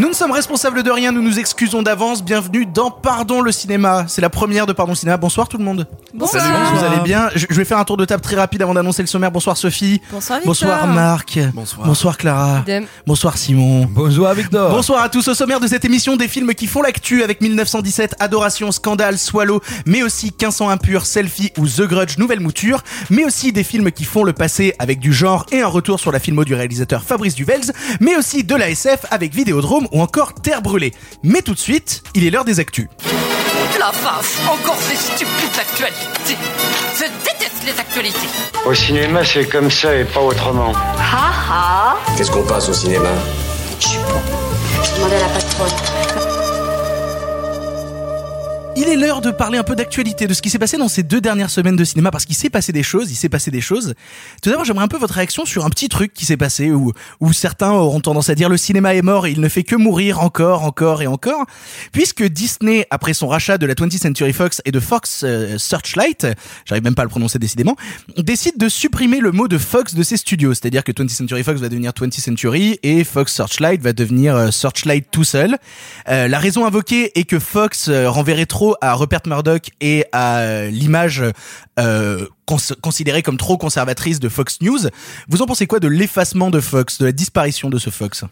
Nous ne sommes responsables de rien, nous nous excusons d'avance. Bienvenue dans Pardon le cinéma. C'est la première de Pardon le cinéma. Bonsoir tout le monde. Bonsoir. Salut, vous allez bien je, je vais faire un tour de table très rapide avant d'annoncer le sommaire. Bonsoir Sophie. Bonsoir Victor. Bonsoir Marc. Bonsoir. Bonsoir Clara. Idem. Bonsoir Simon. Bonjour Victor Bonsoir à tous au sommaire de cette émission des films qui font l'actu avec 1917, Adoration, Scandale, Swallow, mais aussi 1500 impur, Selfie ou The Grudge, nouvelle mouture, mais aussi des films qui font le passé avec du genre et un retour sur la filmo du réalisateur Fabrice Duvels, mais aussi de la SF avec Vidéodrome ou encore Terre brûlée. Mais tout de suite, il est l'heure des actus. La vache, encore ces stupides actualités. Je déteste les actualités. Au cinéma, c'est comme ça et pas autrement. Ha ha Qu'est-ce qu'on passe au cinéma? Je demandais à la patronne. Il est l'heure de parler un peu d'actualité, de ce qui s'est passé dans ces deux dernières semaines de cinéma, parce qu'il s'est passé des choses, il s'est passé des choses. Tout d'abord, j'aimerais un peu votre réaction sur un petit truc qui s'est passé, où, où certains auront tendance à dire le cinéma est mort et il ne fait que mourir encore, encore et encore, puisque Disney, après son rachat de la 20th Century Fox et de Fox euh, Searchlight, j'arrive même pas à le prononcer décidément, décide de supprimer le mot de Fox de ses studios, c'est-à-dire que 20th Century Fox va devenir 20th Century et Fox Searchlight va devenir euh, Searchlight tout seul. Euh, la raison invoquée est que Fox renverrait trop à Rupert Murdoch et à euh, l'image euh, cons- considérée comme trop conservatrice de Fox News. Vous en pensez quoi de l'effacement de Fox, de la disparition de ce Fox?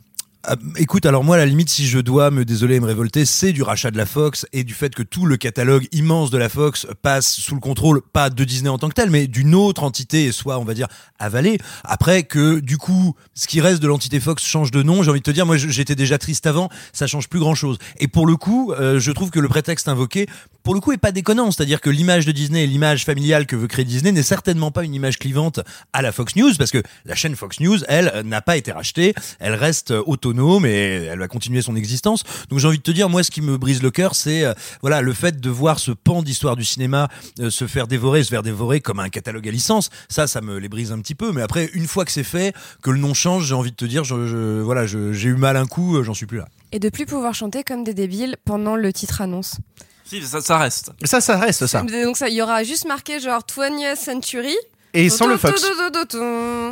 Ah, écoute, alors moi, à la limite, si je dois me désoler et me révolter, c'est du rachat de la Fox et du fait que tout le catalogue immense de la Fox passe sous le contrôle, pas de Disney en tant que tel, mais d'une autre entité et soit, on va dire, avalée. Après que, du coup, ce qui reste de l'entité Fox change de nom, j'ai envie de te dire, moi, j'étais déjà triste avant, ça change plus grand chose. Et pour le coup, euh, je trouve que le prétexte invoqué, pour le coup, est pas déconnant. C'est-à-dire que l'image de Disney et l'image familiale que veut créer Disney n'est certainement pas une image clivante à la Fox News, parce que la chaîne Fox News, elle, n'a pas été rachetée, elle reste euh, autonome et elle va continuer son existence. Donc j'ai envie de te dire, moi, ce qui me brise le cœur, c'est euh, voilà le fait de voir ce pan d'histoire du cinéma euh, se faire dévorer, se faire dévorer comme un catalogue à licence. Ça, ça me les brise un petit peu. Mais après, une fois que c'est fait, que le nom change, j'ai envie de te dire, je, je- voilà, je- j'ai eu mal un coup, euh, j'en suis plus là. Et de plus pouvoir chanter comme des débiles pendant le titre annonce. Si, ça, ça reste. Ça, ça reste ça. Donc ça, il y aura juste marqué genre 20th Century. Et sans le Fox.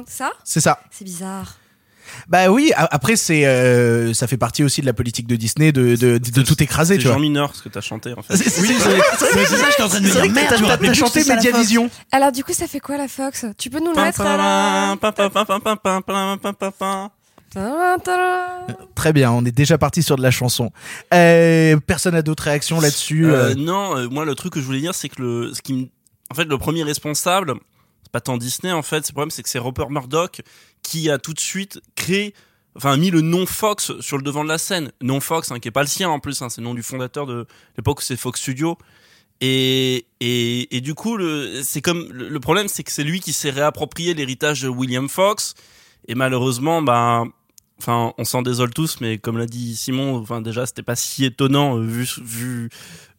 Ça? C'est ça. C'est bizarre. Bah oui, après c'est euh, ça fait partie aussi de la politique de Disney de, de, de, tout écraser, tu vois. C'est Jean Mineur ce que t'as chanté en fait. Oui, c'est ça, j'étais en train de dire merde, t'as, t'as chanté Mediavision. Alors du coup, ça fait quoi la Fox? Tu peux nous le mettre à Très bien, on est déjà parti sur de la chanson. Euh, personne a d'autres réactions là-dessus euh, euh Non, euh, moi le truc que je voulais dire, c'est que le, ce qui en fait, le premier responsable, c'est pas tant Disney en fait, le problème c'est que c'est Rupert Murdoch qui a tout de suite créé, enfin mis le nom Fox sur le devant de la scène. Nom Fox, hein, qui est pas le sien en plus, hein, c'est le nom du fondateur de l'époque, c'est Fox Studio. Et, et, et du coup, le, c'est comme le, problème, c'est que c'est lui qui s'est réapproprié l'héritage de William Fox. Et malheureusement, bah, enfin, on s'en désole tous, mais comme l'a dit Simon, enfin déjà, c'était pas si étonnant euh, vu vu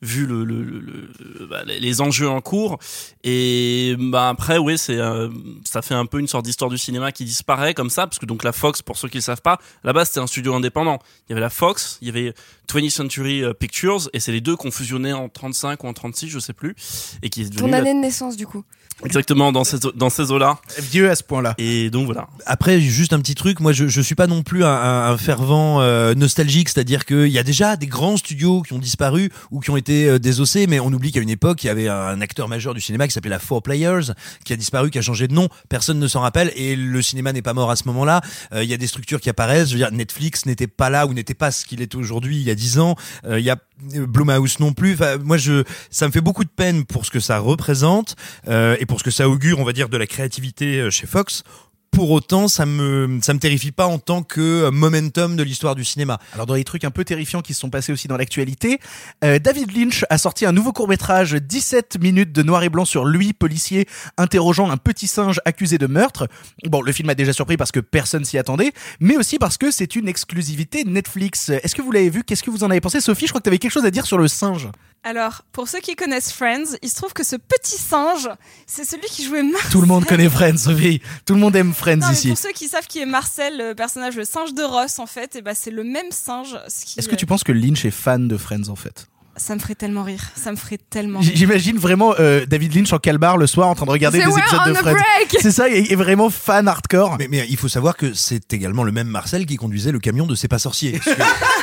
vu le, le, le- le- bah, les- enjeux en cours. Et bah après, oui, c'est euh, ça fait un peu une sorte d'histoire du cinéma qui disparaît comme ça, parce que donc la Fox, pour ceux qui le savent pas, là-bas c'était un studio indépendant. Il y avait la Fox, il y avait 20th Century euh, Pictures, et c'est les deux qu'on fusionnait en 35 ou en 36, je sais plus, et qui est devenu Ton la- année de naissance du coup. exactement dans ces dans ces eaux-là. Vieux à ce point-là. Et donc voilà. Après, juste un petit truc, moi je, je suis pas non plus un, un- un fervent euh, nostalgique, c'est-à-dire qu'il y a déjà des grands studios qui ont disparu ou qui ont été euh, désossés, mais on oublie qu'à une époque, il y avait un acteur majeur du cinéma qui s'appelait la Four Players, qui a disparu, qui a changé de nom, personne ne s'en rappelle, et le cinéma n'est pas mort à ce moment-là. Euh, Il y a des structures qui apparaissent, je veux dire, Netflix n'était pas là ou n'était pas ce qu'il est aujourd'hui il y a dix ans, Euh, il y a Blumhouse non plus. Enfin, moi, je, ça me fait beaucoup de peine pour ce que ça représente euh, et pour ce que ça augure, on va dire, de la créativité chez Fox. Pour autant, ça me ça me terrifie pas en tant que euh, momentum de l'histoire du cinéma. Alors dans les trucs un peu terrifiants qui se sont passés aussi dans l'actualité, euh, David Lynch a sorti un nouveau court-métrage 17 minutes de noir et blanc sur lui, policier, interrogeant un petit singe accusé de meurtre. Bon, le film a déjà surpris parce que personne s'y attendait, mais aussi parce que c'est une exclusivité Netflix. Est-ce que vous l'avez vu? Qu'est-ce que vous en avez pensé? Sophie, je crois que tu avais quelque chose à dire sur le singe. Alors, pour ceux qui connaissent Friends, il se trouve que ce petit singe, c'est celui qui jouait Marcel. Tout le monde connaît Friends, Sophie. Tout le monde aime Friends Non, mais ici. pour ceux qui savent qui est Marcel, le personnage, le singe de Ross, en fait, et bah, c'est le même singe. ce qui, Est-ce que tu penses que Lynch est fan de Friends en fait? Ça me ferait tellement rire. Ça me ferait tellement rire. J'imagine vraiment euh, David Lynch en calbar le soir en train de regarder des épisodes on de a Friends. break C'est ça, et, et vraiment fan hardcore. Mais, mais il faut savoir que c'est également le même Marcel qui conduisait le camion de C'est pas sorcier.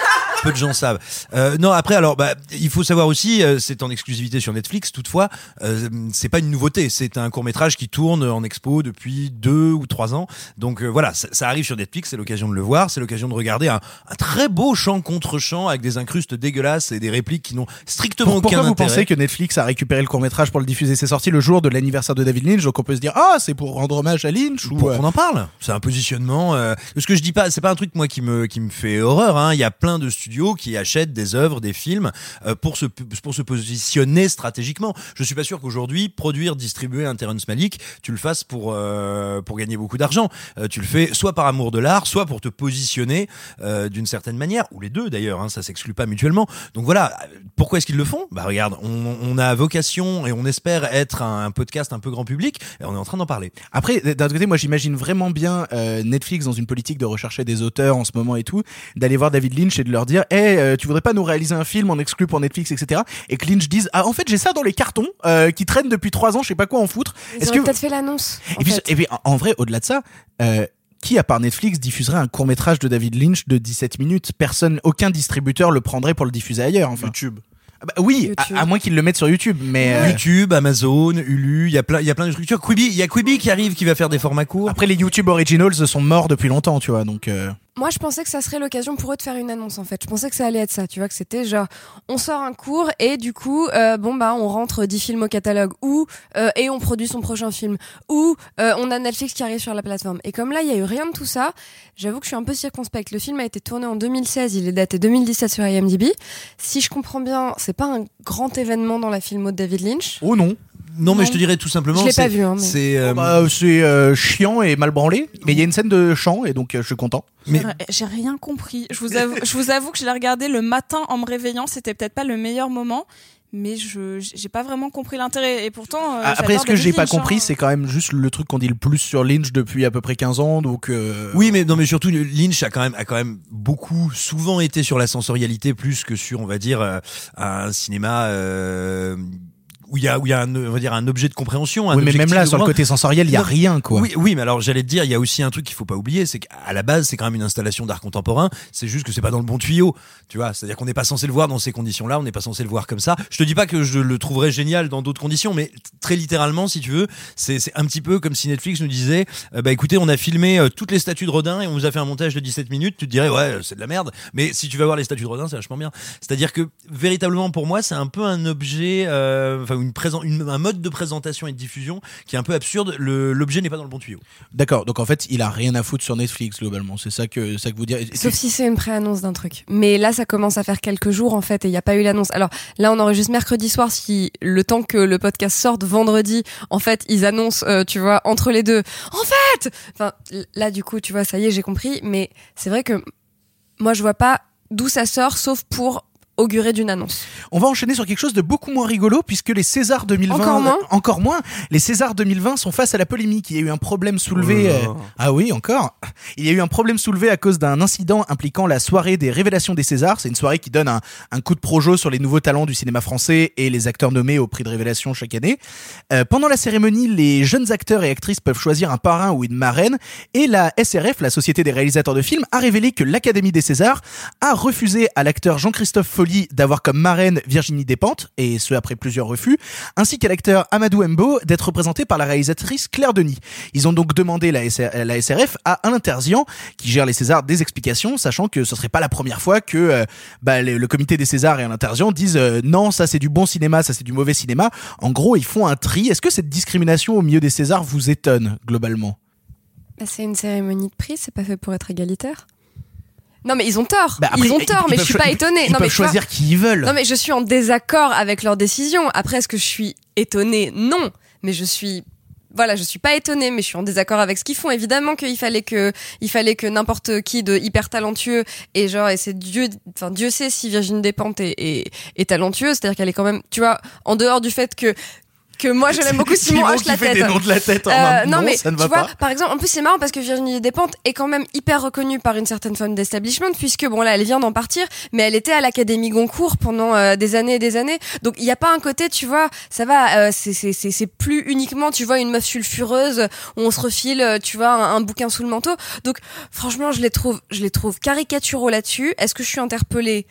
Peu de gens savent. Euh, non, après, alors, bah, il faut savoir aussi, euh, c'est en exclusivité sur Netflix. Toutefois, euh, c'est pas une nouveauté. C'est un court métrage qui tourne en expo depuis deux ou trois ans. Donc euh, voilà, ça, ça arrive sur Netflix. C'est l'occasion de le voir. C'est l'occasion de regarder un, un très beau chant contre chant avec des incrustes dégueulasses et des répliques qui n'ont strictement Pour- pourquoi aucun vous intérêt. pensez que Netflix a récupéré le court métrage pour le diffuser? C'est sorti le jour de l'anniversaire de David Lynch, donc on peut se dire ah c'est pour rendre hommage à Lynch ou pour euh, qu'on en parle. C'est un positionnement. Euh, ce que je dis pas, c'est pas un truc moi qui me qui me fait horreur. Hein. Il y a plein de studios qui achètent des œuvres, des films euh, pour se pour se positionner stratégiquement. Je suis pas sûr qu'aujourd'hui produire, distribuer un Terrence Malick, tu le fasses pour euh, pour gagner beaucoup d'argent. Euh, tu le fais soit par amour de l'art, soit pour te positionner d'une certaine manière, ou les deux d'ailleurs. Hein, ça s'exclut pas mutuellement. Donc voilà. Pourquoi est-ce qu'ils le font? Bah regarde, on, a vocation et on espère être un, un podcast un peu grand public et on est en train d'en parler. Après, d'un côté, moi j'imagine vraiment bien Netflix dans une politique de rechercher des auteurs en ce moment et tout, d'aller voir David Lynch et de leur dire, hey, euh, tu voudrais pas nous réaliser un film en exclu pour Netflix, etc. Et que Lynch dise, ah en fait j'ai ça dans les cartons euh, qui traînent depuis trois ans, je sais pas quoi en foutre. Ils auraient peut-être fait l'annonce. Et puis, fait. et puis, en- vrai, au-delà de ça, euh, qui à part Netflix diffuserait un court métrage de David Lynch de 17 minutes? Personne, aucun distributeur le prendrait pour le diffuser ailleurs. Enfin. YouTube. Ah bah oui, à, à moins qu'ils le mettent sur YouTube, mais euh, YouTube, Amazon, Hulu, il y a plein, il y a plein de structures. Quibi, il y a Quibi qui arrive, qui va faire des formats courts. après les YouTube Originals sont morts depuis longtemps, tu vois. Donc euh, Moi, je pensais que ça serait l'occasion pour eux de faire une annonce, en fait. Je pensais que ça allait être ça, tu vois, que c'était genre, on sort un cours et du coup, euh, bon bah, on rentre 10 films au catalogue ou euh, et on produit son prochain film ou euh, on a Netflix qui arrive sur la plateforme. Et comme là, il y a eu rien de tout ça, j'avoue que je suis un peu circonspecte. Le film a été tourné en 2016, il est daté 2017 sur IMDb. Si je comprends bien, c'est pas un grand événement dans la filmo de David Lynch. oh non. Non, mais je te dirais tout simplement. Je l'ai c'est- pas vu, hein, mais- C'est. euh, Bah, c'est euh, chiant et mal branlé, mais il y a une scène de chant et donc euh, je suis content. mais J'ai rien compris. Je vous avoue, je vous avoue que je l'ai regardé le matin en me réveillant. C'était peut-être pas le meilleur moment, mais je j'ai pas vraiment compris l'intérêt. Et pourtant, euh, Ah, Après, ce que j'ai pas Lynch, compris, hein. c'est quand même juste le truc qu'on dit le plus sur Lynch depuis à peu près 15 ans, donc. euh, Oui, mais non, mais surtout Lynch a quand même a quand même beaucoup souvent été sur la sensorialité plus que sur on va dire euh, un cinéma. Où il y a où il y a un, on va dire un objet de compréhension un Oui, mais même là, sur le côté sensoriel, il y a Non, rien, quoi. Oui, oui, mais alors j'allais te dire, il y a aussi un truc qu'il faut pas oublier, c'est qu'à la base, c'est quand même une installation d'art contemporain. C'est juste que c'est pas dans le bon tuyau, tu vois. C'est-à-dire qu'on n'est pas censé le voir dans ces conditions-là, on n'est pas censé le voir comme ça. Je te dis pas que je le trouverais génial dans d'autres conditions, mais très littéralement, si tu veux, c'est un petit peu comme si Netflix nous disait, euh, bah écoutez, on a filmé euh, toutes les statues de Rodin et on vous a fait un montage de 17 minutes. Tu te dirais, ouais, c'est de la merde. Mais si tu vas voir les statues de Rodin, c'est vachement bien. C'est-à-dire que véritablement pour moi, c'est un peu un objet, euh, une présent, une- un mode de présentation et de diffusion qui est un peu absurde. Le- L'objet n'est pas dans le bon tuyau. D'accord, donc en fait, il a rien à foutre sur Netflix, globalement. C'est ça que, ça que vous direz. Sauf si c'est une pré-annonce d'un truc. Mais là, ça commence à faire quelques jours en fait, et il n'y a pas eu l'annonce. Alors là, on enregistre mercredi soir. Si le temps que le podcast sorte vendredi, en fait, ils annoncent, euh, tu vois, entre les deux. En fait, enfin là, du coup, tu vois, ça y est, j'ai compris. Mais c'est vrai que moi, je vois pas d'où ça sort, sauf pour augurer d'une annonce. On va enchaîner sur quelque chose de beaucoup moins rigolo puisque les Césars 2020 Encore moins encore moins les Césars 2020 sont face à la polémique. Il y a eu un problème soulevé Oh euh, ah oui encore. Il y a eu un problème soulevé à cause d'un incident impliquant la soirée des révélations des Césars. C'est une soirée qui donne un, un coup de projo sur les nouveaux talents du cinéma français et les acteurs nommés au prix de révélation chaque année. Euh, pendant la cérémonie les jeunes acteurs et actrices peuvent choisir un parrain ou une marraine. Et la SRF la Société des réalisateurs de films a révélé que l'Académie des Césars a refusé à l'acteur Jean-Christophe D'avoir comme marraine Virginie Despentes, et ce après plusieurs refus, ainsi qu'à l'acteur Amadou Mbo d'être représenté par la réalisatrice Claire Denis. Ils ont donc demandé la, SR la SRF à Alain Terzian, qui gère les Césars, des explications, sachant que ce serait pas la première fois que euh, bah, le, le comité des Césars et Alain Terzian disent euh, non, ça c'est du bon cinéma, ça c'est du mauvais cinéma. En gros, ils font un tri. Est-ce que cette discrimination au milieu des Césars vous étonne globalement? Bah, c'est une cérémonie de prix, c'est pas fait pour être égalitaire. Non mais ils ont tort, Bah, après, ils ont tort, ils mais je suis pas étonnée. ils non, mais peuvent vois- choisir qui ils veulent. Non mais je suis en désaccord avec leur décision. Après, est-ce que je suis étonnée? Non, mais je suis voilà, je suis pas étonnée, mais je suis en désaccord avec ce qu'ils font. Évidemment qu'il fallait que, il fallait que n'importe qui de hyper talentueux et genre, et c'est Dieu, enfin Dieu sait si Virginie Despentes est, est, est talentueuse, c'est-à-dire qu'elle est quand même, tu vois, en dehors du fait que que moi je l'aime beaucoup Simon, Simon hoche qui la fait tête. des noms de la tête en Euh, un- non, non, mais ça ne tu va vois, pas. par exemple, en plus c'est marrant parce que Virginie Despentes est quand même hyper reconnue par une certaine forme d'establishment puisque bon là elle vient d'en partir, mais elle était à l'Académie Goncourt pendant euh, des années et des années. Donc il n'y a pas un côté, tu vois, ça va, euh, c'est c'est c'est c'est plus uniquement, tu vois, une meuf sulfureuse où on se refile, euh, tu vois, un, un bouquin sous le manteau. Donc franchement, je les trouve, je les trouve caricaturaux là-dessus. Est-ce que je suis interpellée?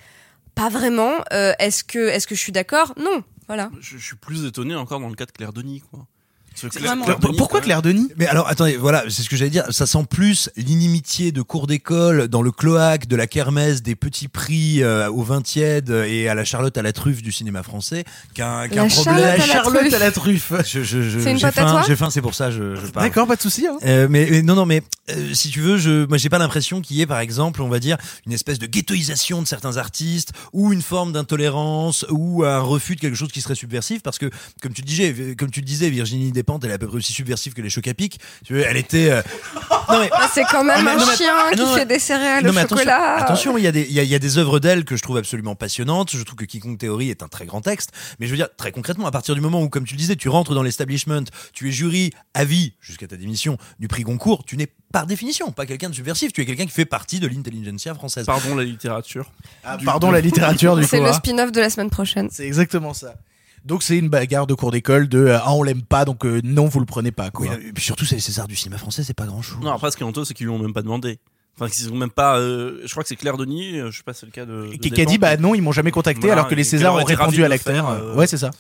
Pas vraiment. Euh, est-ce que est-ce que je suis d'accord? Non. Voilà. Je, suis plus étonné encore dans le cas de Claire Denis, quoi. Claire Denis, Pourquoi Claire Denis? Mais alors, attendez, voilà, c'est ce que j'allais dire. Ça sent plus l'inimitié de cours d'école dans le cloaque de la kermesse des petits prix euh, au 20 tiède et à la Charlotte à la truffe du cinéma français qu'un La problème. Charlotte à la Charlotte truffe. à la truffe. Je, je, je, C'est une j'ai faim, toi? j'ai faim, c'est pour ça je, je parle. D'accord, pas de souci. Hein. Euh, mais, mais non, non, mais euh, si tu veux, je, moi, j'ai pas l'impression qu'il y ait, par exemple, on va dire, une espèce de ghettoisation de certains artistes ou une forme d'intolérance ou un refus de quelque chose qui serait subversif, parce que, comme tu le disais, comme tu disais, Virginie Elle est à peu près aussi subversive que les chocs à pic. Elle était. euh, Non mais. Ah, c'est quand même Ah, un non, mais- chien ah, qui non, fait des céréales Non, au chocolat. attention, il y a des, il y a, il y a des œuvres d'elle que je trouve absolument passionnantes. Je trouve que Quiconque Théorie est un très grand texte. Mais je veux dire, très concrètement, à partir du moment où, comme tu le disais, tu rentres dans l'establishment, tu es jury à vie, jusqu'à ta démission, du prix Goncourt, tu n'es par définition pas quelqu'un de subversif. Tu es quelqu'un qui fait partie de l'intelligentsia française. Pardon la littérature. Ah, pardon la littérature du coup. C'est le hein. spin-off de la semaine prochaine. C'est exactement ça. Donc c'est une bagarre de cours d'école de euh, ah on l'aime pas donc euh, non vous le prenez pas quoi. Oui, et puis surtout, c'est les Césars du cinéma français, c'est pas grand chose. Non, après, ce qui est honteux, c'est qu'ils lui ont même pas demandé. Enfin, qu'ils ont même pas. euh, je crois que c'est Claire Denis. euh, Je sais pas, c'est le cas de. de qui, a dit bah non ils m'ont jamais contacté Voilà, alors que les Césars ont répondu à l'acteur. euh, euh, Ouais c'est ça.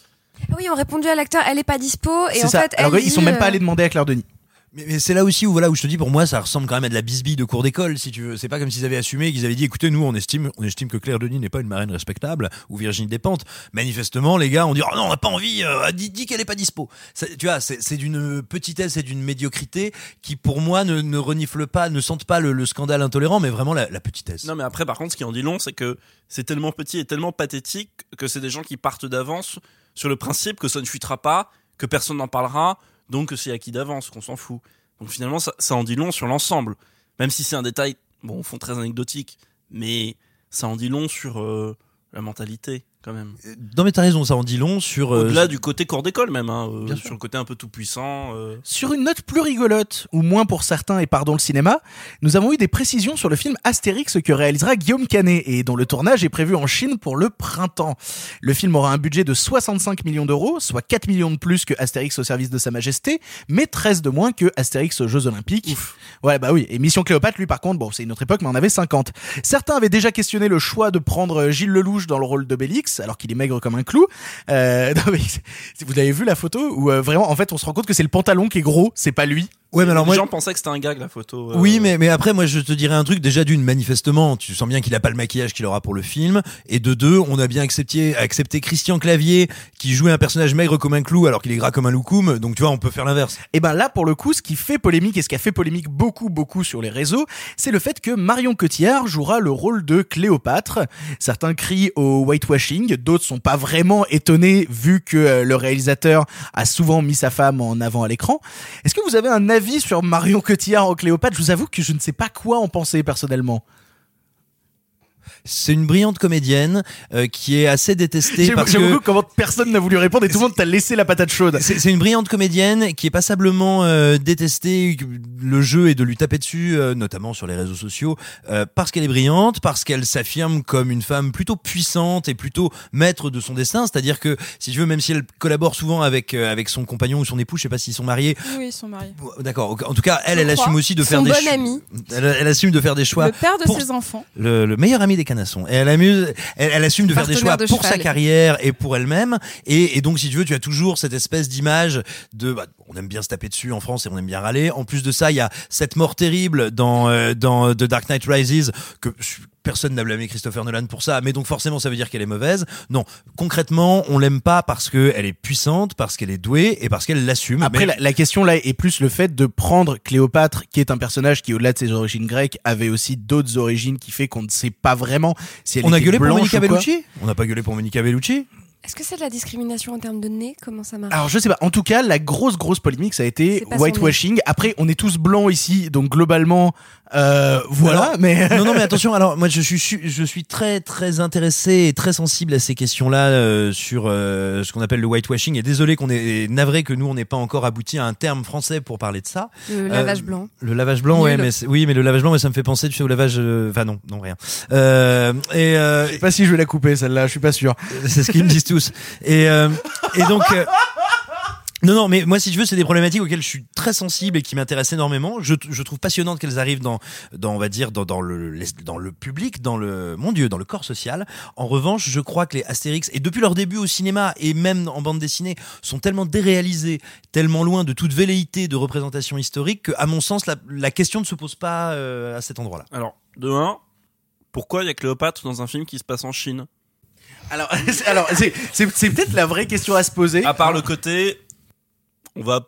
Oui, on répondit à l'acteur, elle est pas dispo et en ça. fait, alors elle ils sont même pas euh, allés demander à Claire Denis. Mais, mais c'est là aussi où voilà où je te dis pour moi ça ressemble quand même à de la bisbille de cours d'école si tu veux. C'est pas comme s'ils avaient assumé qu'ils avaient dit écoutez nous on estime on estime que Claire Denis n'est pas une marraine respectable ou Virginie Despentes. Manifestement les gars ont dit oh non on n'a pas envie euh, dis, dis qu'elle est pas dispo. C'est- tu vois c'est c'est d'une petitesse et d'une médiocrité qui pour moi ne, ne renifle pas ne sentent pas le, le scandale intolérant mais vraiment la, la petitesse. Non, mais après, par contre, ce qui en dit long, c'est que c'est tellement petit et tellement pathétique que c'est des gens qui partent d'avance sur le principe que ça ne fuitera pas, que personne n'en parlera, donc c'est acquis d'avance, qu'on s'en fout. Donc finalement, ça, ça en dit long sur l'ensemble. Même si c'est un détail, bon, au fond, très anecdotique, mais ça en dit long sur euh, la mentalité, quand même. non mais t'as raison ça en dit long sur euh, Au-delà du côté corps d'école, même, hein, euh, Bien sûr. sur le côté un peu tout puissant. euh. Sur une note plus rigolote, ou moins pour certains et pardon le cinéma, nous avons eu des précisions sur le film Astérix que réalisera Guillaume Canet et dont le tournage est prévu en Chine pour le printemps. Le film aura un budget de 65 millions d'euros, soit 4 millions de plus que Astérix au service de sa majesté, mais 13 de moins que Astérix aux Jeux Olympiques. Ouais, bah oui. Et Mission Cléopâtre, lui, par contre, bon, c'est une autre époque, mais on avait 50. Certains avaient déjà questionné le choix de prendre Gilles Lelouch dans le rôle alors qu'il est maigre comme un clou. Euh, non, mais, vous avez vu la photo où euh, vraiment, en fait, on se rend compte que c'est le pantalon qui est gros, c'est pas lui. Ouais mais alors les moi gens pensaient que c'était un gag, la photo. euh. Oui, mais, mais après, moi, je te dirais un truc. Déjà, d'une, manifestement, tu sens bien qu'il a pas le maquillage qu'il aura pour le film. Et de deux, on a bien accepté, accepté Christian Clavier, qui jouait un personnage maigre comme un clou, alors qu'il est gras comme un loukoum. Donc, tu vois, on peut faire l'inverse. Et ben là, pour le coup, ce qui fait polémique et ce qui a fait polémique beaucoup, beaucoup sur les réseaux, c'est le fait que Marion Cotillard jouera le rôle de Cléopâtre. Certains crient au whitewashing, d'autres sont pas vraiment étonnés vu que euh, le réalisateur a souvent mis sa femme en avant à l'écran. Est-ce que vous avez un avis sur Marion Cotillard en Cléopâtre Je vous avoue que je ne sais pas quoi en penser personnellement. C'est une brillante comédienne euh, qui est assez détestée J'aime que beaucoup comment personne n'a voulu répondre et tout le monde t'a laissé la patate chaude. c'est une brillante comédienne qui est passablement euh, détestée. Le jeu est de lui taper dessus, euh, notamment sur les réseaux sociaux, euh, parce qu'elle est brillante, parce qu'elle s'affirme comme une femme plutôt puissante et plutôt maître de son destin. C'est-à-dire que, si tu veux, même si elle collabore souvent avec euh, avec son compagnon ou son époux, je sais pas s'ils sont mariés. Oui, ils sont mariés. D'accord. En tout cas, elle, Je elle crois. assume aussi de faire Son des. bon cho- ami. Elle, elle assume de faire des choix. Le père de pour- ses enfants. le, le meilleur ami des canassons. Et elle amuse, elle, elle assume de faire des choix de pour sa carrière et pour elle-même. Et, et donc, si tu veux, tu as toujours cette espèce d'image de, bah, on aime bien se taper dessus en France et on aime bien râler. En plus de ça, il y a cette mort terrible dans euh, dans The Dark Knight Rises que personne n'a blâmé Christopher Nolan pour ça, mais donc forcément ça veut dire qu'elle est mauvaise. Non, concrètement, on l'aime pas parce que elle est puissante, parce qu'elle est douée et parce qu'elle l'assume. Après, Mais- la, la question là est plus le fait de prendre Cléopâtre, qui est un personnage qui, au-delà de ses origines grecques, avait aussi d'autres origines qui fait qu'on ne sait pas vraiment si elle on a gueulé pour Monica. Bellucci? On n'a pas gueulé pour Monica Bellucci? Est-ce que c'est de la discrimination en termes de nez? Comment ça marche? Alors je sais pas. En tout cas, la grosse grosse polémique, ça a été whitewashing. Après, on est tous blancs ici, donc globalement, euh, voilà. Alors, mais non, non, mais attention. Alors, moi, je suis, su- je suis très, très intéressé et très sensible à ces questions-là euh, sur euh, ce qu'on appelle le whitewashing. Et désolé qu'on est navré que nous, on n'ait pas encore abouti à un terme français pour parler de ça. Le Euh, lavage blanc. Le lavage blanc, Nul. ouais, mais oui, mais le lavage blanc, mais ça me fait penser, tu sais, au lavage. euh, Enfin non, non rien. Euh, et euh, je sais pas si je vais la couper celle-là. Je suis pas sûr. c'est ce qu'ils me disent euh, et donc. euh, non, non, mais moi, si tu veux, c'est des problématiques auxquelles je suis très sensible et qui m'intéressent énormément. Je, trouve passionnante qu'elles arrivent dans, dans, on va dire, dans, le, dans le public, dans le, mon Dieu, dans le corps social. En revanche, je crois que les Astérix, et depuis leur début au cinéma et même en bande dessinée, sont tellement déréalisés, tellement loin de toute velléité de représentation historique que, à mon sens, la, la question ne se pose pas euh, à cet endroit-là. Alors, de un, pourquoi il y a Cléopâtre dans un film qui se passe en Chine? Alors, c'est- alors c'est peut-être la vraie question à se poser. À part le côté, on va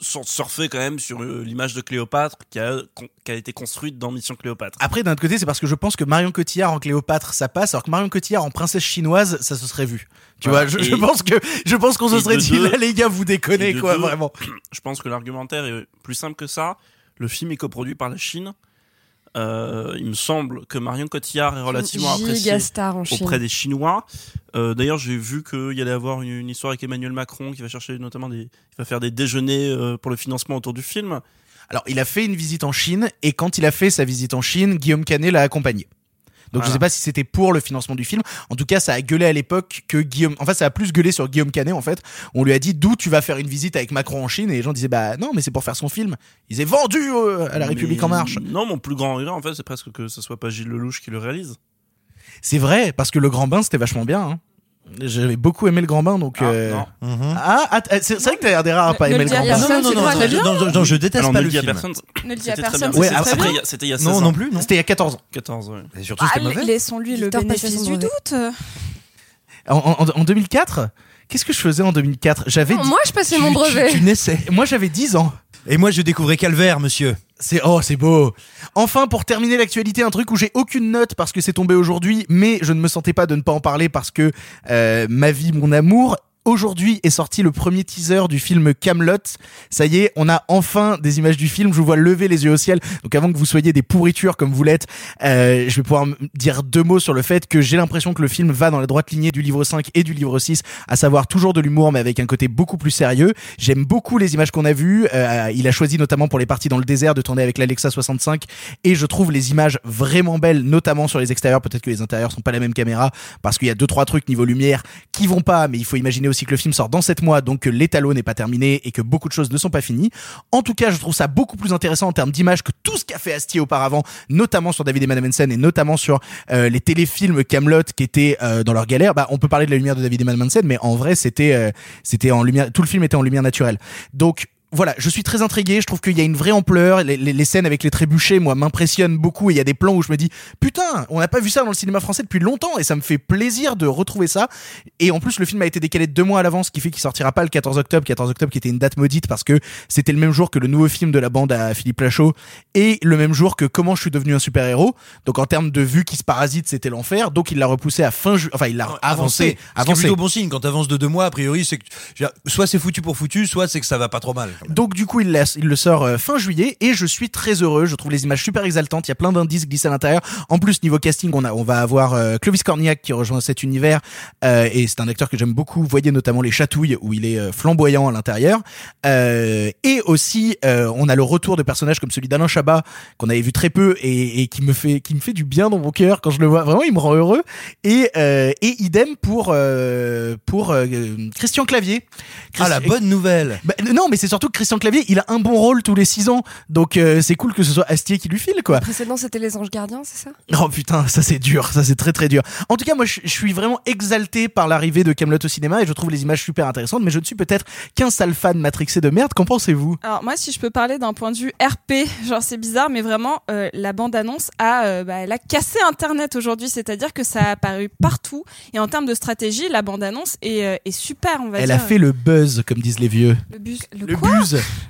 sur- surfer quand même sur euh, l'image de Cléopâtre qui a, qui a été construite dans Mission Cléopâtre. Après, d'un autre côté, c'est parce que je pense que Marion Cotillard en Cléopâtre, ça passe, alors que Marion Cotillard en princesse chinoise, ça se serait vu. Tu Voilà. vois, je, pense que je pense qu'on se serait dit deux- là, les gars, vous déconnez quoi, deux, vraiment. Je pense que l'argumentaire est plus simple que ça. Le film est coproduit par la Chine. Euh, il me semble que Marion Cotillard est relativement appréciée Gigastar en Chine. auprès des Chinois. Euh, D'ailleurs, j'ai vu qu'il y allait avoir une, une histoire avec Emmanuel Macron qui va chercher notamment des, il va faire des déjeuners euh, pour le financement autour du film. Alors, il a fait une visite en Chine, et quand il a fait sa visite en Chine, Guillaume Canet l'a accompagné. Donc je Voilà. sais pas si c'était pour le financement du film. En tout cas, ça a gueulé à l'époque que Guillaume. Enfin, ça a plus gueulé sur Guillaume Canet en fait. On lui a dit d'où tu vas faire une visite avec Macron en Chine? Et les gens disaient bah non, mais c'est pour faire son film. Ils est vendu euh, à la République en marche. Non, mon plus grand regret, en fait, c'est presque que ce soit pas Gilles Lelouch qui le réalise. C'est vrai parce que le Grand Bain c'était vachement bien. hein. J'avais beaucoup aimé le Grand Bain donc. Ah, euh, non. Ah, ah, c'est c'est vrai que t'as l'air des rares à pas aimer le Grand Bain. quoi, non, c'est bien non, non, non, je déteste Alors, pas ne le film. personne. Ne le dis à personne. Ouais, après. C'était il y a- c'était il y a 16 Non, ans. non plus, non. C'était il y a 14 ans. 14, ouais. Et surtout, Ah, c'était mauvais. laissons-lui le bénéfice du doute. En, en- en 2004, qu'est-ce que je faisais en 2004 J'avais Non, moi, je passais mon brevet. Tu naissais. moi j'avais 10 ans. Et moi, je découvrais Calvaire, monsieur. C'est oh, c'est beau. Enfin, pour terminer l'actualité, un truc où j'ai aucune note parce que c'est tombé aujourd'hui, mais je ne me sentais pas de ne pas en parler parce que euh, ma vie, mon amour. Aujourd'hui est sorti le premier teaser du film Camelot. Ça y est, on a enfin des images du film. Je vous vois lever les yeux au ciel. Donc avant que vous soyez des pourritures comme vous l'êtes, euh, je vais pouvoir dire deux mots sur le fait que j'ai l'impression que le film va dans la droite lignée du livre 5 et du livre 6, à savoir toujours de l'humour mais avec un côté beaucoup plus sérieux. J'aime beaucoup les images qu'on a vues. Euh, il a choisi notamment pour les parties dans le désert de tourner avec l'Alexa 65 et je trouve les images vraiment belles, notamment sur les extérieurs. Peut-être que les intérieurs sont pas la même caméra parce qu'il y a deux trois trucs niveau lumière qui vont pas, mais il faut imaginer aussi que le film sort dans 7 mois, donc que l'étalon n'est pas terminé et que beaucoup de choses ne sont pas finies. En tout cas, je trouve ça beaucoup plus intéressant en termes d'image que tout ce qu'a fait Astier auparavant, notamment sur David et Madame Hansen et notamment sur euh, les téléfilms Camelot qui étaient euh, dans leur galère. Bah, on peut parler de la lumière de David et Madame Hansen, mais en vrai, c'était euh, c'était en lumière, tout le film était en lumière naturelle. Donc voilà, je suis très intrigué. Je trouve qu'il y a une vraie ampleur. Les, les- les scènes avec les trébuchets, moi, m'impressionnent beaucoup. Et il y a des plans où je me dis, putain, on n'a pas vu ça dans le cinéma français depuis longtemps. Et ça me fait plaisir de retrouver ça. Et en plus, le film a été décalé de deux mois à l'avance, ce qui fait qu'il sortira pas le 14 octobre. 14 octobre qui était une date maudite parce que c'était le même jour que le nouveau film de la bande à Philippe Lachaud et le même jour que Comment je suis devenu un super héros. Donc en termes de vue qui se parasite, c'était l'enfer. Donc il l'a repoussé à fin juin. Enfin, il l'a avancé. Avancé. plutôt bon signe quand t'avances de deux mois, a priori, c'est que soit c'est foutu pour foutu, soit c'est que ça va pas trop mal. Donc du coup, il, la- il le sort euh, fin juillet et je suis très heureux. Je trouve les images super exaltantes. Il y a plein d'indices glissés à l'intérieur. En plus, niveau casting, on a, on va avoir euh, Clovis Cornillac qui rejoint cet univers euh, et c'est un acteur que j'aime beaucoup. Vous voyez notamment les chatouilles où il est euh, flamboyant à l'intérieur. Euh, et aussi, euh, on a le retour de personnages comme celui d'Alain Chabat qu'on avait vu très peu et, et qui me fait, qui me fait du bien dans mon cœur quand je le vois. Vraiment, il me rend heureux. Et, euh, et idem pour euh, pour euh, Christian Clavier. Ah, la bonne nouvelle. Bah, non, mais c'est surtout que Christian Clavier, il a un bon rôle tous les 6 ans. Donc euh, c'est cool que ce soit Astier qui lui file, quoi. Le précédent, c'était Les Anges Gardiens, c'est ça? Oh putain, ça c'est dur, ça c'est très très dur. En tout cas, moi je suis vraiment exalté par l'arrivée de Camelot au cinéma et je trouve les images super intéressantes, mais je ne suis peut-être qu'un sale fan matrixé de merde. Qu'en pensez-vous? Alors moi, si je peux parler d'un point de vue RP, genre c'est bizarre, mais vraiment euh, la bande-annonce a, euh, bah, elle a cassé Internet aujourd'hui, c'est-à-dire que ça a apparu partout. Et en termes de stratégie, la bande-annonce est, euh, est super, on va Elle dire. a fait le buzz, comme disent les vieux. le bus. Le, Le quoi? buzz,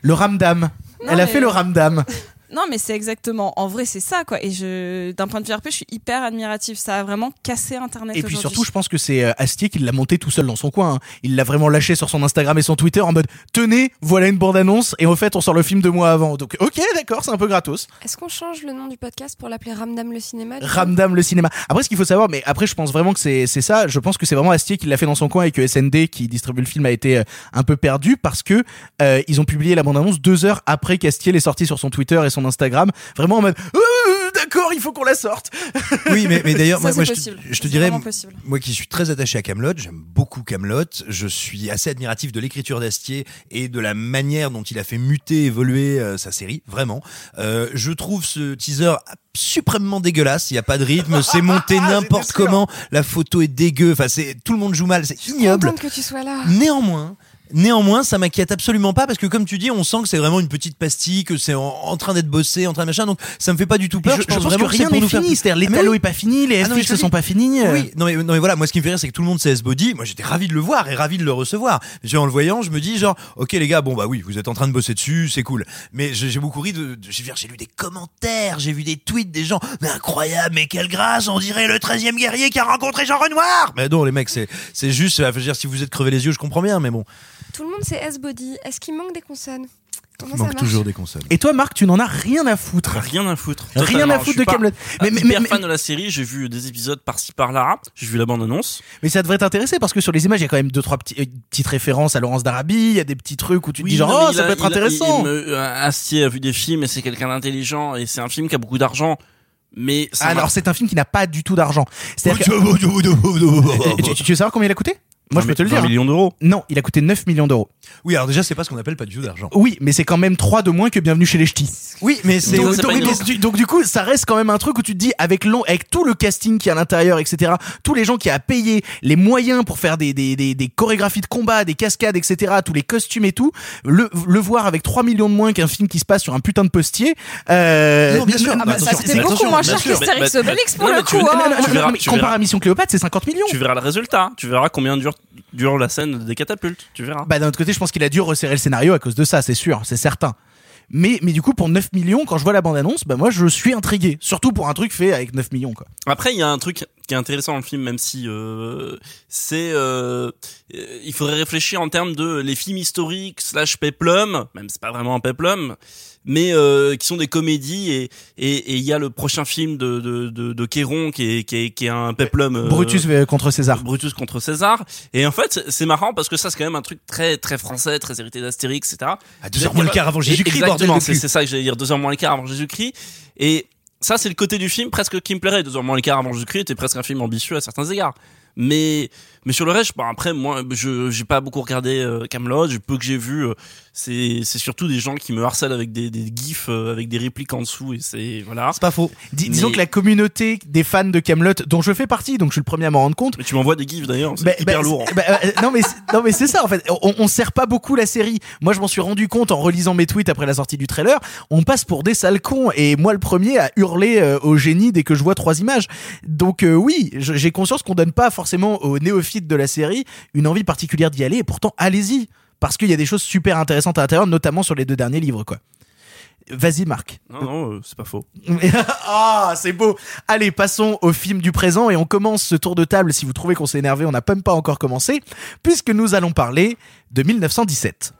le ramdam. Non, Elle a mais- fait le ramdam. Non, mais c'est exactement. En vrai, c'est ça, quoi. Et je, d'un point de vue RP, je suis hyper admiratif. Ça a vraiment cassé Internet. Et puis surtout, je pense que c'est euh, Astier qui l'a monté tout seul dans son coin. hein. Il l'a vraiment lâché sur son Instagram et son Twitter en mode tenez, voilà une bande annonce et en fait on sort le film deux mois avant. Donc ok, d'accord, c'est un peu gratos. Est-ce qu'on change le nom du podcast pour l'appeler Ramdam le cinéma Ramdam le cinéma. Après, ce qu'il faut savoir, mais après, je pense vraiment que c'est c'est ça. Je pense que c'est vraiment Astier qui l'a fait dans son coin et que SND qui distribue le film a été euh, un peu perdu parce que euh, ils ont publié la bande annonce deux heures après qu'Astier l'ait sorti sur son Twitter et son Instagram, vraiment en mode Euh, d'accord, il faut qu'on la sorte. Oui, mais, mais d'ailleurs, moi, je, te- possible. je te dirais, possible. moi qui suis très attaché à Camelot, j'aime beaucoup Camelot. Je suis assez admiratif de l'écriture d'Astier et de la manière dont il a fait muter, évoluer euh, sa série. Vraiment, euh, je trouve ce teaser suprêmement dégueulasse. Il y a pas de rythme, c'est monté n'importe J'étais sûr. comment. La photo est dégueu. Enfin, c'est tout le monde joue mal. C'est ignoble. Que tu sois là. Néanmoins, néanmoins, ça m'inquiète absolument pas parce que comme tu dis, on sent que c'est vraiment une petite pastille, que c'est en, en train d'être bossé, en train de machin. Donc ça me fait pas du tout peur. je, je pense vraiment que rien n'est fini. C'est-à-dire, les Ah, talos oui. est pas fini, les Ah FX je ne sont pas finis. euh. Oui, non mais, non mais voilà, moi ce qui me fait rire c'est que tout le monde sait S-Body, moi j'étais ravi de le voir et ravi de le recevoir. Mais en le voyant, je me dis genre, ok les gars, bon bah oui, vous êtes en train de bosser dessus, c'est cool. Mais j'ai beaucoup ri de, de- j'ai lu des commentaires, j'ai vu des tweets des gens, mais incroyable, mais quelle grâce, on dirait le 13e guerrier qui a rencontré Jean Renoir. Mais non les mecs, c'est c'est juste, je veux dire si vous êtes crevé les yeux, je comprends bien, mais bon, Tout le monde c'est S-Body. Est-ce qu'il manque des consonnes? Comment ça manque marche? toujours des consoles. Et toi, Marc, tu n'en as rien à foutre. Rien à foutre. Rien à foutre de Camelot. Mais, mais, mais- fan de la série, j'ai vu des épisodes par-ci par-là, j'ai vu la bande-annonce. mais ça devrait t'intéresser parce que sur les images, il y a quand même deux trois petits- euh, petites références à Laurence d'Arabie. Il y a des petits trucs où tu te dis genre non, mais oh ça a- peut être il a- intéressant. il me- euh, Astier a vu des films et c'est quelqu'un d'intelligent et c'est un film qui a beaucoup d'argent. Mais ça m'a- Alors c'est un film qui n'a pas du tout d'argent. C'est-à-dire que- tu, tu- tu veux savoir combien il a coûté? Moi je peux te le 20 dire. hein. millions d'euros. Non, il a coûté 9 millions d'euros. Oui, alors déjà c'est pas ce qu'on appelle pas du tout d'argent. Oui, mais c'est quand même 3 de moins que Bienvenue chez les Ch'tis. Oui, mais c'est Donc, donc- donc, du, donc, du coup, ça reste quand même un truc où tu te dis avec long, avec tout le casting qui est à l'intérieur, etc. Tous les gens qui a payé les moyens pour faire des, des, des, des chorégraphies de combat, des cascades, etc. Tous les costumes et tout, le, le voir avec 3 millions de moins qu'un film qui se passe sur un putain de postier. Euh, Non, bien sûr. Ah bah, ça mais beaucoup moins cher qu'Astérix Obélix pour le coup. hein. comparé à Mission Cléopâtre, c'est 50 millions. Tu verras le résultat. Tu verras combien dure, dure la scène des catapultes. Tu verras. Bah d'un autre côté, je pense qu'il a dû resserrer le scénario à cause de ça, c'est sûr, c'est certain. Mais, mais du coup, pour 9 millions, quand je vois la bande-annonce, bah moi je suis intrigué. Surtout pour un truc fait avec 9 millions, quoi. Après, il y a un truc qui est intéressant dans le film, même si euh, c'est, euh, euh, il faudrait réfléchir en termes de les films historiques slash peplum, même c'est pas vraiment un peplum, mais euh, qui sont des comédies et et et il y a le prochain film de de de, de Kéron qui est qui est qui est un peplum. euh, Brutus contre César. Brutus contre César. Et en fait, c'est- marrant parce que ça, c'est quand même un truc très très français, très hérité d'Astérix, etc. À deux heures moins le quart avant Jésus-Christ, bordel c'est ça que j'allais dire, deux heures moins le quart avant Jésus-Christ. Et ça, c'est le côté du film presque qui me plairait. Deux le quart avant Jésus-Christ était presque un film ambitieux à certains égards. Mais mais sur le reste, bon, après moi, je j'ai pas beaucoup regardé euh, Camelot. Peu que j'ai vu, euh, c'est c'est surtout des gens qui me harcèlent avec des des gifs euh, avec des répliques en dessous et c'est voilà. C'est pas faux. Dis- Mais- Disons que la communauté des fans de Camelot, dont je fais partie, donc je suis le premier à m'en rendre compte. Mais tu m'envoies des gifs d'ailleurs, c'est Bah, hyper bah, lourd. bah, euh, non mais non mais c'est ça en fait. On, on sert pas beaucoup la série. Moi je m'en suis rendu compte en relisant mes tweets après la sortie du trailer. On passe pour des sales cons et moi le premier à hurler euh, au génie dès que je vois trois images. Donc euh, oui, j'ai conscience qu'on donne pas forcément aux néophytes de la série une envie particulière d'y aller. Et pourtant allez-y parce qu'il y a des choses super intéressantes à l'intérieur, notamment sur les deux derniers livres quoi. Vas-y Marc. Non non, euh, c'est pas faux. Ah, c'est beau. Allez, passons au film du présent et on commence ce tour de table. Si vous trouvez qu'on s'est énervé, on n'a même pas encore commencé, puisque nous allons parler de 1917. «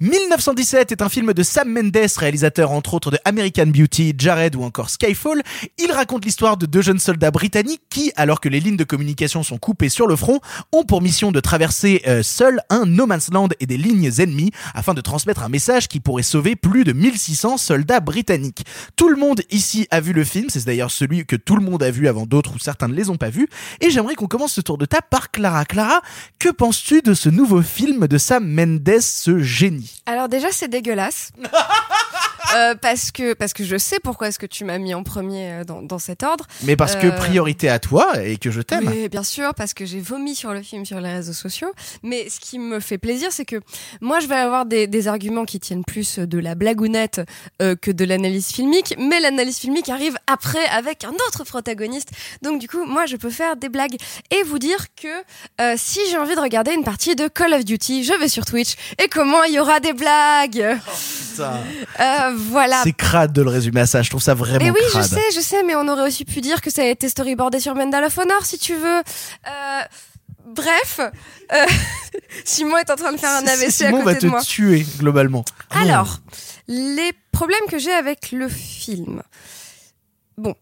Milli 1917 est un film de Sam Mendes, réalisateur entre autres de American Beauty, Jared ou encore Skyfall. Il raconte l'histoire de deux jeunes soldats britanniques qui, alors que les lignes de communication sont coupées sur le front, ont pour mission de traverser euh, seuls un no man's land et des lignes ennemies afin de transmettre un message qui pourrait sauver plus de 1600 soldats britanniques. Tout le monde ici a vu le film, c'est d'ailleurs celui que tout le monde a vu avant d'autres ou certains ne les ont pas vus. Et j'aimerais qu'on commence ce tour de table par Clara. Clara, que penses-tu de ce nouveau film de Sam Mendes, ce génie? Déjà c'est dégueulasse. euh, parce que parce que je sais pourquoi est-ce que tu m'as mis en premier euh, dans, dans cet ordre. Mais parce que Euh, priorité à toi et que je t'aime. Oui, bien sûr, parce que j'ai vomi sur le film sur les réseaux sociaux. Mais ce qui me fait plaisir, c'est que moi, je vais avoir des, des arguments qui tiennent plus de la blagounette euh, que de l'analyse filmique. Mais l'analyse filmique arrive après avec un autre protagoniste. Donc du coup, moi, je peux faire des blagues et vous dire que si j'ai envie de regarder une partie de Call of Duty, je vais sur Twitch. Et comment il y aura des blagues? Euh, Voilà. C'est crade de le résumer à ça. Je trouve ça vraiment Mais oui, crade. je sais, je sais, mais on aurait aussi pu dire que ça a été storyboardé sur Mendal of Honor, si tu veux. Euh, bref, euh, Simon est en train de faire un AVC Simon à va côté te de moi. tuer globalement. Alors, les problèmes que j'ai avec le film. Bon,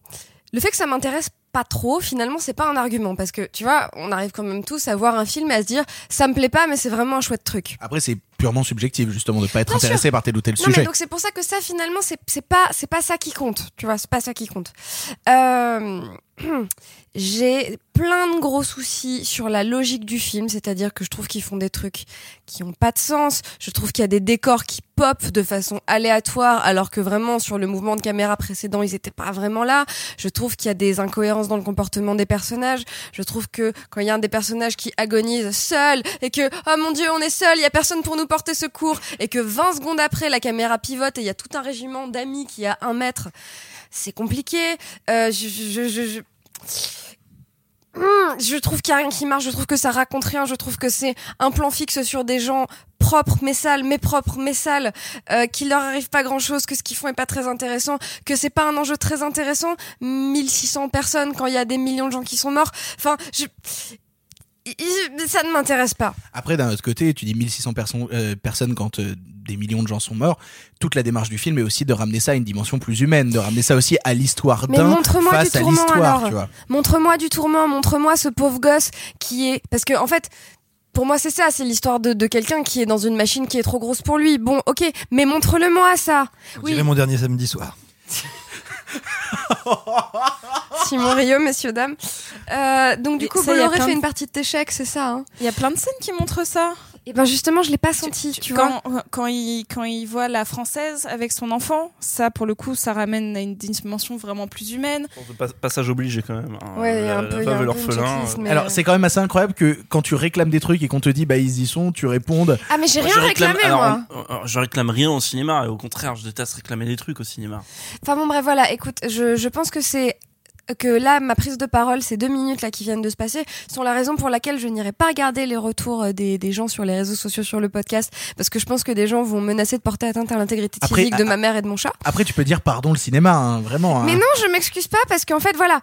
le fait que ça m'intéresse pas trop, finalement, c'est pas un argument parce que tu vois, on arrive quand même tous à voir un film et à se dire ça me plaît pas, mais c'est vraiment un chouette truc. Après, c'est purement subjectif justement de pas être Bien intéressé sûr. par tel ou tel Non, sujet. mais donc c'est pour ça que ça finalement c'est pas c'est pas ça qui compte, tu vois, c'est pas ça qui compte. Euh, j'ai plein de gros soucis sur la logique du film, c'est-à-dire que je trouve qu'ils font des trucs qui ont pas de sens. Je trouve qu'il y a des décors qui pop de façon aléatoire, alors que vraiment sur le mouvement de caméra précédent ils étaient pas vraiment là. Je trouve qu'il y a des incohérences dans le comportement des personnages. Je trouve que quand il y a un des personnages qui agonise seul et que oh mon dieu on est seul, il y a personne pour nous porter secours et que 20 secondes après la caméra pivote et il y a tout un régiment d'amis qui à un mètre, c'est compliqué. Euh, je, je, trouve qu'il n'y a rien qui marche, je trouve que ça raconte rien, je trouve que c'est un plan fixe sur des gens propres mais sales, mais propres mais sales, euh, qu'il leur arrive pas grand chose, que ce qu'ils font est pas très intéressant, que c'est pas un enjeu très intéressant, 1600 personnes quand il y a des millions de gens qui sont morts, enfin, je... ça ne m'intéresse pas. Après, d'un autre côté, tu dis 1600 perso- euh, personnes quand euh, des millions de gens sont morts. Toute la démarche du film est aussi de ramener ça à une dimension plus humaine, de ramener ça aussi à l'histoire d'un montre-moi du face à tourment l'histoire. Montre-moi du tourment, montre-moi ce pauvre gosse qui est. Parce que, en fait. Pour moi, c'est ça, c'est l'histoire de, de quelqu'un qui est dans une machine qui est trop grosse pour lui. Bon, ok, mais montre-le-moi ça. On Oui, mon dernier samedi soir. Simon Rio, messieurs, dames. Euh, donc, du coup, Bolloré fait de- une partie de t'échec, c'est ça hein? Il y a plein de scènes qui montrent ça. Et ben, justement, je l'ai pas senti, tu, vois. quand, quand, il, quand il voit la française avec son enfant, ça, pour le coup, ça ramène à une dimension vraiment plus humaine. Pas- Passage obligé quand même. hein. Ouais, La- un la peu- veuve l'orphelin, euh, mais- Alors, c'est quand même assez incroyable que quand tu réclames des trucs et qu'on te dit bah ils y sont, tu répondes. Ah, mais j'ai rien réclame- réclamé, alors, moi. euh, euh, je réclame rien au cinéma et au contraire, je déteste réclamer des trucs au cinéma. Enfin bon bref voilà, écoute, je, je pense que c'est que là ma prise de parole, ces deux minutes là qui viennent de se passer, sont la raison pour laquelle je n'irai pas regarder les retours euh, des, des gens sur les réseaux sociaux sur le podcast, parce que je pense que des gens vont menacer de porter atteinte à l'intégrité physique de ma mère et de mon chat. Après, tu peux dire pardon le cinéma, hein, vraiment. hein. Mais non, je m'excuse pas parce qu'en fait voilà.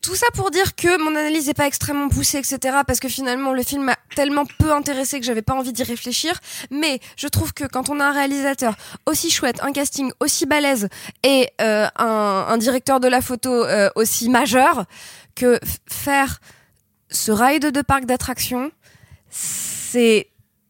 Tout ça pour dire que mon analyse est pas extrêmement poussée, etc. Parce que finalement le film m'a tellement peu intéressé que j'avais pas envie d'y réfléchir. Mais je trouve que quand on a un réalisateur aussi chouette, un casting aussi balèze et euh, un, directeur de la photo euh, aussi majeur, que faire ce ride de parc d'attractions, c'est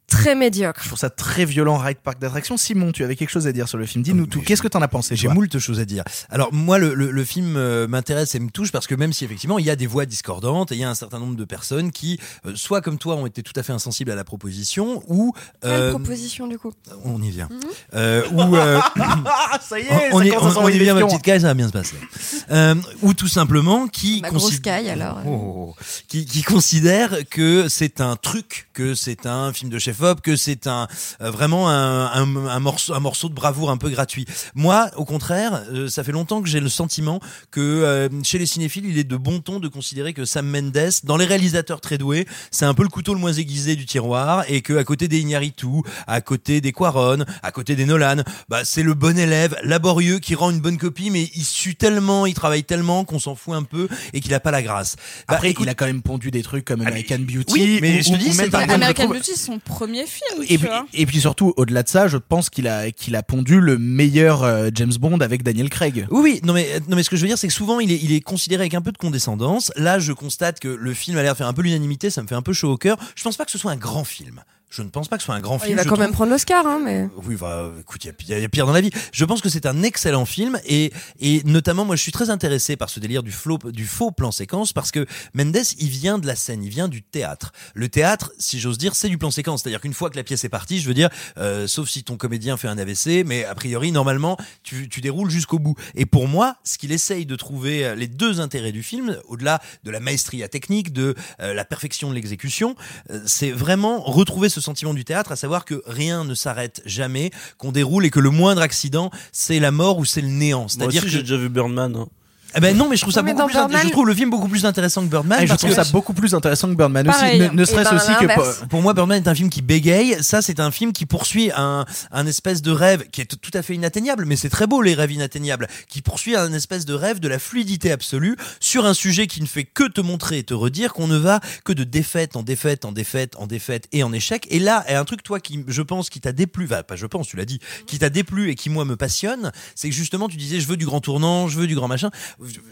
très médiocre. Je trouve ça très violent, Ride Park d'attraction. Simon, tu avais quelque chose à dire sur le film. Dis-nous tout. Qu'est-ce que t'en as pensé J'ai moult choses à dire. Alors moi, le, le- le film euh, m'intéresse et me touche parce que même si effectivement il y a des voix discordantes et il y a un certain nombre de personnes qui, euh, soit comme toi, ont été tout à fait insensibles à la proposition, ou Quelle euh, proposition du coup on y vient, Mhm. euh, ou ça y est, on, ça y, on- on vient ma petite caille, ça va bien se passer. Euh, ou tout simplement qui Ma grosse caille, alors. Oh, qui, qui considère que c'est un truc, que c'est un film de que c'est un euh, vraiment un, un, un morceau, un morceau de bravoure un peu gratuit. Moi, au contraire, euh, ça fait longtemps que j'ai le sentiment que euh, chez les cinéphiles, il est de bon ton de considérer que Sam Mendes, dans les réalisateurs très doués, c'est un peu le couteau le moins aiguisé du tiroir et que à côté des Iñárritu, à côté des Quaron, à côté des Nolan, bah c'est le bon élève laborieux qui rend une bonne copie, mais il sue tellement, il travaille tellement qu'on s'en fout un peu et qu'il a pas la grâce. Bah, Après, écoute, il a quand même pondu des trucs comme American Beauty. oui, mais ou- je te dis, c'est American Beauty, son premier film, Et tu puis, vois. et puis surtout, au-delà de ça, je pense qu'il a, qu'il a pondu le meilleur euh, James Bond avec Daniel Craig. Oui, oui, non mais, non mais ce que je veux dire, c'est que souvent il est, il est considéré avec un peu de condescendance. Là, je constate que le film a l'air de faire un peu l'unanimité, ça me fait un peu chaud au cœur. Je pense pas que ce soit un grand film. Je ne pense pas que ce soit un grand film. Il va quand trouve. même prendre l'Oscar, hein, mais. Oui, bah, écoute, il y, a- il y a pire dans la vie. Je pense que c'est un excellent film et, et notamment, moi, je suis très intéressé par ce délire du, flow, du faux plan séquence parce que Mendes, il vient de la scène, il vient du théâtre. Le théâtre, si j'ose dire, c'est du plan séquence. C'est-à-dire qu'une fois que la pièce est partie, je veux dire, euh, sauf si ton comédien fait un AVC, mais a priori, normalement, tu, tu déroules jusqu'au bout. Et pour moi, ce qu'il essaye de trouver euh, les deux intérêts du film, au-delà de la maestria technique, de euh, la perfection de l'exécution, euh, c'est vraiment retrouver ce sentiment du théâtre, à savoir que rien ne s'arrête jamais, qu'on déroule et que le moindre accident, c'est la mort ou c'est le néant. C'est-à-dire que j'ai déjà vu Birdman. hein. Eh ben non, mais je trouve ça Mais beaucoup dans plus int- Birdman- je trouve le film beaucoup plus intéressant que Birdman Ah, et je parce trouve que ça beaucoup plus intéressant que Birdman Pareil. aussi. Ne, ne Et serait-ce ben, aussi que l'inverse. pour- moi, Birdman est un film qui bégaye. Ça, c'est un film qui poursuit un, un espèce de rêve qui est tout à fait inatteignable, mais c'est très beau les rêves inatteignables, qui poursuit un espèce de rêve de la fluidité absolue sur un sujet qui ne fait que te montrer et te redire qu'on ne va que de défaite en défaite en défaite en défaite et en échec. Et là, est un truc toi qui, je pense, qui t'a déplu, va pas je pense, tu l'as dit, qui t'a déplu et qui moi me passionne, c'est que justement tu disais je veux du grand tournant, je veux du grand machin.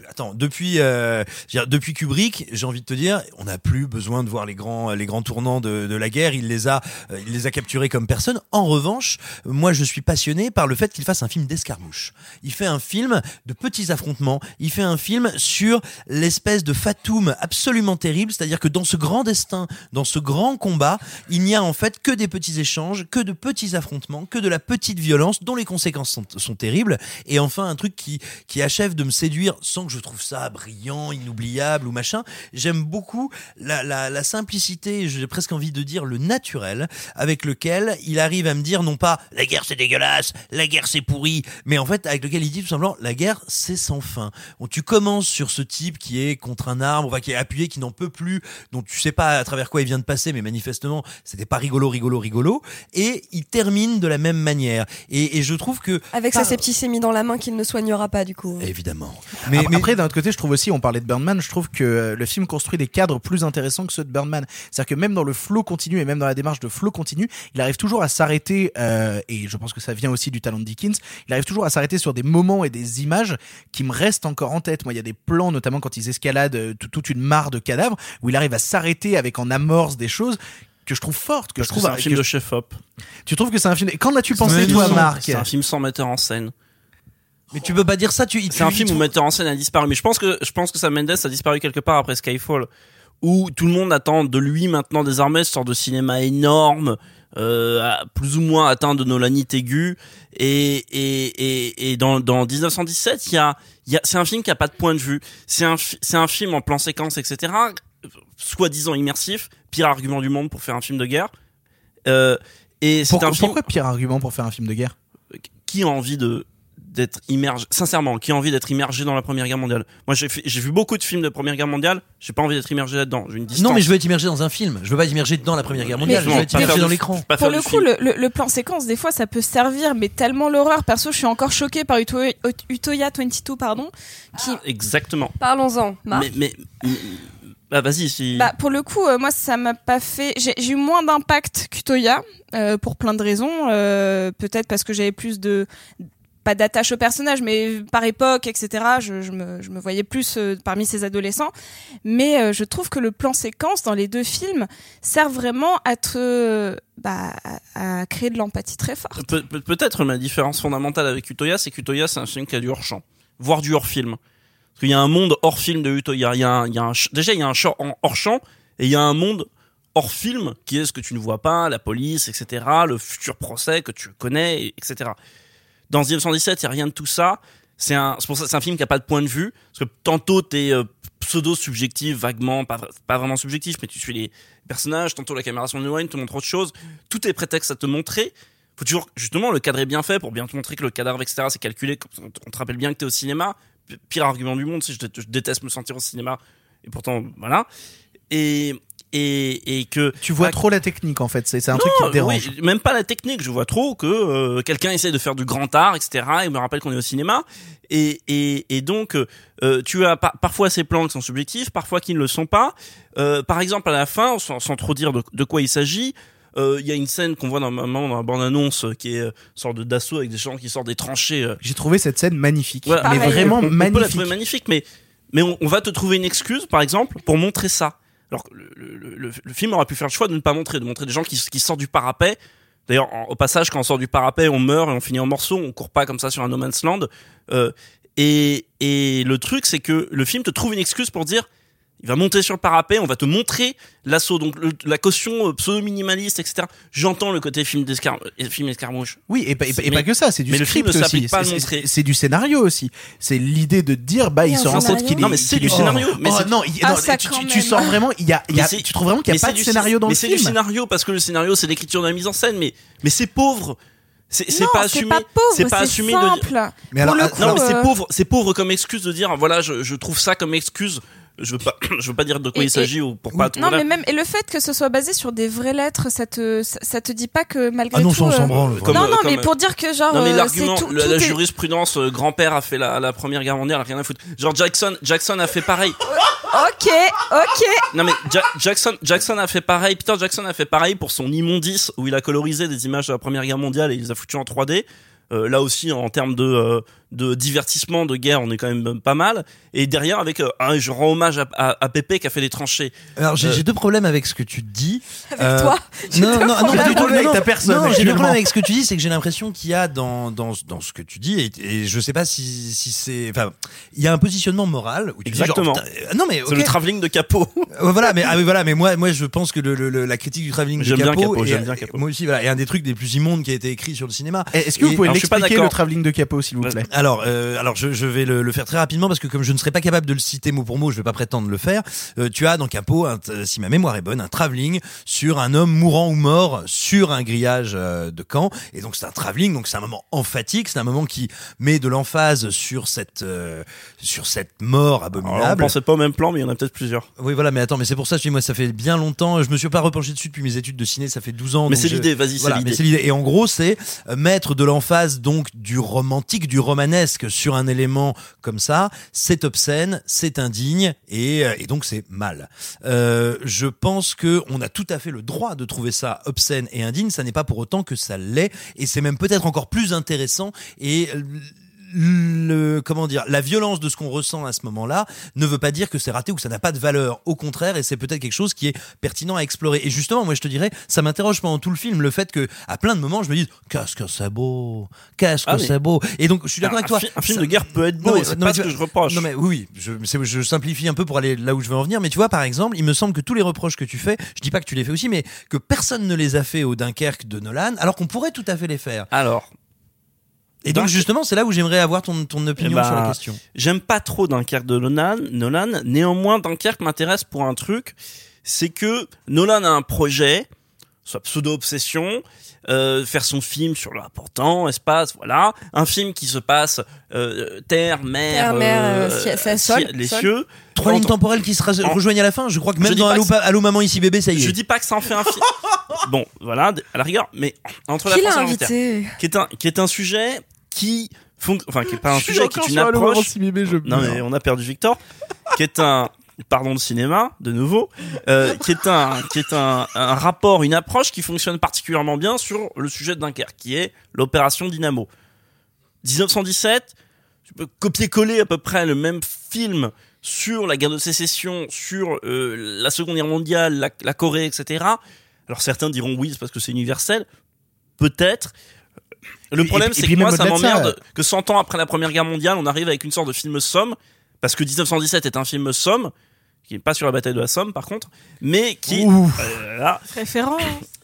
Attends, depuis euh, depuis Kubrick, j'ai envie de te dire, on n'a plus besoin de voir les grands les grands tournants de, de la guerre. Il les a euh, il les a capturés comme personne. En revanche, moi je suis passionné par le fait qu'il fasse un film d'escarmouche. Il fait un film de petits affrontements. Il fait un film sur l'espèce de fatum absolument terrible, c'est-à-dire que dans ce grand destin, dans ce grand combat, il n'y a en fait que des petits échanges, que de petits affrontements, que de la petite violence dont les conséquences sont, sont terribles. Et enfin un truc qui qui achève de me séduire sans que je trouve ça brillant, inoubliable ou machin. J'aime beaucoup la, la, la simplicité, j'ai presque envie de dire le naturel, avec lequel il arrive à me dire non pas la guerre c'est dégueulasse, la guerre c'est pourri, mais en fait avec lequel il dit tout simplement la guerre c'est sans fin. Bon, tu commences sur ce type qui est contre un arbre, enfin qui est appuyé, qui n'en peut plus, dont tu sais pas à travers quoi il vient de passer, mais manifestement c'était pas rigolo, rigolo, rigolo, et il termine de la même manière. Et, et je trouve que Avec par- sa septicémie dans la main qu'il ne soignera pas, du coup. évidemment. Mais, après, d'un autre côté, je trouve aussi, on parlait de Birdman, je trouve que euh, le film construit des cadres plus intéressants que ceux de Birdman. C'est-à-dire que même dans le flow continu et même dans la démarche de flow continu, il arrive toujours à s'arrêter, euh, et je pense que ça vient aussi du talent de Dickens, il arrive toujours à s'arrêter sur des moments et des images qui me restent encore en tête. Moi, il y a des plans, notamment quand ils escaladent euh, tout- toute une mare de cadavres, où il arrive à s'arrêter avec en amorce des choses que je trouve fortes, que Parce je que trouve c'est un film que de chef-op. Tu trouves que c'est un film Qu'en as-tu pensé, toi, Marc C'est un film sans metteur en scène. Mais tu peux pas dire ça. Tu, C'est un film où le metteur en scène a disparu. Mais je pense que je pense que Sam Mendes a disparu quelque part après Skyfall, où tout le monde attend de lui maintenant désormais ce sort de cinéma énorme, euh, plus ou moins atteint de nolanite aiguë. Et et et, et dans dans 1917, il y a il y a c'est un film qui a pas de point de vue. C'est un c'est un film en plan séquence etc. Soi-disant immersif, pire argument du monde pour faire un film de guerre. Euh, et c'est Pourquoi, un film pourquoi pire argument pour faire un film de guerre? Qui a envie de d'être immergé sincèrement qui a envie d'être immergé dans la première guerre mondiale moi j'ai vu beaucoup de films de première guerre mondiale j'ai pas envie d'être immergé là-dedans j'ai une distance Non, mais je veux être immergé dans un film. Je veux pas être immergé dans la Première Guerre mondiale. je veux être immergé dans l'écran. Pour le coup, le, plan séquence, des fois, ça peut servir, mais tellement l'horreur. Perso, je suis encore choquée par Uto- Utoya 22, pardon. Qui, exactement Parlons-en, Marc. mais mais mais- bah vas-y si bah, pour le coup, euh, moi, ça m'a pas fait. J'ai j'ai eu moins d'impact qu'Utoya, euh, pour plein de raisons. Euh, Peut-être parce que j'avais plus de pas d'attache au personnage, mais par époque, etc. Je, je, me, je me voyais plus euh, parmi ces adolescents. Mais euh, je trouve que le plan séquence dans les deux films sert vraiment à te, bah, à, créer de l'empathie très forte. Pe- pe- peut-être ma différence fondamentale avec Utoya c'est qu'Utoya c'est un film qui a du hors champ voire du hors film parce qu'il y a un monde hors film de Utoya il y a un, il y a un déjà il y a un hors champ et il y a un monde hors film qui est ce que tu ne vois pas la police etc le futur procès que tu connais et- etc dans 1917 il y a rien de tout ça. C'est un pour ça c'est un film qui a pas de point de vue parce que tantôt t'es euh, pseudo subjectif vaguement pas vra- pas vraiment subjectif mais tu suis les personnages tantôt la caméra s'éloigne te montre autre chose. Tout est prétexte à te montrer. Faut toujours justement le cadre est bien fait pour bien te montrer que le cadavre etc c'est calculé on te- rappelle bien que t'es au cinéma. Pire argument du monde si je, je déteste me sentir au cinéma et pourtant voilà. Et et et que Tu vois trop la technique en fait, c'est c'est un truc qui te dérange. oui, même pas la technique. Je vois trop que euh, quelqu'un essaie de faire du grand art, etc. Et me rappelle qu'on est au cinéma. Et, et, et donc, euh, tu as par- parfois ces plans qui sont subjectifs, parfois qui ne le sont pas. Euh, par exemple, à la fin, sans, sans trop dire de, de quoi il s'agit, euh, il y a une scène qu'on voit dans, dans la bande-annonce euh, qui est euh, une sorte de d'assaut avec des gens qui sortent des tranchées. euh, J'ai trouvé cette scène magnifique, voilà. mais Pareil. vraiment on, on peut la magnifique. trouver magnifique, mais mais on, on va te trouver une excuse, par exemple, pour montrer ça. Alors le, le, le, le film aurait pu faire le choix de ne pas montrer, de montrer des gens qui, qui sortent du parapet. D'ailleurs, au passage, quand on sort du parapet, on meurt et on finit en morceaux. On court pas comme ça sur un no man's land. Euh, et, et le truc, c'est que le film te trouve une excuse pour dire il va monter sur le parapet, on va te montrer l'assaut, donc le- la caution euh, pseudo-minimaliste, etc. J'entends le côté film d'escar- euh, film escarmouche. Oui, et pas, et pas- et Mais- pas que ça, c'est du mais le film script ne s'applique aussi. pas C'est- le c'est-. C'est du scénario aussi. C'est l'idée de dire, bah, il un se rend compte scénario. qu'il est. Non, mais c'est du scénario, mais Oh, c'est- non, il- Ah, non, ça, tu, tu- tu même. sens vraiment, il y a, il y a- Mais c'est- tu trouves vraiment qu'il n'y mais a pas c'est de scénario dans mais le c'est film. du scénario parce que le scénario c'est l'écriture de la mise en scène, mais mais c'est pauvre. C'est c'est pas c'est assumé. pas pauvre, C'est pas c'est assumé de. simple. Mais alors, le coup, Non, mais c'est euh, pauvre, c'est pauvre comme excuse de dire voilà, je, je trouve ça comme excuse. Je veux pas, je veux pas dire de quoi Et- il s'agit ou pour pas. tout- Non, mais même et le fait que ce soit basé sur des vraies lettres, ça te ça, ça te dit pas que malgré Ah non, tout. ça on euh, s'en branle. Comme- non, euh, non, comme- mais pour dire que genre Non mais euh, l'argument, tout, la, tout la est- jurisprudence, euh, grand-père a fait la, la première guerre mondiale, rien à foutre. Genre Jackson, Jackson a fait pareil. Ok, ok. Non mais Ja- Jackson, Jackson a fait pareil. Peter Jackson a fait pareil pour son immondice où il a colorisé des images de la Première Guerre mondiale et il les a foutues en 3D. Euh, là aussi, en termes de, euh, de divertissement, de guerre, on est quand même pas mal. Et derrière, avec, euh, un- je rends hommage à, à, à Pépé qui a fait des tranchées. Alors j'ai Euh, j'ai deux problèmes avec ce que tu dis. Avec Euh, toi. Non, non, non, pas du tout. avec non, personne, Non, j'ai deux problèmes avec ce que tu dis, c'est que j'ai l'impression qu'il y a dans, dans, dans ce que tu dis, et, et je sais pas si, si c'est, enfin, il y a un positionnement moral. Où tu dis genre, Exactement. euh, non mais C'est ok. le travelling de Capot. Euh, voilà, mais ah oui, voilà, mais moi, moi, je pense que le, le- le- la critique du travelling de Capot, Capot, j'aime bien Capot. moi aussi, voilà, est un des trucs les plus immondes qui a été écrit sur le cinéma. Est-ce que vous Et- pouvez m'expliquer le travelling de Capot, s'il vous Ouais. plaît? Alors, euh, alors je, je vais le, le faire très rapidement parce que comme je ne serais pas capable de le citer mot pour mot, je vais pas prétendre le faire. Euh, tu as dans Capot, un si ma mémoire est bonne, un travelling sur un homme mourant ou mort sur un grillage euh, de camp. Et donc c'est un travelling, donc c'est un moment emphatique, c'est un moment qui met de l'emphase sur cette euh, sur cette mort Alors, on abominable. pensait pas au même plan, mais il y en a peut-être plusieurs. Oui, voilà, mais attends, mais c'est pour ça, je dis, moi, ça fait bien longtemps, je me suis pas repenché dessus depuis mes études de ciné, ça fait 12 ans. Mais c'est l'idée, vas-y, Voilà, c'est mais l'idée. c'est l'idée. Et en gros, c'est mettre de l'emphase donc du romantique, du sur un élément comme ça. C'est obscène, c'est indigne et, euh, donc c'est mal. Euh, je pense que on a tout à fait le droit de trouver ça obscène et indigne. Ça n'est pas pour autant que ça l'est et c'est même peut-être encore plus intéressant et le comment dire la violence de ce qu'on ressent à ce moment-là ne veut pas dire que c'est raté ou que ça n'a pas de valeur. Au contraire et c'est peut-être quelque chose qui est pertinent à explorer. Et justement moi je te dirais ça m'interroge pendant tout le film le fait que à plein de moments je me dis qu'est-ce que c'est beau qu'est-ce que Ah, mais- c'est beau. Et donc je suis d'accord avec toi. fi- un film Ça- de guerre peut être beau, Non, mais- c'est pas mais ce que je reproche. non mais oui, je, je simplifie un peu pour aller là où je veux en venir, mais tu vois par exemple, il me semble que tous les reproches que tu fais, je dis pas que tu les fais aussi, mais que personne ne les a fait au Dunkerque de Nolan, alors qu'on pourrait tout à fait les faire. Alors, Et donc Dunkerque- justement, c'est là où j'aimerais avoir ton, ton opinion Eh ben, sur la question. J'aime pas trop Dunkerque de Nolan, Nolan. Néanmoins, Dunkerque m'intéresse pour un truc, c'est que Nolan a un projet, soit pseudo-obsession, euh, faire son film sur l'important, espace, voilà. Un film qui se passe euh, terre, mer, Terre, mer, euh, ciel- sol, ciel- les sol. cieux. Trois lignes temporelles qui se en- rejoignent à la fin. Je crois que même dans Allô, maman ici bébé, ça y est. Je dis pas que ça en fait un film. bon, voilà, à la rigueur, mais entre la Qui France l'a et l'Angleterre, invité qui est un qui est un sujet qui enfin qui est pas un Je sujet qui est une maman, approche si bébé, je non mais on a perdu Victor qui est un pardon de cinéma de nouveau euh, qui est un qui est un, un rapport une approche qui fonctionne particulièrement bien sur le sujet de Dunkerque qui est l'opération Dynamo. 1917 tu peux copier-coller à peu près le même film sur la guerre de sécession sur euh, la seconde guerre mondiale la, la Corée etc alors certains diront oui c'est parce que c'est universel. Peut-être. Le problème c'est que moi ça m'emmerde que 100 ans après la première guerre mondiale on arrive avec une sorte de film somme parce que 1917 est un film somme qui est pas sur la bataille de la Somme par contre mais qui Ouh. euh, là, Référent.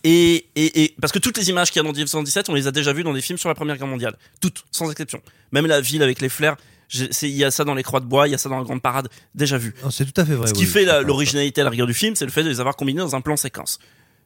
et, et, et parce que toutes les images qu'il y a dans 1917, on les a déjà vues dans des films sur la Première Guerre mondiale, toutes, sans exception. Même la ville avec les flares, il y a ça dans les Croix de Bois, il y a ça dans la Grande Parade, déjà vu. Non, C'est tout à fait vrai. Ce oui, qui oui, fait l'originalité à la rigueur du film, c'est le fait de les avoir combinés dans un plan séquence.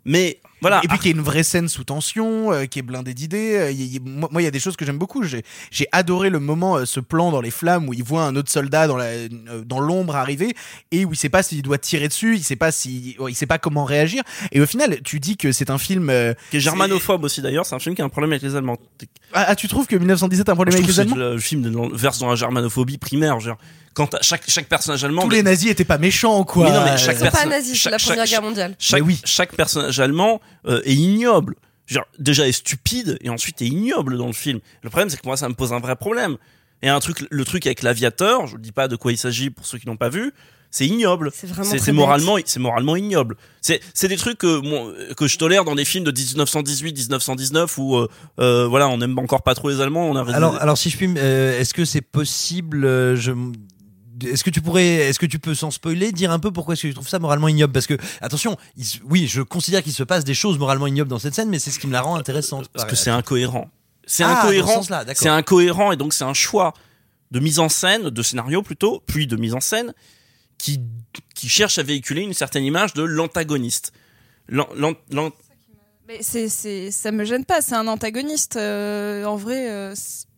Mais voilà. Et puis qu'il y ait une vraie scène sous tension, euh, qui est blindée d'idées. euh, y y moi, il y a des choses que j'aime beaucoup. J'ai, j'ai adoré le moment, euh, ce plan dans les flammes où il voit un autre soldat dans, la, euh, dans l'ombre arriver et où il sait pas s'il doit tirer dessus, il sait pas si, ouais, il sait pas comment réagir. Et au final, tu dis que c'est un film. euh, qui est germanophobe aussi d'ailleurs, c'est un film qui a un problème avec les Allemands. Ah, ah, tu trouves que 1917 a un problème Je avec les que c'est Allemands le le film de- verse dans la germanophobie primaire. Genre, quand chaque, chaque personnage allemand. Tous les nazis étaient pas méchants, quoi. Mais non, mais chaque Ils sont pas nazis, c'est chaque- la Première chaque- Guerre mondiale. chaque, Mais oui. chaque personnage allemand euh, est ignoble. Genre, déjà est stupide et ensuite est ignoble dans le film. Le problème, c'est que moi, ça me pose un vrai problème. Et un truc, le truc avec l'aviateur, je ne dis pas de quoi il s'agit pour ceux qui n'ont pas vu, c'est ignoble. C'est moralement, c'est moralement ignoble. C'est c'est des trucs que que je tolère dans des films de 1918, 1919 où euh, euh, voilà, on aime encore pas trop les Allemands. On a Alors, alors si je puis, euh, est-ce que c'est possible euh, je... Est-ce que tu pourrais, est-ce que tu peux sans spoiler dire un peu pourquoi est-ce que tu trouves ça moralement ignoble? Parce que attention, il oui, je considère qu'il se passe des choses moralement ignobles dans cette scène, mais c'est ce qui me la rend intéressante. parce que c'est incohérent. C'est Ah, incohérent. C'est incohérent et donc c'est un choix de mise en scène, de scénario plutôt, puis de mise en scène qui qui cherche à véhiculer une certaine image de l'antagoniste. L'an- l'an- l'an- Mais c'est, c'est, ça me gêne pas, c'est un antagoniste. euh, en vrai, euh,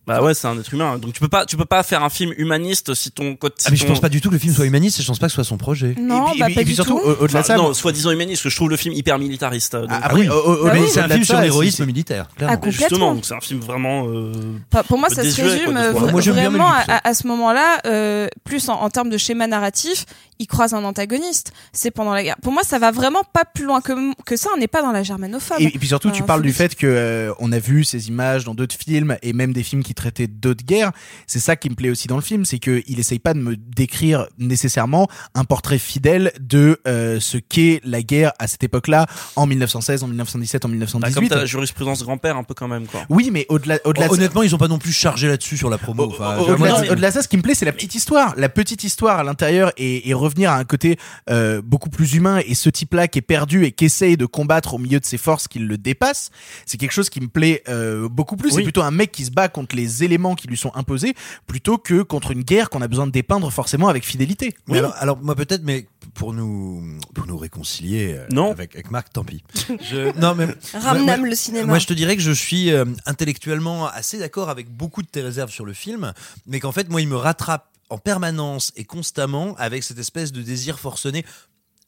Bah ouais, c'est un être humain. Donc tu peux pas, tu peux pas faire un film humaniste si ton côté. Ah mais je pense pas du tout que le film soit humaniste, et je pense pas que ce soit son projet. non, et puis, bah et puis- pas et puis du surtout, tout. au- au-delà de ça, non, soi-disant humaniste, que je trouve le film hyper militariste. donc- Ah, après, oui. au- Bah au-delà oui. c'est un film sur l'héroïsme militaire, clairement. Ah, complètement. Justement, donc c'est un film vraiment. euh, Enfin, pour moi, ça se quoi, résume euh. Moi, vraiment à, Gibson. à- à ce moment-là, euh, plus en, en termes de schéma narratif, il croise un antagoniste. C'est pendant la guerre. Pour moi, ça va vraiment pas plus loin que, que ça. On n'est pas dans la germanophobe. Et, et puis surtout, tu Euh, parles du fait que euh, on a vu ces images dans d'autres films et même des films qui traitaient d'autres guerres. C'est ça qui me plaît aussi dans le film, c'est que il essaye pas de me décrire nécessairement un portrait fidèle de euh, ce qu'est la guerre à cette époque-là, en 1916, en 1917, en bah, comme 1918. la jurisprudence grand-père un peu quand même quoi. oui, mais au-delà, au-delà de ça- Honnêtement, ils ont pas non plus chargé là-dessus sur la promo. Au- au- Au-delà de- mais- au-delà de ça, ce qui me plaît, c'est la petite histoire. La petite histoire à l'intérieur et, et revenir à un côté euh, beaucoup plus humain. Et ce type-là qui est perdu et qui essaye de combattre au milieu de ses forces qui le dépassent, c'est quelque chose qui me plaît euh, beaucoup plus. C'est Oui. plutôt un mec qui se bat contre les éléments qui lui sont imposés plutôt que contre une guerre qu'on a besoin de dépeindre forcément avec fidélité. Mais alors, alors, moi peut-être, mais pour nous pour nous réconcilier euh, Non. avec avec Marc, tant pis. Je, non mais Ramnam moi- le cinéma. Moi, je te dirais que je suis euh, intellectuellement assez d'accord avec beaucoup de tes réserves sur le film, mais qu'en fait, moi, il me rattrape en permanence et constamment avec cette espèce de désir forcené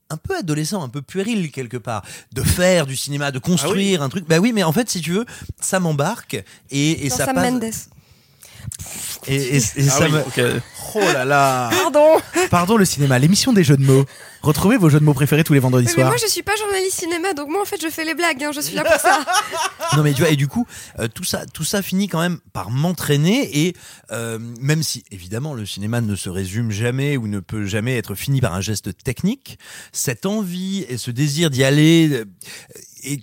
un peu adolescent, un peu puéril quelque part, de faire du cinéma, de construire un truc. Bah oui, mais en fait, si tu veux, ça m'embarque et, et Dans ça Sam passe. Mendes. Et, et- et Ah ça oui, me. Oh là là Pardon. Pardon le cinéma, l'émission des jeux de mots. Retrouvez vos jeux de mots préférés tous les vendredis Mais, mais soirs. moi, je suis pas journaliste cinéma, donc moi, en fait, je fais les blagues. hein, je suis là pour ça. Non mais tu vois et du coup euh, tout ça tout ça finit quand même par m'entraîner et euh, même si évidemment le cinéma ne se résume jamais ou ne peut jamais être fini par un geste technique cette envie et ce désir d'y aller euh, et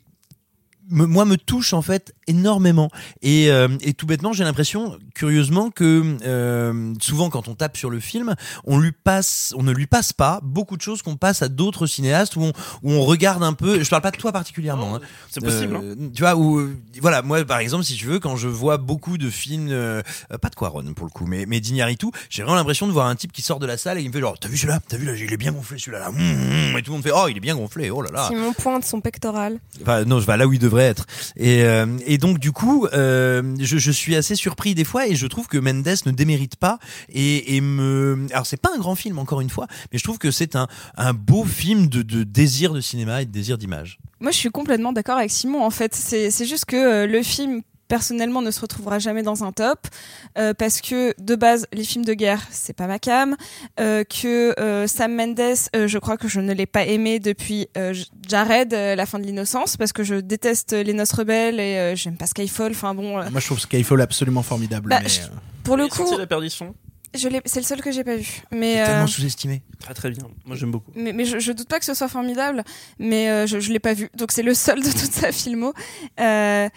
me- moi me touche en fait énormément et, euh, et tout bêtement j'ai l'impression curieusement que euh, souvent quand on tape sur le film on lui passe on ne lui passe pas beaucoup de choses qu'on passe à d'autres cinéastes où on, où on regarde un peu je parle pas de toi particulièrement hein, C'est possible. hein. euh, tu vois, ou euh, voilà, moi par exemple, si tu veux, quand je vois beaucoup de films, euh, pas de Quaron pour le coup, mais mais d'Iñárritu, j'ai vraiment l'impression de voir un type qui sort de la salle et il me fait genre, t'as vu celui-là, t'as vu là, il est bien gonflé celui-là, là. Hum, hum, et tout le monde fait, oh, il est bien gonflé, oh là là. Simon pointe son pectoral. Enfin, non, je vais là où il devrait être. Et, euh, et donc, du coup, euh, je, je suis assez surpris des fois et je trouve que Mendes ne démérite pas et, et me. Alors, c'est pas un grand film, encore une fois, mais je trouve que c'est un, un beau film de, de désir de cinéma et de désir d'image. Moi, je suis complètement d'accord avec Simon. En fait, c'est juste que euh, le film personnellement ne se retrouvera jamais dans un top euh, parce que de base les films de guerre c'est pas ma cam euh, que euh, Sam Mendes euh, je crois que je ne l'ai pas aimé depuis euh, Jared euh, la fin de l'innocence parce que je déteste les noces rebelles et euh, j'aime pas Skyfall enfin bon euh, Moi je trouve Skyfall absolument formidable. Bah, mais, je- euh, pour le coup la perdition? je l'ai c'est le seul que j'ai pas vu mais C'est euh, tellement sous-estimé. Très très bien. Moi j'aime beaucoup. mais, mais je, je doute pas que ce soit formidable, mais euh, je, je l'ai pas vu, donc c'est le seul de toute sa filmo. Euh,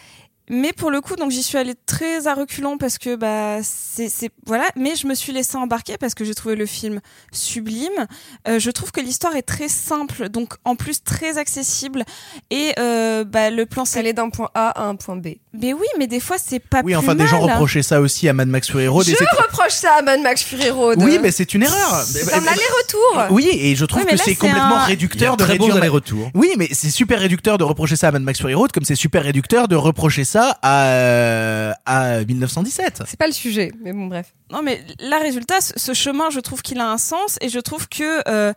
mais pour le coup, donc j'y suis allée très à reculons parce que bah c'est c'est voilà, mais je me suis laissée embarquer parce que j'ai trouvé le film sublime. Euh, je trouve que l'histoire est très simple, donc en plus très accessible et euh, bah le plan c'est Aller d'un point A à un point B. mais oui, mais des fois c'est pas Oui, plus enfin des gens reprochaient ça aussi à Mad Max Fury Road. et Je reproche ça à Mad Max Fury Road. Oui, mais c'est une erreur. C'est un aller-retour. Oui, et je trouve Oui, que c'est complètement un- réducteur de très réduire. allers-retours. Oui, mais c'est super réducteur de reprocher ça à Mad Max Fury Road, comme c'est super réducteur de reprocher ça à euh, à 1917. C'est pas le sujet, mais bon, bref. Non, mais là, résultat, ce, ce chemin, je trouve qu'il a un sens et je trouve que euh,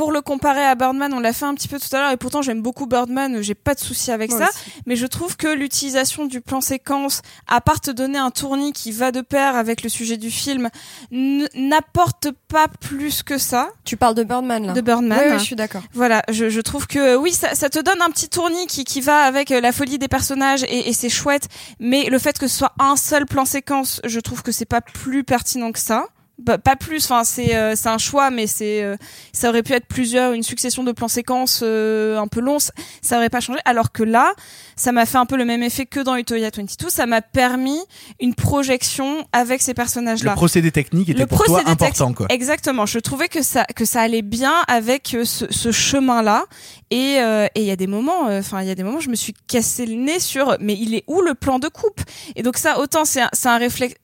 pour le comparer à Birdman, on l'a fait un petit peu tout à l'heure et pourtant j'aime beaucoup Birdman, j'ai pas de souci avec Moi ça. aussi. Mais je trouve que l'utilisation du plan séquence, à part te donner un tournis qui va de pair avec le sujet du film, n'apporte pas plus que ça Tu parles de Birdman, là. de Birdman. Oui, oui, je suis d'accord. Voilà, je, je trouve que oui, ça, ça te donne un petit tournis qui, qui va avec euh, la folie des personnages et, et c'est chouette. Mais le fait que ce soit un seul plan séquence, je trouve que c'est pas plus pertinent que ça. Bah, pas plus. Enfin, c'est euh, c'est un choix, mais c'est euh, ça aurait pu être plusieurs, une succession de plans séquences euh, un peu longs. Ça- aurait pas changé. Alors que là, ça m'a fait un peu le même effet que dans Utopia 22. Ça m'a permis une projection avec ces personnages-là. Le procédé technique était Le pour toi important, quoi. Exactement. Je trouvais que ça que ça allait bien avec euh, ce, ce chemin-là. Et euh, et il y a des moments, euh, enfin il y a des moments, je me suis cassé le nez sur. Mais il est où le plan de coupe? Et donc ça, autant c'est un, c'est un réflexe.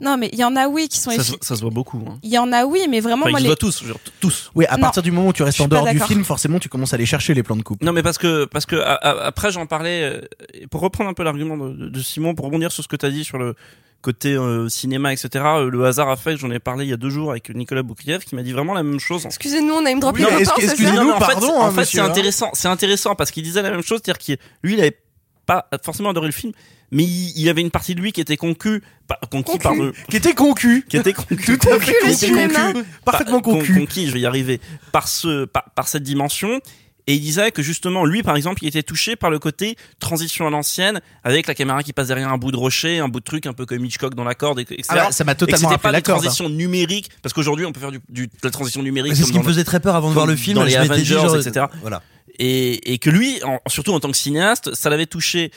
Non, mais il y en a oui qui sont. Ça, se- ça se voit beaucoup. Hein. Il y en a oui, mais vraiment Enfin, moi ils se les. voient tous, genre, tous. Oui, à Non. partir du moment où tu restes en dehors du film, forcément, tu commences à aller chercher les plans de coupe. Non, mais parce que parce que après j'en parlais euh, et pour reprendre un peu l'argument de, Simon pour rebondir sur ce que tu as dit sur le côté euh, cinéma etc. euh, le hasard a fait que j'en ai parlé il y a deux jours avec Nicolas Boukrieff qui m'a dit vraiment la même chose. Excusez-nous, on a une drop Oui, excusez-nous, pardon, en hein, fait, c'est hein. intéressant, c'est intéressant parce qu'il disait la même chose, c'est-à-dire qu'il lui il avait pas forcément adoré le film, mais il, il avait une partie de lui qui était conquue, pas, conquis Conquis. par le, Qui était concu. qui était conquis, Tout à fait concu. cinéma. Parfaitement concu. conquis, je vais y arriver, par ce, par, par cette dimension. Et il disait que justement, lui, par exemple, il était touché par le côté transition à l'ancienne, avec la caméra qui passe derrière un bout de rocher, un bout de truc, un peu comme Hitchcock dans la corde, et- etc. Ah bah, ça m'a totalement rappelé pas la corde. hein. transition numérique, parce qu'aujourd'hui, on peut faire du, du- de la transition numérique. C'est ce qui me faisait très peur avant de voir le film. dans les Avengers, genre, etc. Voilà. et, et que lui, en- surtout en tant que cinéaste, ça l'avait touché.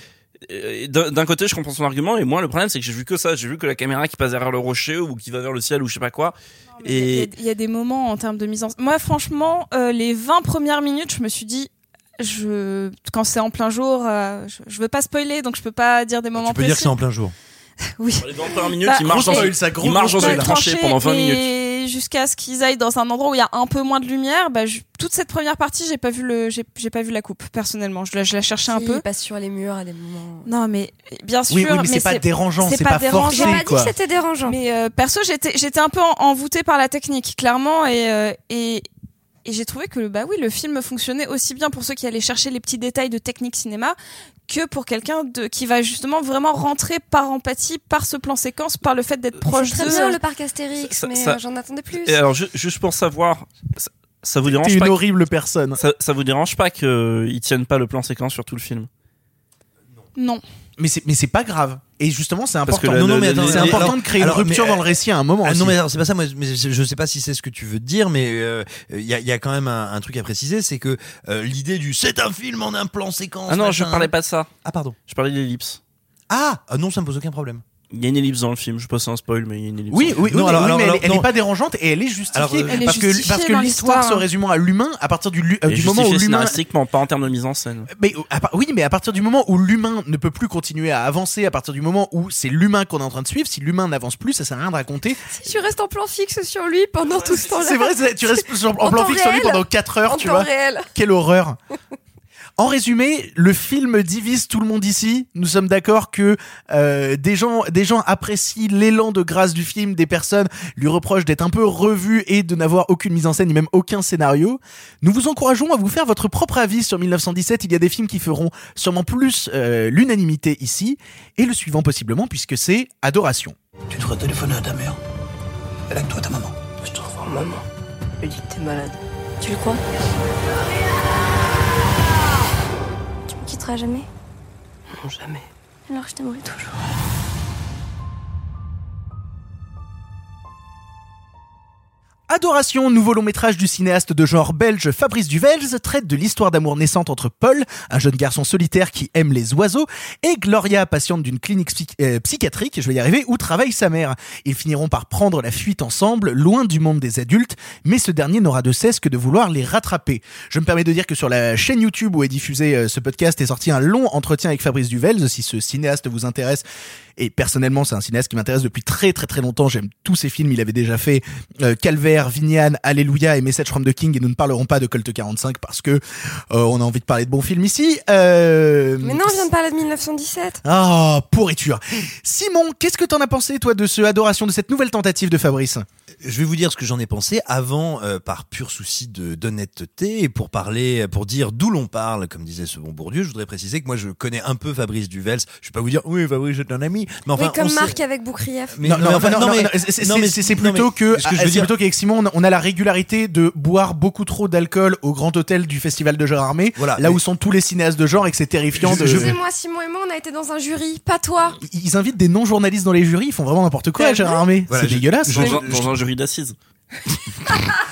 D'un côté, je comprends son argument, et moi, le problème, c'est que j'ai vu que ça. J'ai vu que la caméra qui passe derrière le rocher ou qui va vers le ciel ou je sais pas quoi. Il y a- Et il y, a des moments en termes de mise en Moi, franchement, euh, les 20 premières minutes, je me suis dit, je quand c'est en plein jour, euh, je, je veux pas spoiler, donc je peux pas dire des moments Tu peux dire que c'est en plein jour. Oui. dans les 20 premières minutes, Bah, il marche gros dans, spoil, ça, gros il marche dans une tranchée pendant 20 minutes. jusqu'à ce qu'ils aillent dans un endroit où il y a un peu moins de lumière, bah, je- toute cette première partie, j'ai pas vu le, j'ai j'ai pas vu la coupe personnellement. Je la, je la cherchais un peu. Passe sur les murs à des moments. Non, mais bien sûr. Oui, oui, mais c'est pas dérangeant, c'est pas forcé, J'ai pas dit quoi. que c'était dérangeant. Mais euh, perso, j'étais j'étais un peu en- envoûtée par la technique, clairement, et euh, et et j'ai trouvé que bah oui, le film fonctionnait aussi bien pour ceux qui allaient chercher les petits détails de technique cinéma que pour quelqu'un de qui va justement vraiment rentrer par empathie, par ce plan séquence, par le fait d'être proche Très de. bien le parc Astérix, Ça- mais ça- euh, j'en attendais plus. Et alors, ju- juste pour savoir, ça, ça vous dérange une pas que- horrible personne. ça, ça vous dérange pas qu'ils tiennent pas le plan séquence sur tout le film? Non. Mais c'est, mais c'est pas grave. Et justement, c'est Parce que important. la- non, non, le- mais le- attends, c'est important alors- de créer alors, une rupture mais, dans le récit à un moment Ah aussi. non mais alors, c'est pas ça moi mais je sais pas si c'est ce que tu veux dire mais euh, il y, a, y a quand même un, un truc à préciser c'est que euh, l'idée du c'est un film en un plan séquence Ah non, je parlais pas de ça. ah pardon Je parlais de l'ellipse. ah ah, non ça me pose aucun problème Il y a une ellipse dans le film. Je passe un spoil, mais il y a une ellipse. Oui, dans le oui, film. oui, Non, mais, alors- oui, alors- mais elle, alors, elle est non. pas dérangeante et elle est justifiée Alors, euh, Elle est parce que parce que l'histoire se résumant à l'humain à partir du, euh, du moment où l'humain scénaristiquement, pas en termes de mise en scène. mais à oui, mais à partir du moment où l'humain ne peut plus continuer à avancer, à partir du moment où c'est l'humain qu'on est en train de suivre, si l'humain n'avance plus, ça sert à rien de raconter. Si tu restes en plan fixe sur lui pendant tout ce temps-là. C'est vrai, tu restes en plan fixe sur lui pendant 4 heures, En tu temps vois. réel. Quelle horreur. En résumé, le film divise tout le monde ici. Nous sommes d'accord que euh, des gens, des gens apprécient l'élan de grâce du film, des personnes lui reprochent d'être un peu revu et de n'avoir aucune mise en scène, ni même aucun scénario. Nous vous encourageons à vous faire votre propre avis sur 1917. Il y a des films qui feront sûrement plus euh, l'unanimité ici, et le suivant possiblement puisque c'est Adoration. Tu devrais téléphoner à ta mère. Elle aime toi, ta maman. Je te revois maman. Elle dit que t'es malade. Tu le crois Jamais? Non, jamais. Alors je t'aimerai toujours. Adoration, nouveau long métrage du cinéaste de genre belge Fabrice Duvels, traite de l'histoire d'amour naissante entre Paul, un jeune garçon solitaire qui aime les oiseaux, et Gloria, patiente d'une clinique euh, psychiatrique, je vais y arriver, où travaille sa mère. Ils finiront par prendre la fuite ensemble, loin du monde des adultes, mais ce dernier n'aura de cesse que de vouloir les rattraper. Je me permets de dire que sur la chaîne YouTube où est diffusé euh, ce podcast est sorti un long entretien avec Fabrice Duvels, si ce cinéaste vous intéresse. Et personnellement, c'est un cinéaste qui m'intéresse depuis très très très longtemps. J'aime tous ses films. Il avait déjà fait euh, Vignane, Alléluia et Message from the King. Et nous ne parlerons pas de Colt 45 parce que euh, on a envie de parler de bons films ici. Euh... Mais non, on vient de parler de 1917. Ah, pourriture. Simon, qu'est-ce que t'en as pensé, toi, de ce adoration, de cette nouvelle tentative de Fabrice? Je vais vous dire ce que j'en ai pensé avant, euh, par pur souci de d'honnêteté et pour parler, pour dire d'où l'on parle, comme disait ce bon Bourdieu. Je voudrais préciser que moi je connais un peu Fabrice Duvels. Je vais pas vous dire oui Fabrice c'est un ami, mais enfin oui, comme on sait- Marc avec Boukrieff. Mais, non, mais non, enfin, non, non, non, mais- non, c'est- c'est non, mais- c'est- c'est non, mais plutôt que, ce que je veux dire- plutôt qu'avec Simon, finalement on a, on a la régularité de boire beaucoup trop d'alcool au grand hôtel du festival de genre armé, Voilà, là mais- où sont tous les cinéastes de genre et que c'est terrifiant. de... Excusez-moi, Simon et moi, on a été dans un jury, pas toi. Ils invitent des non-journalistes dans les jurys, ils font vraiment n'importe quoi, C'est Gérard Armé. Voilà, c'est dégueulasse. Dans un jury d'assises.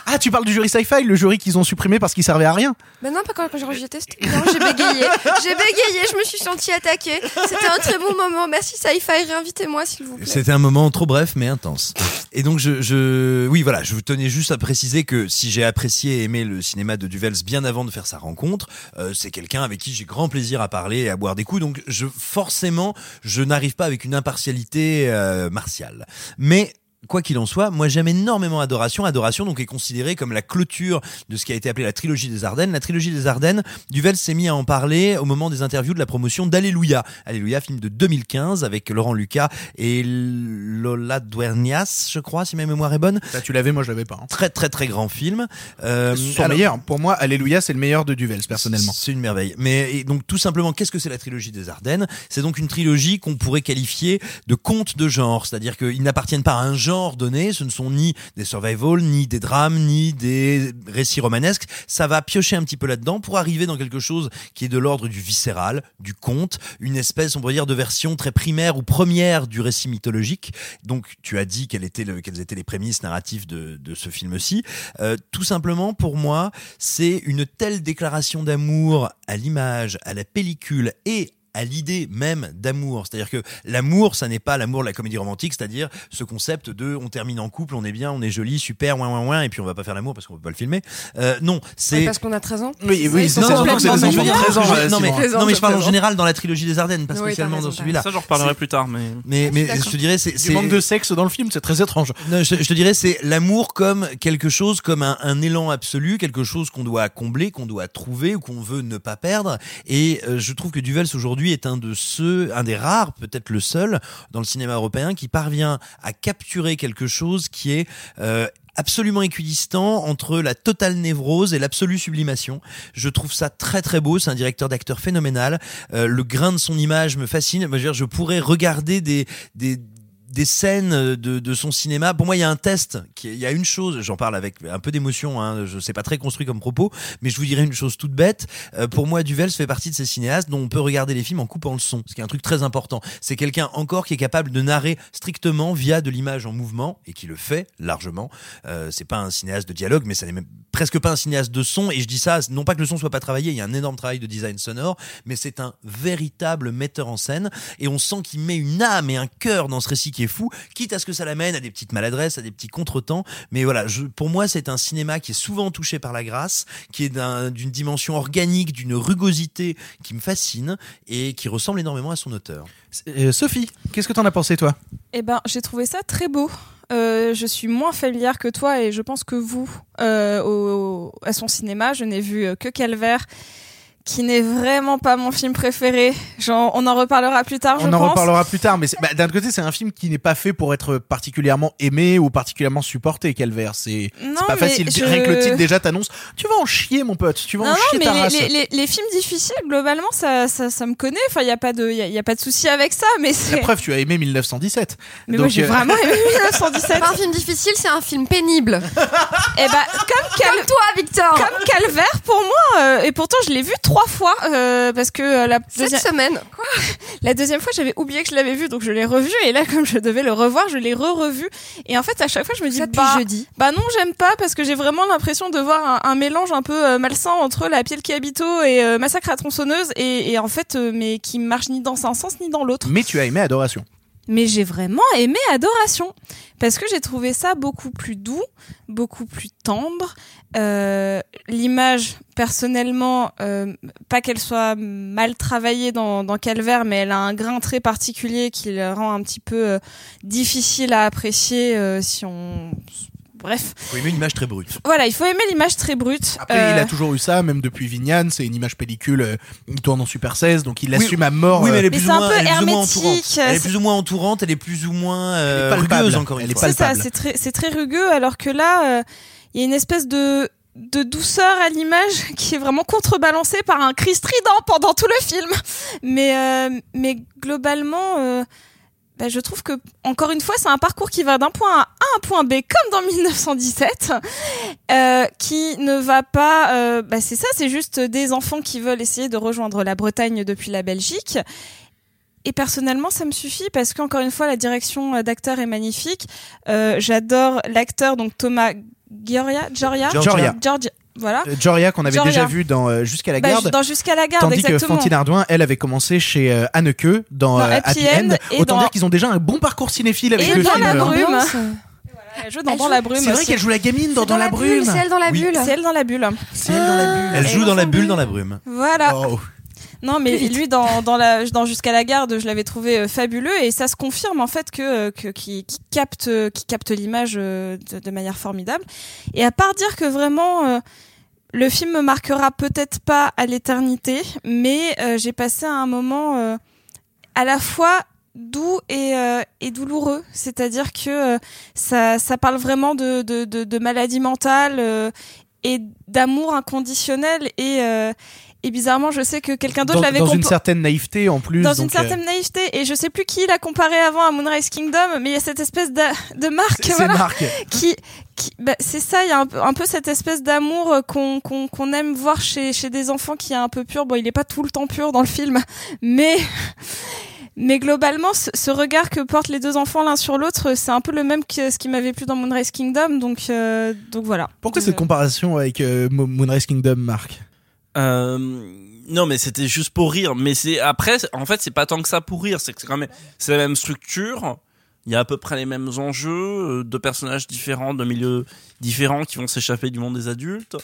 Ah, tu parles du jury sci-fi, le jury qu'ils ont supprimé parce qu'il servait à rien. Mais non, pas quand, étais. c'était- Non, j'ai bégayé. J'ai bégayé, je me suis sentie attaquée. C'était un très bon moment. Merci Sci-Fi, réinvitez-moi s'il vous plaît. C'était un moment trop bref mais intense. Et donc je, je, oui voilà, je vous tenais juste à préciser que si j'ai apprécié et aimé le cinéma de Duvels bien avant de faire sa rencontre, euh, c'est quelqu'un avec qui j'ai grand plaisir à parler et à boire des coups. Donc je forcément, je n'arrive pas avec une impartialité euh, martiale. Mais Quoi qu'il en soit, moi j'aime énormément Adoration. Adoration donc est considérée comme la clôture de ce qui a été appelé la trilogie des Ardennes. La trilogie des Ardennes, Duvel s'est mis à en parler au moment des interviews de la promotion d'Alléluia. Alléluia, film de 2015 avec Laurent Lucas et Lola Duernias, je crois, si ma mémoire est bonne. Ça, tu l'avais, moi je l'avais pas. hein. Très très très grand film. Euh, Son alors- meilleur. Pour moi, Alléluia, c'est le meilleur de Duvels, personnellement. c'est une merveille. Mais et donc tout simplement, qu'est-ce que c'est la trilogie des Ardennes? C'est donc une trilogie qu'on pourrait qualifier de contes de genre, c'est-à-dire qu'ils n'appartiennent pas à un genre donné. Ce ne sont ni des survival, ni des drames, ni des récits romanesques. Ça va piocher un petit peu là-dedans pour arriver dans quelque chose qui est de l'ordre du viscéral, du conte, une espèce, on pourrait dire, de version très primaire ou première du récit mythologique. Donc tu as dit quelles étaient, les prémices narratives de, de ce film-ci. Euh, tout simplement, pour moi, c'est une telle déclaration d'amour à l'image, à la pellicule et à l'idée même d'amour. C'est-à-dire que l'amour, ça n'est pas l'amour de la comédie romantique, c'est-à-dire ce concept de on termine en couple, on est bien, on est joli, super, ouin, ouin, ouin, et puis on va pas faire l'amour parce qu'on peut pas le filmer. Euh, non, c'est... Ouais, parce qu'on a 13 ans. Oui, oui, c'est Non, ça, non, non, mais je enfants veux de dire, 13 ans. je- non, mais, Simon. Présent, non, mais je parle en général dans la trilogie des Ardennes, pas spécialement dans celui-là. Ça, j'en reparlerai plus tard, mais. Mais, mais je te dirais, c'est... Manque de sexe dans le film, c'est très étrange. Non, je, je te dirais, c'est l'amour comme quelque chose, comme un, un élan absolu, quelque chose qu'on doit combler, qu'on doit trouver ou qu'on veut ne pas perdre. Et euh, je trouve que Duvels aujourd'hui est un de ceux, un des rares, peut-être le seul, dans le cinéma européen qui parvient à capturer quelque chose qui est euh, absolument équidistant entre la totale névrose et l'absolue sublimation. Je trouve ça très très beau. C'est un directeur d'acteur phénoménal. Euh, le grain de son image me fascine. Je, veux dire, je pourrais regarder des des des scènes de, de son cinéma. Pour moi, il y a un test. Il y a une chose, j'en parle avec un peu d'émotion, hein, je sais pas très construit comme propos, mais je vous dirais une chose toute bête. Euh, pour moi, Duvels fait partie de ces cinéastes dont on peut regarder les films en coupant le son, ce qui est un truc très important. C'est quelqu'un encore qui est capable de narrer strictement via de l'image en mouvement et qui le fait largement. Euh, c'est pas un cinéaste de dialogue, mais ça n'est même presque pas un cinéaste de son. Et je dis ça, non pas que le son soit pas travaillé, il y a un énorme travail de design sonore, mais c'est un véritable metteur en scène et on sent qu'il met une âme et un cœur dans ce récit qui est fou, quitte à ce que ça l'amène à des petites maladresses, à des petits contretemps. Mais voilà, je, pour moi, c'est un cinéma qui est souvent touché par la grâce, qui est d'un- d'une dimension organique, d'une rugosité qui me fascine et qui ressemble énormément à son auteur. Euh, Sophie, qu'est-ce que t'en as pensé, toi? Eh ben, j'ai trouvé ça très beau. Euh, je suis moins familière que toi et je pense que vous euh, au- à son cinéma. Je n'ai vu que Calvaire, qui n'est vraiment pas mon film préféré. Genre, on en reparlera plus tard. je On en pense. reparlera plus tard, mais bah, d'un autre côté, c'est un film qui n'est pas fait pour être particulièrement aimé ou particulièrement supporté, Calvaire. C'est pas facile. je- Rien que le titre déjà t'annonce, tu vas en chier, mon pote, tu vas Non, en non, chier mais ta les, race. les, les- les films difficiles, globalement, ça, ça, ça me connaît. Enfin, il y a pas de, il y a, y a pas de souci avec ça. Mais La c'est. preuve, tu as aimé 1917. Mais moi, Donc, j'ai euh, vraiment aimé 1917. C'est pas un film difficile, c'est un film pénible. Et bah, comme Cal- Comme toi, Victor. comme Calvaire pour moi euh, et pourtant je l'ai vu trois fois euh, parce que euh, la Cette deuxième semaine. Quoi? La deuxième fois j'avais oublié que je l'avais vu donc je l'ai revu et là comme je devais le revoir je l'ai re-revu et en fait à chaque fois je me dis Ça depuis bah jeudi. bah non j'aime pas parce que j'ai vraiment l'impression de voir un, un mélange un peu euh, malsain entre la piel qui habito et euh, massacre à tronçonneuse et, et en fait euh, mais qui marche ni dans un sens ni dans l'autre Mais tu as aimé Adoration. Mais j'ai vraiment aimé Adoration parce que j'ai trouvé ça beaucoup plus doux, beaucoup plus tendre. Euh, L'image, personnellement, euh, pas qu'elle soit mal travaillée dans, dans Calvaire, mais elle a un grain très particulier qui le rend un petit peu euh, difficile à apprécier si on. Bref, Faut aimer une image très brute. voilà, il faut aimer l'image très brute. Après, Euh, il a toujours eu ça, même depuis Vignan, c'est une image pellicule, euh, il tourne en Super 16, donc il Oui, l'assume à mort. Oui, mais elle euh, est Mais plus ou un moins, peu elle est plus ou moins hermétique, entourante. Elle est plus ou moins entourante, elle est plus ou moins euh, Elle est palpable. rugueuse encore une fois. C'est ça, c'est très, c'est très rugueux, alors que là, euh, il y a une espèce de de douceur à l'image qui est vraiment contrebalancée par un cri strident pendant tout le film. Mais euh, mais globalement, euh, bah, je trouve que encore une fois c'est un parcours qui va d'un point A à un point B comme dans 1917 euh, qui ne va pas euh, bah, c'est ça c'est juste des enfants qui veulent essayer de rejoindre la Bretagne depuis la Belgique. Et personnellement ça me suffit parce qu'encore une fois la direction euh, d'acteur est magnifique. Euh, j'adore l'acteur donc Thomas Gioria Gioria? Gioria. Georgia- voilà Euh, Joria qu'on avait Joria. déjà vu dans euh, Jusqu'à la Bah, garde. dans Jusqu'à la garde Tandis que exactement Fantine Ardouin, elle avait commencé chez euh, Anneke dans, Dans euh, Happy Happy, End End. et Autant dans- dire qu'ils ont déjà un bon parcours cinéphile avec Et le dans film. la brume. Elle joue dans, dans la brume C'est vrai aussi. qu'elle joue la gamine dans Dans la brume. bulle, C'est elle dans la Oui. bulle. c'est elle dans la bulle C'est elle dans la bulle. Elle joue dans la bulle dans la brume. voilà Oh. Non, mais lui dans dans la dans jusqu'à la garde, je l'avais trouvé euh, fabuleux et ça se confirme en fait que euh, que qui, qui capte euh, qui capte l'image de, de manière formidable. Et à part dire que vraiment euh, le film me marquera peut-être pas à l'éternité, mais euh, j'ai passé un moment euh, à la fois doux et, euh, et douloureux. C'est-à-dire que euh, ça, ça parle vraiment de, de, de, de maladie mentale euh, et d'amour inconditionnel. Et, euh, et bizarrement, je sais que quelqu'un d'autre l'avait dans une certaine naïveté en plus. dans une donc, euh, certaine naïveté. Et je sais plus qui l'a comparé avant à Moonrise Kingdom, mais il y a cette espèce d'a- de marque. voilà Marc. qui, qui bah, c'est ça il y a un peu, un peu cette espèce d'amour euh, qu'on qu'on qu'on aime voir chez chez des enfants qui est un peu pur bon il est pas tout le temps pur dans le film mais mais globalement ce, ce regard que portent les deux enfants l'un sur l'autre c'est un peu le même que ce qui m'avait plu dans Moonrise Kingdom donc euh, donc voilà Pourquoi Euh, cette comparaison avec euh, Mo- Moonrise Kingdom, Marc? Euh, non, mais c'était juste pour rire. Mais c'est après, en fait, c'est pas tant que ça pour rire. C'est que c'est quand même, c'est la même structure. Il y a à peu près les mêmes enjeux, euh, deux personnages différents, de milieux différents qui vont s'échapper du monde des adultes,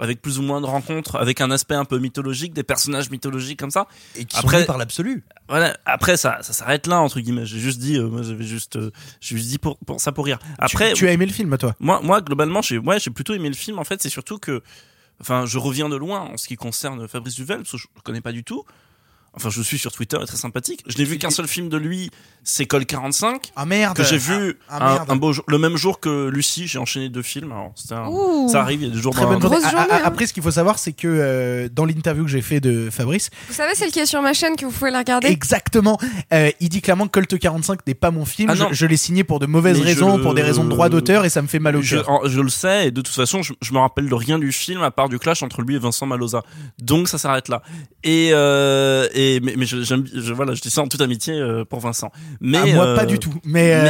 avec plus ou moins de rencontres, avec un aspect un peu mythologique, des personnages mythologiques comme ça. Et qui Après- sont par l'absolu. Voilà. Après, ça, ça s'arrête là entre guillemets. J'ai juste dit, euh, moi, j'avais juste, euh, j'ai juste dit pour, pour ça pour rire. Après, tu, tu as aimé le film, toi? Moi, moi, globalement, j'ai, ouais, j'ai plutôt aimé le film. En fait, c'est surtout que, enfin, je reviens de loin en ce qui concerne Fabrice Duvel, que je le connais pas du tout. Enfin, je le suis sur Twitter, il est très sympathique. Je n'ai vu qu'un seul film de lui, c'est Col 45, Ah merde que j'ai vu Ah, ah, un, merde. un beau jour, le même jour que Lucie. J'ai enchaîné deux films. Alors, c'était un- Ouh. ça arrive, il y a des jours Très dans bonne journée. Ah, journée, hein. Après, ce qu'il faut savoir, c'est que euh, dans l'interview que j'ai fait de Fabrice, Vous savez, celle qui est sur ma chaîne que vous pouvez la regarder. exactement, euh, il dit clairement que Colt 45 n'est pas mon film. Ah je je l'ai signé pour de mauvaises Mais raisons, le- pour des raisons de droit d'auteur, et ça me fait mal au je, cœur. je le sais, et de toute façon, je, je me rappelle de rien du film à part du clash entre lui et Vincent Maloza. Donc ça s'arrête là. Et, euh, et mais, mais je, voilà, je dis ça en toute amitié euh, pour Vincent. Mais Ah, moi, euh, pas du tout. Mais, euh,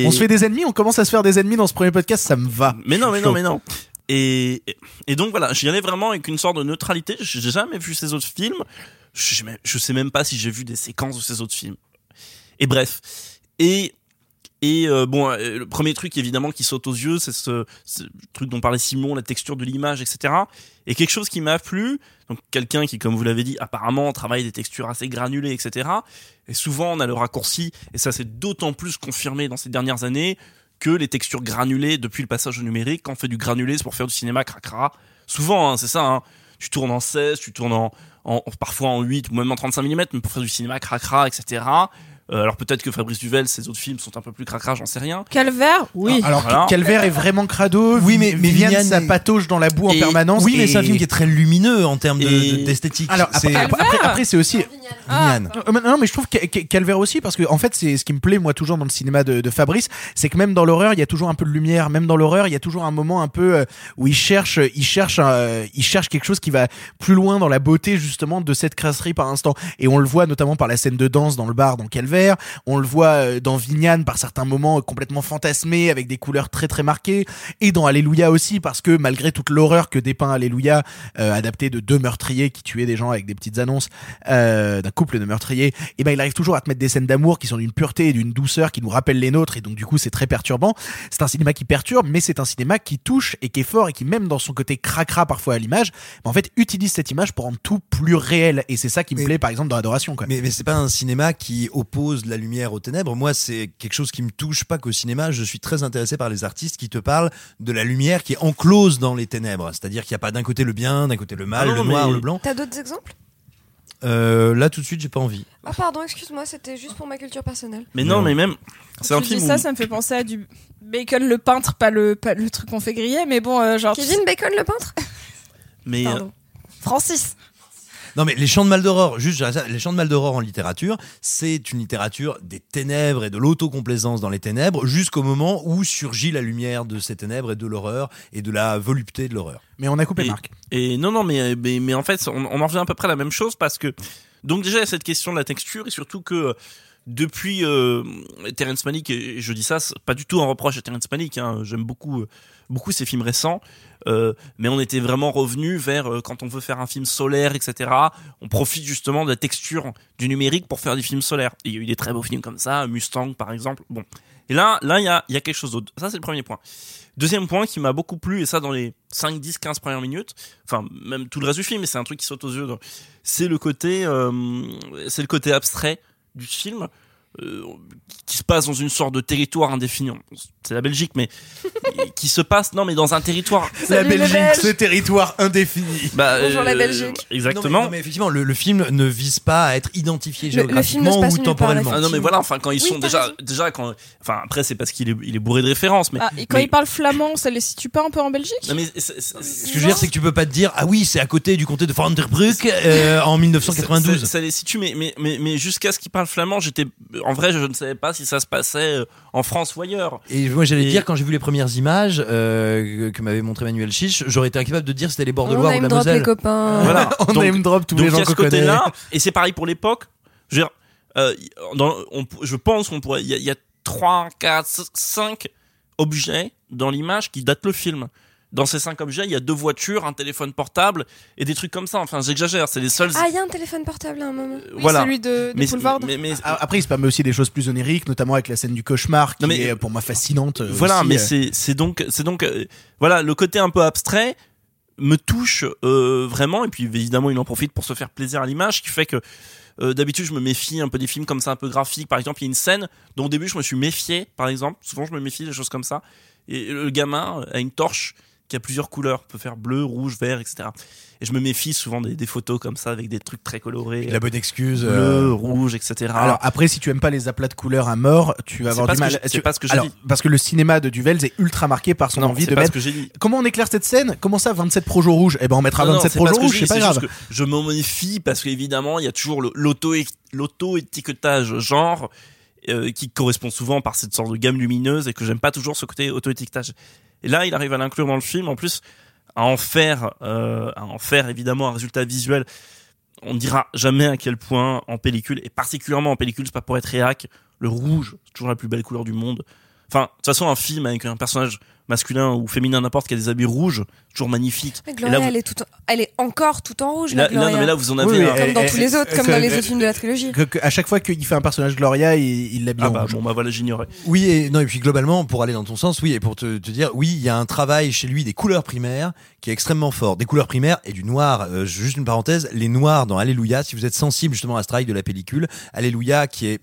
mais- on se fait des ennemis, on commence à se faire des ennemis dans ce premier podcast, ça me va. Mais non, mais non, mais non. Et, et- et donc voilà, j'y allais vraiment avec une sorte de neutralité. J'ai jamais vu ces autres films. Je, je sais même pas si j'ai vu des séquences de ces autres films. Et bref. Et et euh, bon, euh, le premier truc évidemment qui saute aux yeux, c'est ce, ce truc dont parlait Simon, la texture de l'image, etc. Et quelque chose qui m'a plu, donc quelqu'un qui, comme vous l'avez dit, apparemment travaille des textures assez granulées, etc. Et souvent on a le raccourci, et ça c'est d'autant plus confirmé dans ces dernières années, que les textures granulées depuis le passage au numérique. Quand on fait du granulé, c'est pour faire du cinéma cracra. Souvent, hein, c'est ça. Hein. Tu tournes en 16, tu tournes en, en parfois en 8 ou même en 35 mm, mais pour faire du cinéma cracra, etc. Euh, alors peut-être que Fabrice Duvel, ses autres films sont un peu plus cracra, j'en sais rien. Calvaire oui Alors, Voilà. Calvaire est vraiment crado. Oui, mais- mais Viviane, ça patauge dans la boue en permanence. Oui, mais c'est un film qui est très lumineux en termes de- Et- de- d'esthétique. Alors après, C'est- après, c'est aussi Viviane. Euh, mais Non, mais je trouve Calvaire aussi, parce que en fait, c'est ce qui me plaît moi toujours dans le cinéma de, de Fabrice, c'est que même dans l'horreur, il y a toujours un peu de lumière. Même dans l'horreur, il y a toujours un moment un peu euh, où il cherche, il cherche, euh, il cherche quelque chose qui va plus loin dans la beauté justement de cette crasserie par instant. Et on le voit notamment par la scène de danse dans le bar dans Calvaire. On le voit euh, dans Vignane par certains moments euh, complètement fantasmés avec des couleurs très très marquées. Et dans Alléluia aussi parce que malgré toute l'horreur que dépeint Alléluia, euh, adapté de deux meurtriers qui tuaient des gens avec des petites annonces euh, d'un couple de meurtriers, et ben il arrive toujours à te mettre des scènes d'amour qui sont d'une pureté et d'une douceur qui nous rappellent les nôtres et donc du coup c'est très perturbant. C'est un cinéma qui perturbe, mais c'est un cinéma qui touche et qui est fort et qui même dans son côté cracra parfois à l'image, en fait utilise cette image pour rendre tout plus réel et c'est ça qui me Mais- plaît par exemple dans Adoration quoi. Mais, mais c'est pas un cinéma qui oppose la lumière aux ténèbres. Moi, c'est quelque chose qui me touche pas qu'au cinéma. Je suis très intéressé par les artistes qui te parlent de la lumière qui est enclose dans les ténèbres. C'est-à-dire qu'il n'y a pas d'un côté le bien, d'un côté le mal, Ah non, le noir, mais- le blanc. T'as d'autres exemples? Euh, là, tout de suite, j'ai pas envie. Ah pardon, excuse-moi, c'était juste pour ma culture personnelle. Mais non, Non. mais même, c'est un tu dis ça, où- ça me fait penser à du Bacon le peintre, pas le, pas le truc qu'on fait griller, mais bon, euh, genre. tu Kevin Bacon le peintre? Mais euh, Pardon. Francis. Non mais les chants de Maldoror, juste les chants de Maldoror en littérature, c'est une littérature des ténèbres et de l'autocomplaisance dans les ténèbres jusqu'au moment où surgit la lumière de ces ténèbres et de l'horreur et de la volupté de l'horreur. Mais on a coupé Et- Marc. Et non, non, mais, mais, mais en fait, on, on en revient à peu près à la même chose parce que, donc déjà, il y a cette question de la texture et surtout que depuis euh, Terrence Malick, et je dis ça, pas du tout un reproche à Terrence Malick, hein, j'aime beaucoup, euh, beaucoup ses films récents, euh, mais on était vraiment revenu vers euh, quand on veut faire un film solaire, etc. On profite justement de la texture du numérique pour faire des films solaires. Il y a eu des très beaux films comme ça, Mustang par exemple. Bon, et là, là, il y a, y a quelque chose d'autre. Ça, c'est le premier point. Deuxième point qui m'a beaucoup plu, et ça dans les 5, 10, 15 premières minutes, enfin même tout le reste du film, mais c'est un truc qui saute aux yeux, c'est le côté, euh, c'est le côté abstrait du film, euh, qui se passe dans une sorte de territoire indéfini. C'est la Belgique, mais qui se passe, non mais dans un territoire. La Salut les Belgique, ce territoire indéfini. Bah, Bonjour la euh, Belgique. Exactement. Non mais, non, mais effectivement, le, le film ne vise pas à être identifié géographiquement ou temporellement. Ah non mais voilà, enfin quand ils Oui, sont déjà, raison. déjà quand, enfin après c'est parce qu'il est, il est bourré de références, mais. Ah, et quand mais- il parle flamand, ça les situe pas un peu en Belgique Non, mais c'est- c'est- Ce que je veux dire, c'est que tu peux pas te dire, ah oui, c'est à côté du comté de Vanderbruck euh, en Ça, 1992. ça- ça les situe, mais, mais, mais, mais jusqu'à ce qu'ils parlent flamand, j'étais, en vrai, je ne savais pas si ça se passait euh, en France ou ailleurs. Et moi j'allais Et- dire quand j'ai vu les premières images euh, que m'avait montré Manuel Chiche, j'aurais été incapable de dire si c'était les bords de On Loire ou la drop les copains. Voilà. On Donc- name drop tous Donc les gens qu'on connaît. côté-là, et c'est pareil pour l'époque. Je euh, dans, on- je pense qu'on pourrait, il y, y a 3, 4, 5 objets dans l'image qui datent le film. Dans ces cinq objets, il y a deux voitures, un téléphone portable et des trucs comme ça. Enfin, j'exagère, c'est les seuls. Ah, il y a un téléphone portable à un moment. Oui, voilà. celui de, de mais, Boulevard. mais, mais- Après, il se permet aussi des choses plus oniriques, notamment avec la scène du cauchemar, qui Non, mais- est pour moi fascinante. euh, voilà, aussi, mais euh. c'est c'est donc c'est donc euh, voilà le côté un peu abstrait me touche euh, vraiment et puis évidemment il en profite pour se faire plaisir à l'image, qui fait que euh, d'habitude je me méfie un peu des films comme ça un peu graphiques. Par exemple, il y a une scène dont au début je me suis méfié, par exemple. Souvent je me méfie des choses comme ça. Et le gamin a une torche qui a plusieurs couleurs, peut faire bleu, rouge, vert, etc. Et je me méfie souvent des, des photos comme ça avec des trucs très colorés, La bonne excuse. bleu, euh, rouge, etc. Alors après, si tu aimes pas les aplats de couleurs à mort, tu vas avoir du mal. c'est tu- pas ce que j'ai dit. Parce que le cinéma de Duvels est ultra marqué par son non, envie de pas mettre. ce que j'ai dit. Comment on éclaire cette scène? Comment ça, 27 projets rouges? Eh ben, on mettra Non, non, 27 c'est pas projets ce que rouges, je c'est pas grave. je me méfie parce qu'évidemment, il y a toujours l'auto-étiquetage genre euh, qui correspond souvent par cette sorte de gamme lumineuse et que j'aime pas toujours ce côté auto-étiquetage. Et là, il arrive à l'inclure dans le film. En plus, à en faire, euh, à en faire évidemment un résultat visuel. On ne dira jamais à quel point en pellicule et particulièrement en pellicule, c'est pas pour être réac, le rouge, c'est toujours la plus belle couleur du monde. Enfin, de toute façon, un film avec un personnage masculin ou féminin n'importe qui a des habits rouges, toujours magnifique. Mais Et Gloria, là, vous- elle est tout, en- elle est encore tout en rouge. Là, la là, Gloria. non, mais là, vous en avez Oui, un. comme dans tous les autres, comme dans les autres films de la trilogie. Que- que à chaque fois qu'il fait un personnage Gloria, il, il l'habille Ah en bah rouge. bon bah voilà j'ignorais. Oui et non et puis globalement pour aller dans ton sens oui et pour te, te dire oui il y a un travail chez lui des couleurs primaires qui est extrêmement fort des couleurs primaires et du noir euh, juste une parenthèse les noirs dans Alléluia si vous êtes sensible justement à ce travail de la pellicule Alléluia qui est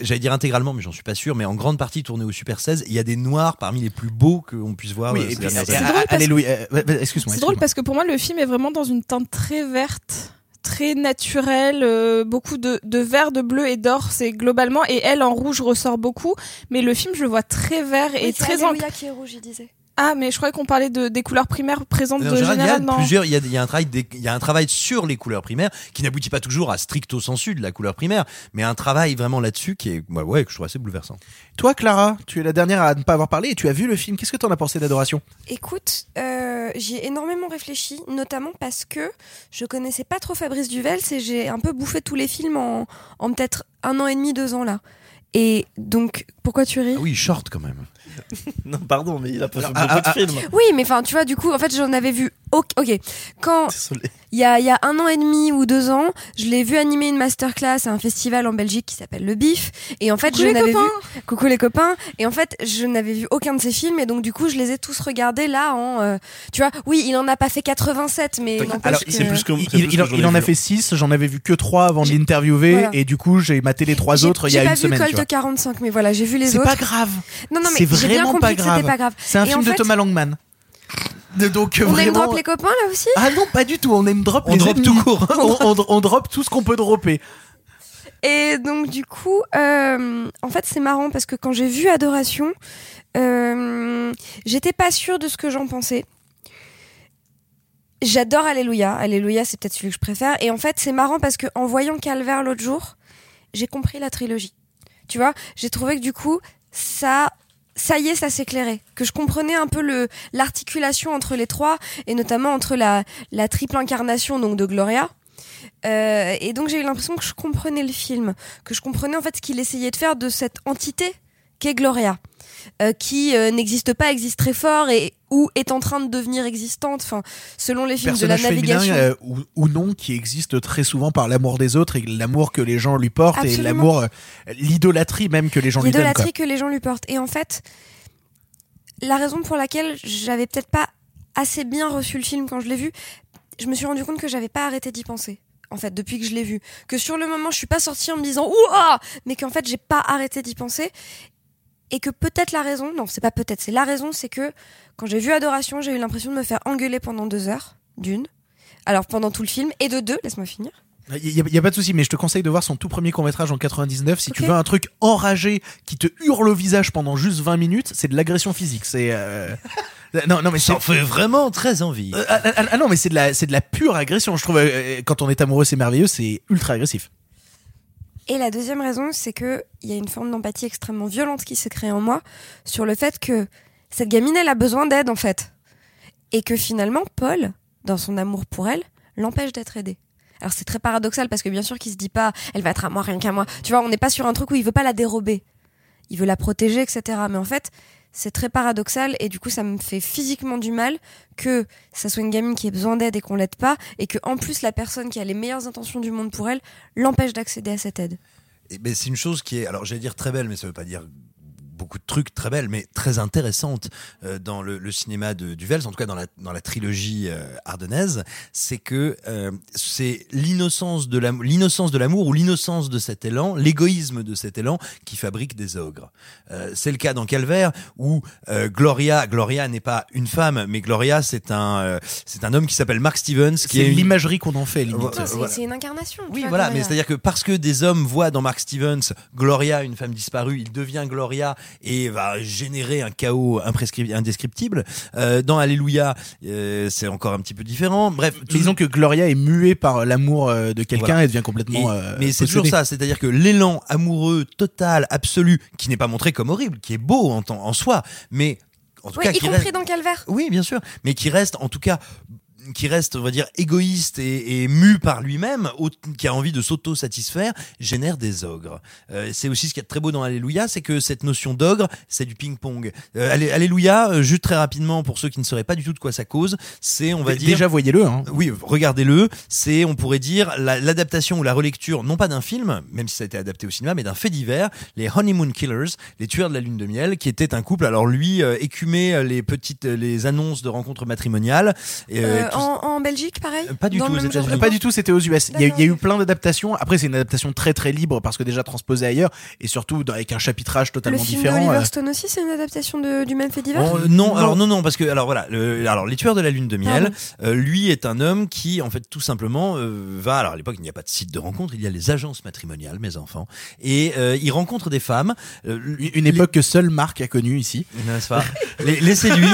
J'allais dire intégralement, mais j'en suis pas sûr, mais en grande partie tourné au Super 16, il y a des noirs parmi les plus beaux qu'on puisse voir. Oui, et ces puis, dernières années. drôle euh. C'est drôle parce que pour moi, le film est vraiment dans une teinte très verte, très naturelle, euh, beaucoup de, de vert, de bleu et d'or, c'est globalement, et elle en rouge ressort beaucoup, mais le film, je le vois très vert et Oui, c'est très en... Alléluia qui est rouge, il disait. Ah, mais je croyais qu'on parlait de, des couleurs primaires présentes En de général, il y a non. plusieurs, il y a, il y a un travail, des- il y a un travail sur les couleurs primaires qui n'aboutit pas toujours à stricto sensu de la couleur primaire, mais un travail vraiment là-dessus qui est, ouais, ouais, que je trouve assez bouleversant. Toi, Clara, tu es la dernière à ne pas avoir parlé et tu as vu le film. Qu'est-ce que t'en as pensé d'Adoration? Écoute, euh, j'y ai énormément réfléchi, notamment parce que je connaissais pas trop Fabrice Duvels et j'ai un peu bouffé tous les films en, en peut-être un an et demi, deux ans là. Et donc, pourquoi tu ris? Ah oui, short quand même. Non pardon mais il a pas fait ah, beaucoup ah, de films. Oui, mais enfin, tu vois, du coup, en fait, j'en avais vu. Ok, ok. quand il y a, il y a un an et demi ou deux ans, je l'ai vu animer une masterclass à un festival en Belgique qui s'appelle Le Bif. Et en fait, Coucou je les n'avais vu. copains Coucou les copains. Et en fait, je n'avais vu aucun de ses films. Et donc, du coup, je les ai tous regardés là en. euh, tu vois, oui, il en a pas fait 87, mais. Alors, que- c'est plus que Il, c'est il- plus il que en- il a vu. fait 6, j'en avais vu que 3 avant de J'ai- l'interviewer voilà. et du coup j'ai maté les trois J'ai- autres il y a j'ai une pas semaine. vu tu Colt vois. 45, mais voilà, j'ai vu les C'est autres. pas grave. Non, non, mais C'est j'ai vraiment compris pas grave. c'était pas grave. C'est un Et film en de Thomas Langman. Donc On vraiment. drop les copains là aussi Ah non, pas du tout. On aime drop On les drop ennemis. tout court. on, on- on drop tout ce qu'on peut dropper. Et donc du coup, euh, en fait c'est marrant parce que quand j'ai vu Adoration, euh, j'étais pas sûre de ce que j'en pensais. J'adore Alléluia. Alléluia, c'est peut-être celui que je préfère. Et en fait, c'est marrant parce que en voyant Calvaire l'autre jour, j'ai compris la trilogie. Tu vois, j'ai trouvé que du coup, ça, ça y est, ça s'éclairait. Que je comprenais un peu le l'articulation entre les trois et notamment entre la la triple incarnation donc de Gloria. Euh, et donc j'ai eu l'impression que je comprenais le film, que je comprenais en fait ce qu'il essayait de faire de cette entité qu'est Gloria, euh, qui euh, n'existe pas, existe très fort et ou est en train de devenir existante. Enfin, selon les films de la Personnage féminin navigation. euh, ou, ou non qui existe très souvent par l'amour des autres et l'amour que les gens lui portent et l'amour, euh, l'idolâtrie même que les gens lui donnent. L'idolâtrie que les gens lui portent. Et en fait, la raison pour laquelle j'avais peut-être pas assez bien reçu le film quand je l'ai vu, je me suis rendu compte que j'avais pas arrêté d'y penser. En fait, depuis que je l'ai vu, que sur le moment, je suis pas sortie en me disant ouah, mais qu'en fait, j'ai pas arrêté d'y penser, et que peut-être la raison, non, c'est pas peut-être, c'est la raison, c'est que quand j'ai vu Adoration, j'ai eu l'impression de me faire engueuler pendant deux heures, d'une, alors pendant tout le film, et de deux, laisse-moi finir. Il y, a- il y a pas de souci, mais je te conseille de voir son tout premier court métrage en 99. Si tu veux un truc enragé qui te hurle au visage pendant juste 20 minutes, c'est de l'agression physique. C'est euh, non, non, mais Ça fait vraiment très envie. Euh, ah, ah, ah, non, mais c'est de la, c'est de la pure agression. Je trouve euh, quand on est amoureux, c'est merveilleux, c'est ultra agressif. Et la deuxième raison, c'est que il y a une forme d'empathie extrêmement violente qui s'est créée en moi sur le fait que cette gamine, elle a besoin d'aide en fait, et que finalement Paul, dans son amour pour elle, l'empêche d'être aidée. Alors c'est très paradoxal parce que bien sûr qu'il se dit pas, elle va être à moi rien qu'à moi. Tu vois, on n'est pas sur un truc où il veut pas la dérober, il veut la protéger, etc. Mais en fait, c'est très paradoxal et du coup ça me fait physiquement du mal que ça soit une gamine qui ait besoin d'aide et qu'on l'aide pas et que en plus la personne qui a les meilleures intentions du monde pour elle l'empêche d'accéder à cette aide. C'est une chose qui est, alors j'allais dire très belle, mais ça veut pas dire beaucoup de trucs très belles, mais très intéressantes euh, dans le, le cinéma de Duvels, en tout cas dans la, dans la trilogie euh, ardennaise, c'est que euh, c'est l'innocence de l'amour, l'innocence de l'amour ou l'innocence de cet élan, l'égoïsme de cet élan qui fabrique des ogres. Euh, c'est le cas dans Calvaire où euh, Gloria, Gloria n'est pas une femme, mais Gloria c'est un, euh, c'est un homme qui s'appelle Mark Stevens, qui C'est est une- l'imagerie qu'on en fait, limite. C'est voilà. une incarnation. tu Oui, vois, voilà, mais c'est-à-dire que parce que des hommes voient dans Mark Stevens Gloria, une femme disparue, il devient Gloria et va générer un chaos indescriptible. Euh, dans Alléluia, euh, c'est encore un petit peu différent. Bref, disons que Gloria est muée par l'amour euh, de quelqu'un Voilà. et devient complètement. Et- euh, mais c'est toujours ça, c'est-à-dire que l'élan amoureux total, absolu, qui n'est pas montré comme horrible, qui est beau en, soi, mais en tout Oui, cas y compris reste- dans Calvaire. oui, bien sûr, mais qui reste en tout cas qui reste, on va dire, égoïste et, et mu par lui-même, qui a envie de s'auto-satisfaire, génère des ogres. Euh, c'est aussi ce qu'il y a de très beau dans Alléluia, c'est que cette notion d'ogre, c'est du ping-pong. Euh, Allé- Alléluia, euh, juste très rapidement, pour ceux qui ne sauraient pas du tout de quoi ça cause, c'est, on va dire... Déjà, voyez-le. Hein. Oui, regardez-le. C'est, on pourrait dire, la- l'adaptation ou la relecture, non pas d'un film, même si ça a été adapté au cinéma, mais d'un fait divers, les Honeymoon Killers, les tueurs de la lune de miel, qui était un couple. Alors lui euh, écumait euh, les petites, les annonces de rencontres matrimoniales. Et, euh, en, en Belgique, pareil Pas du Dans tout le aux Pas du tout, c'était aux US. Il y, a, D'accord, il y a eu plein d'adaptations. Après, c'est une adaptation très très libre parce que déjà transposée ailleurs et surtout dans- avec un chapitrage Le totalement film différent. d'Oliver euh. Stone aussi, c'est une adaptation de- du même fait divers Bon, euh, non, alors non, non, parce que alors voilà, le- alors les tueurs de la lune de miel, euh, lui est un homme qui en fait tout simplement euh, va. Alors à l'époque il n'y a pas de site de rencontre, il y a les agences matrimoniales, mes enfants, et euh, il rencontre des femmes. euh, Une époque que seule Marc a connue ici. n'est-ce pas? Les, les séduit.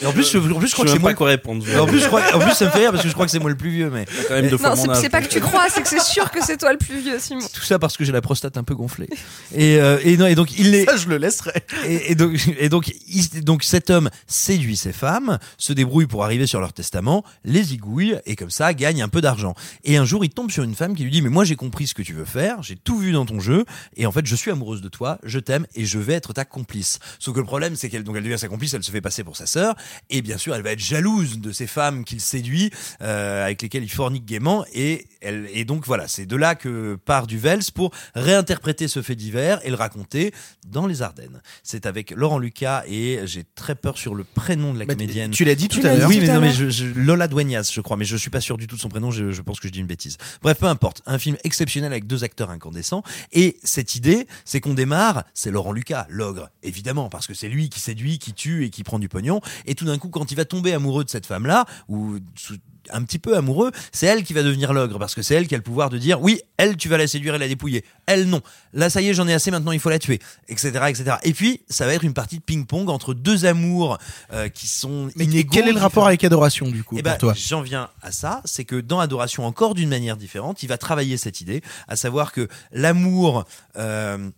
Et en plus, je, en plus, je crois Je que c'est pas moi. quoi répondre. Et En plus, je crois, en plus, ça me fait rire parce que je crois que c'est moi le plus vieux, mais quand même deux fois Non, c'est pas que tu crois, c'est que c'est sûr que c'est toi le plus vieux, Simon. tout ça parce que j'ai la prostate un peu gonflée. Et, euh, et non, et donc il est. Ça, je le laisserai. Et, et donc, et donc, il- donc cet homme séduit ces femmes, se débrouille pour arriver sur leur testament, les zigouille et comme ça gagne un peu d'argent. Et un jour, il tombe sur une femme qui lui dit mais moi j'ai compris ce que tu veux faire, j'ai tout vu dans ton jeu et en fait je suis amoureuse de toi, je t'aime et je vais être ta complice. Sauf que le problème c'est qu'elle donc elle devient sa complice, elle se fait passer pour sa sœur et bien sûr elle va être jalouse de ces femmes qu'il séduit, euh, avec lesquelles il fornique gaiement et elle et donc voilà c'est de là que part Duvels pour réinterpréter ce fait divers et le raconter dans les Ardennes. C'est avec Laurent Lucas et j'ai très peur sur le prénom de la Bah, comédienne. tu l'as dit tout à l'heure. Oui, mais non, mais l'heure. je, je- Lola Dueñas, je crois, mais je suis pas sûr du tout de son prénom. Je, je pense que je dis une bêtise. Bref, peu importe. Un film exceptionnel avec deux acteurs incandescents. Et cette idée, c'est qu'on démarre, c'est Laurent Lucas, l'ogre, évidemment, parce que c'est lui qui séduit, qui tue et qui prend du pognon. Et tout d'un coup, quand il va tomber amoureux de cette femme-là, ou un petit peu amoureux, c'est elle qui va devenir l'ogre parce que c'est elle qui a le pouvoir de dire oui, elle tu vas la séduire et la dépouiller, elle non. Là ça y est, j'en ai assez, maintenant il faut la tuer, etc., etc. Et puis ça va être une partie de ping-pong entre deux amours euh, qui sont Mais inégaux, quel est le rapport avec Adoration du coup Eh pour ben, toi? J'en viens à ça, c'est que dans Adoration, encore d'une manière différente, il va travailler cette idée, à savoir que l'amour euh,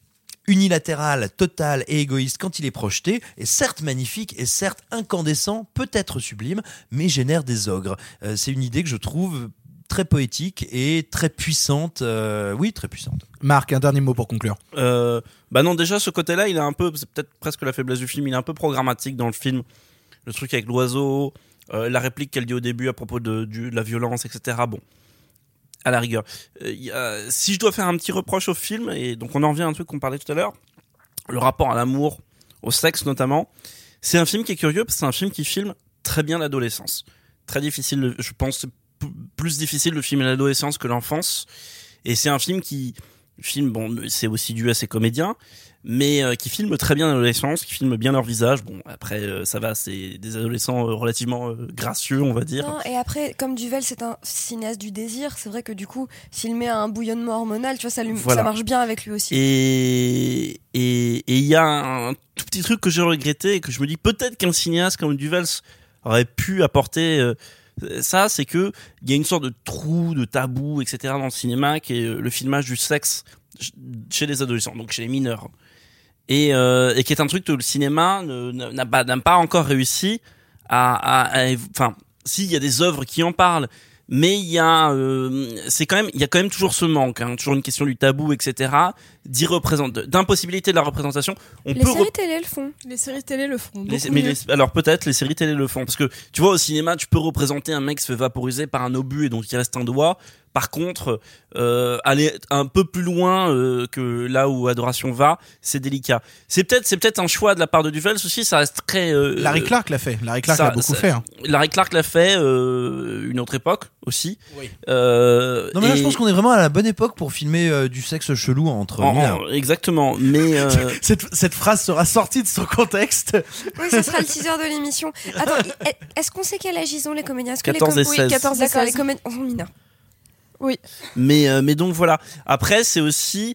unilatéral, total et égoïste quand il est projeté est certes magnifique et certes incandescent, peut-être sublime, mais génère des ogres. Euh, c'est une idée que je trouve très poétique et très puissante. euh, oui, très puissante. Marc, un dernier mot pour conclure. Euh, bah non, déjà ce côté-là, il est un peu, c'est peut-être presque la faiblesse du film, il est un peu programmatique dans le film. Le truc avec l'oiseau, euh, la réplique qu'elle dit au début à propos de, du- de la violence, etc. Bon, à la rigueur. Euh, si je dois faire un petit reproche au film, et donc on en revient à un truc qu'on parlait tout à l'heure, le rapport à l'amour, au sexe notamment, c'est un film qui est curieux parce que c'est un film qui filme très bien l'adolescence. Très difficile, je pense, plus difficile de filmer l'adolescence que l'enfance. Et c'est un film qui filme, bon, c'est aussi dû à ses comédiens, mais euh, qui filme très bien l'adolescence, qui filme bien leur visage. Bon, après, euh, ça va, c'est des adolescents euh, relativement gracieux, on va dire. Non, et après, comme Duvel, c'est un cinéaste du désir, c'est vrai que du coup, filmer un bouillonnement hormonal, tu vois, ça, lui, Voilà. ça marche bien avec lui aussi. Et et et il y a un tout petit truc que j'ai regretté et que je me dis peut-être qu'un cinéaste comme Duvels aurait pu apporter ça, c'est que il y a une sorte de trou, de tabou, etc. dans le cinéma qui est le filmage du sexe ch- chez les adolescents, donc chez les mineurs, et euh, et qui est un truc que le cinéma n'a pas encore réussi à, à, à év- enfin s'il y a des œuvres qui en parlent mais il y a euh, c'est quand même il y a quand même toujours ce manque hein, toujours une question du tabou etc d'impossibilité de la représentation on Les peut séries télé le font. Les séries télé le font. les- mais les- alors peut-être les séries télé le font parce que tu vois au cinéma tu peux représenter un mec qui se fait vaporiser par un obus et donc il reste un doigt par contre euh, aller un peu plus loin euh, que là où Adoration va c'est délicat c'est peut-être c'est peut-être un choix de la part de Duvels aussi ça reste très euh, Larry Clark l'a fait. Larry Clark ça- l'a beaucoup ça- fait. hein. Larry Clark l'a fait euh, une autre époque aussi. Euh, Non mais là, je pense qu'on est vraiment à la bonne époque pour filmer euh, du sexe chelou entre en- mineurs. en- exactement, mais euh, Cette, cette phrase sera sortie de son contexte. Oui, ce sera le teaser de l'émission. Attends, i- est-ce qu'on sait quel âge ils ont les comédiens? Est-ce que les 14 et com- 16. Oui, 14 et D'accord, 16. les comédiens sont mineurs. Mais euh, mais donc voilà. Après, c'est aussi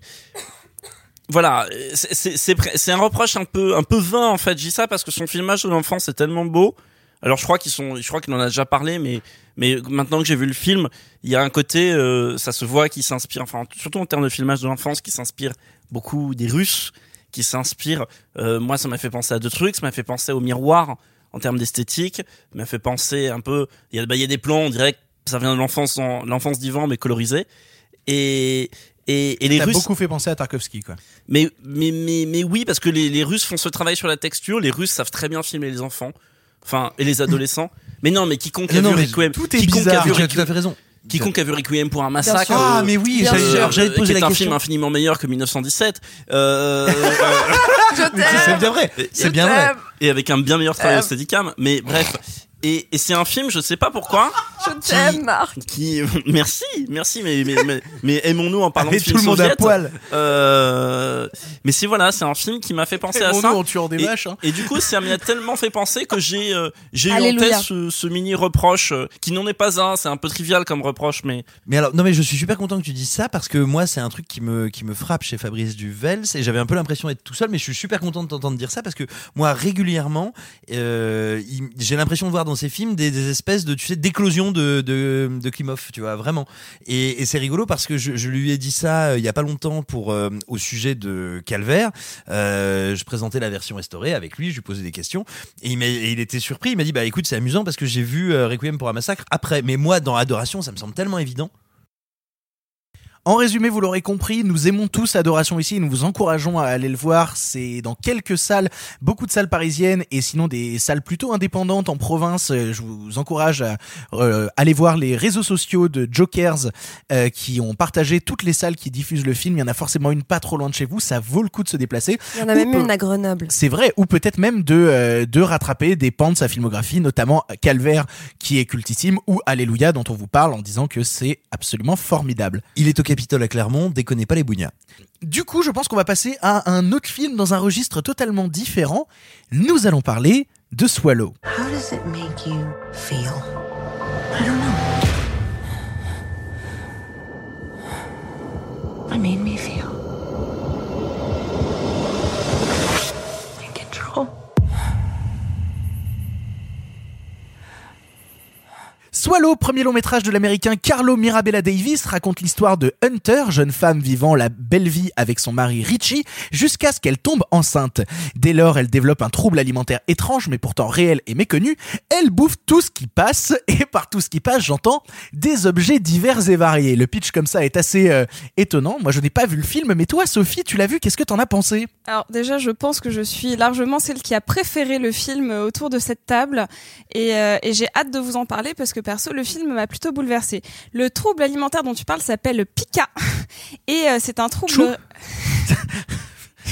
voilà, c'est- un reproche un peu un peu vain en fait. Dis ça parce que son filmage de l'enfance est tellement beau. Alors je crois qu'ils sont, je crois qu'il en a déjà parlé, mais mais maintenant que j'ai vu le film, il y a un côté, euh, ça se voit, qui s'inspire, enfin surtout en termes de filmage de l'enfance, qui s'inspire beaucoup des Russes, qui s'inspire. euh, moi, ça m'a fait penser à deux trucs. Ça m'a fait penser au miroir en termes d'esthétique. M'a fait penser un peu. Il y a, bah, y a des plans, on dirait ça vient de l'enfance, en- l'enfance d'Ivan, mais colorisé. Et et, et les T'as Russes. beaucoup fait penser à Tarkovsky, quoi. Mais, mais, mais, mais oui, parce que les, les Russes font ce travail sur la texture. Les Russes savent très bien filmer les enfants. Enfin, et les adolescents. mais non, mais quiconque a Non, vu Requiem. tout est quiconque bizarre. A vu Tu as tout à fait raison. Quiconque a vu Requiem pour un massacre. Ah euh, mais oui, Bien j'allais te qui poser la un question. film infiniment meilleur que 1917. Euh, euh, c'est- c'est bien vrai. C'est bien vrai. et avec un bien meilleur travail Euh. au Steadicam. Mais bref. Et, et c'est un film, je sais pas pourquoi, Je t'aime, Marc. qui, merci, merci, mais, mais, mais, mais aimons-nous en parlant de tout film le monde à poil. Euh, mais c'est voilà, c'est un film qui m'a fait penser à Aimons-nous ça. en tuant des et, vaches, hein. et du coup, ça m'y a tellement fait penser que j'ai euh, j'ai eu en tête ce, ce mini reproche euh, qui n'en est pas un. C'est un peu trivial comme reproche, mais Mais alors, non mais je suis super content que tu dises ça parce que moi c'est un truc qui me qui me frappe chez Fabrice Duvels et j'avais un peu l'impression d'être tout seul mais je suis super content de t'entendre dire ça parce que moi régulièrement euh, j'ai l'impression de voir dans ces films des, espèces de tu sais d'éclosion de, de de Klimov tu vois vraiment. Et, c'est rigolo parce que je, lui ai dit ça euh, il y a pas longtemps pour euh, au sujet de Calvaire Euh, je présentais la version restaurée avec lui je lui posais des questions. Et il, et il était surpris il m'a dit bah écoute c'est amusant parce que j'ai vu Requiem pour un massacre après. Mais moi dans Adoration ça me semble tellement évident En résumé, vous l'aurez compris, nous aimons tous Adoration ici, nous vous encourageons à aller le voir. C'est dans quelques salles, beaucoup de salles parisiennes et sinon des salles plutôt indépendantes en province. Euh, Je vous encourage à euh, aller voir les réseaux sociaux de Jokers euh, qui ont partagé toutes les salles qui diffusent le film. Il y en a forcément une pas trop loin de chez vous, ça vaut le coup de se déplacer. Il y en a Ou même une à Grenoble. C'est vrai, ou peut-être même de, euh, de rattraper des pans de sa filmographie, notamment Calvaire qui est cultissime, ou Alléluia dont on vous parle en disant que c'est absolument formidable. Il est Capitole à Clermont, déconnez pas les bougnats. Du coup, je pense qu'on va passer à un autre film dans un registre totalement différent. Nous allons parler de Swallow. How does it make you feel? Swallow, premier long métrage de l'américain Carlo Mirabella Davis, raconte l'histoire de Hunter, jeune femme vivant la belle vie avec son mari Richie, jusqu'à ce qu'elle tombe enceinte. Dès lors, elle développe un trouble alimentaire étrange, mais pourtant réel et méconnu. Elle bouffe tout ce qui passe, et par tout ce qui passe, j'entends des objets divers et variés. Le pitch comme ça est assez euh, étonnant. Moi, je n'ai pas vu le film, mais toi, Sophie, tu l'as vu, qu'est-ce que t'en as pensé? Alors déjà, je pense que je suis largement celle qui a préféré le film autour de cette table et, euh, et j'ai hâte de vous en parler parce que perso, le film m'a plutôt bouleversée. Le trouble alimentaire dont tu parles s'appelle Pika et euh, c'est un trouble...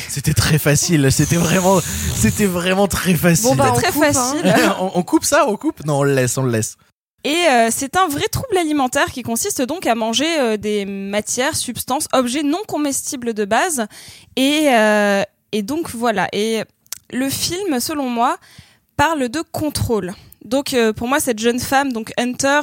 C'était très facile, c'était vraiment, c'était vraiment très facile. Bon bah, très facile. on, on coupe ça, on coupe? Non, on le laisse, on le laisse. Et euh, c'est un vrai trouble alimentaire qui consiste donc à manger euh, des matières, substances, objets non comestibles de base. Et, euh, et donc voilà. Et le film, selon moi, parle de contrôle. Donc euh, pour moi, cette jeune femme, donc Hunter,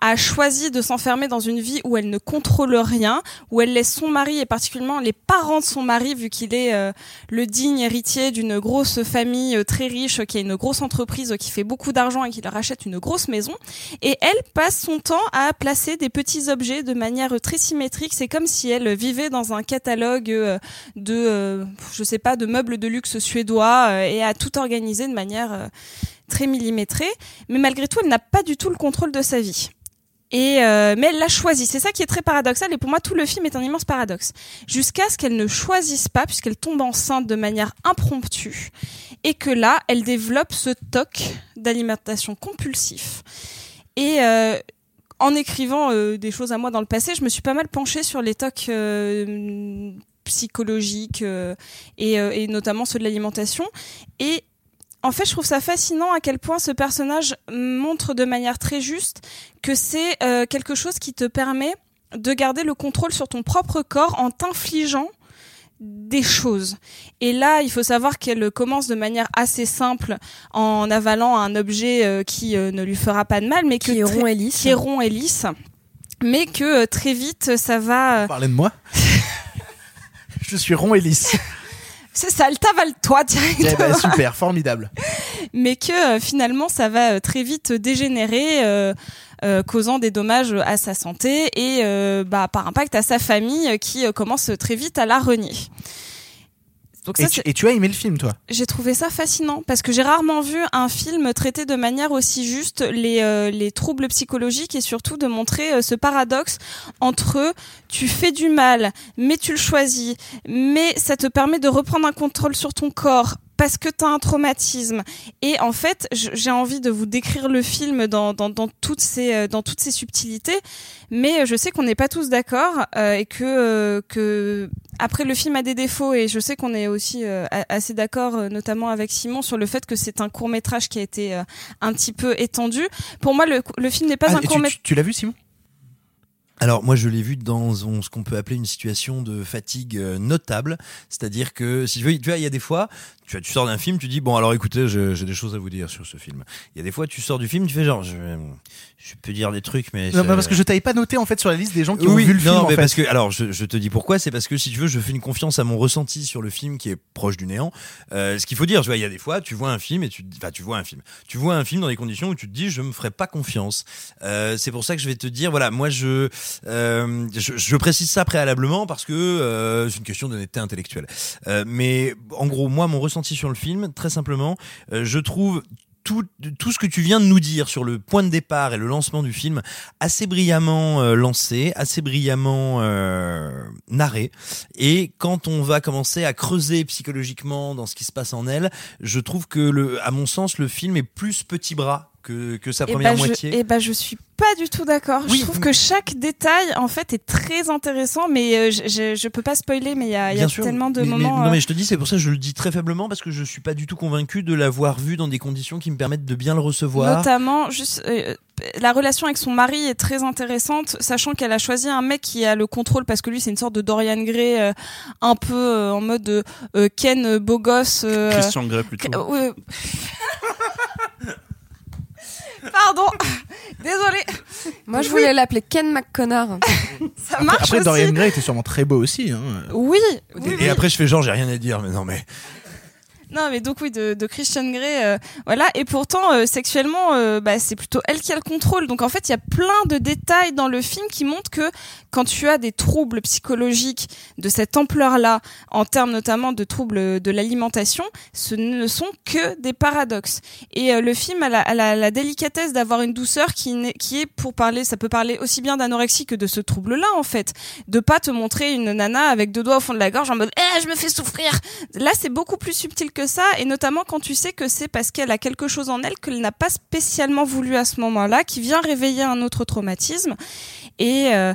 a choisi de s'enfermer dans une vie où elle ne contrôle rien, où elle laisse son mari et particulièrement les parents de son mari, vu qu'il est euh, le digne héritier d'une grosse famille euh, très riche, qui a une grosse entreprise, qui fait beaucoup d'argent et qui leur achète une grosse maison. Et elle passe son temps à placer des petits objets de manière très symétrique. C'est comme si elle vivait dans un catalogue euh, de, euh, je sais pas, de meubles de luxe suédois euh, et à tout organiser de manière très millimétrée. Mais malgré tout, elle n'a pas du tout le contrôle de sa vie. Et euh, mais elle l'a choisi. C'est ça qui est très paradoxal. Et pour moi, tout le film est un immense paradoxe. Jusqu'à ce qu'elle ne choisisse pas, puisqu'elle tombe enceinte de manière impromptue, et que là, elle développe ce toc d'alimentation compulsif. Et euh, en écrivant euh, des choses à moi dans le passé, je me suis pas mal penchée sur les tocs psychologiques et, et notamment ceux de l'alimentation. Et en fait, je trouve ça fascinant à quel point ce personnage montre de manière très juste que c'est euh, quelque chose qui te permet de garder le contrôle sur ton propre corps en t'infligeant des choses. Et là, il faut savoir qu'elle commence de manière assez simple en avalant un objet euh, qui euh, ne lui fera pas de mal, mais que Qui est rond et lisse. qui est rond et lisse. Mais que euh, très vite, ça va. euh, Parlez de moi. Je suis rond et lisse. C'est ça, elle t'avale toi Eh directement. ben, super, formidable. mais que euh, finalement ça va euh, très vite dégénérer, euh, euh, causant des dommages à sa santé et euh, bah, par impact à sa famille euh, qui euh, commence très vite à la renier. Donc Et ça, tu, c'est- et tu as aimé le film, toi? J'ai trouvé ça fascinant parce que j'ai rarement vu un film traiter de manière aussi juste les, euh, les troubles psychologiques et surtout de montrer euh, ce paradoxe entre tu fais du mal, mais tu le choisis, mais ça te permet de reprendre un contrôle sur ton corps parce que tu as un traumatisme. Et en fait, j'ai envie de vous décrire le film dans, dans, dans, toutes, ces, euh, dans toutes ces subtilités, mais euh, je sais qu'on n'est pas tous d'accord euh, et que, euh, que après le film a des défauts et je sais qu'on est aussi euh, assez d'accord, notamment avec Simon, sur le fait que c'est un court métrage qui a été un petit peu étendu. Pour moi, le, le film n'est pas Ah, un court métrage. tu- Tu l'as vu, Simon? Alors moi je l'ai vu dans ce qu'on peut appeler une situation de fatigue notable, c'est-à-dire que si tu veux, tu vois, il y a des fois, tu, tu sors d'un film, tu dis bon alors écoutez, j'ai des choses à vous dire sur ce film. Il y a des fois tu sors du film, tu fais genre je, je peux dire des trucs mais Non, bah, parce que je t'avais pas noté en fait sur la liste des gens qui oui, ont vu le non, film. en mais fait. parce que alors je, je te dis pourquoi, c'est parce que si tu veux, je fais une confiance à mon ressenti sur le film qui est proche du néant. Euh, ce qu'il faut dire, tu vois, il y a des fois, tu vois un film et tu, enfin, tu vois un film, tu vois un film dans des conditions où tu te dis, je me ferai pas confiance. Euh, c'est pour ça que je vais te dire, voilà, moi je, euh, je, je précise ça préalablement parce que euh, c'est une question d'honnêteté intellectuelle. Euh, mais en gros, moi, mon ressenti sur le film, très simplement, euh, je trouve tout, tout ce que tu viens de nous dire sur le point de départ et le lancement du film assez brillamment euh, lancé, assez brillamment euh, narré. Et quand on va commencer à creuser psychologiquement dans ce qui se passe en elle, je trouve que, le, à mon sens, le film est plus petit bras que, que sa Eh première ben, je, moitié. eh ben, je suis pas du tout d'accord. Oui, je trouve que chaque détail, en fait, est très intéressant, mais euh, je, je, je peux pas spoiler, mais il y a, il y a tellement de Mais- mais- moments. non, euh, mais je te dis, c'est pour ça que je le dis très faiblement parce que je suis pas du tout convaincu de l'avoir vu dans des conditions qui me permettent de bien le recevoir. Notamment, juste, euh, la relation avec son mari est très intéressante, sachant qu'elle a choisi un mec qui a le contrôle parce que lui, c'est une sorte de Dorian Gray, euh, un peu euh, en mode euh, Ken beau gosse. euh, Christian Grey plutôt. Pardon. Désolée. Moi, je Oui. voulais l'appeler Ken McConnor. Ça marche Après, aussi. Dorian Gray était sûrement très beau aussi. Hein. Oui. oui, Et oui. après, je fais genre, j'ai rien à dire, mais non, mais. Non, mais donc oui, de, Christian Grey, euh, voilà. Et pourtant, euh, sexuellement, euh, bah, c'est plutôt elle qui a le contrôle. Donc en fait, il y a plein de détails dans le film qui montrent que quand tu as des troubles psychologiques de cette ampleur-là, en termes notamment de troubles de l'alimentation, ce ne sont que des paradoxes. Et le film a la, délicatesse d'avoir une douceur qui est pour parler, ça peut parler aussi bien d'anorexie que de ce trouble-là en fait, de pas te montrer une nana avec deux doigts au fond de la gorge en mode, eh, je me fais souffrir. Là, c'est beaucoup plus subtil que ça, et notamment quand tu sais que c'est parce qu'elle a quelque chose en elle qu'elle n'a pas spécialement voulu à ce moment-là, qui vient réveiller un autre traumatisme. Et euh,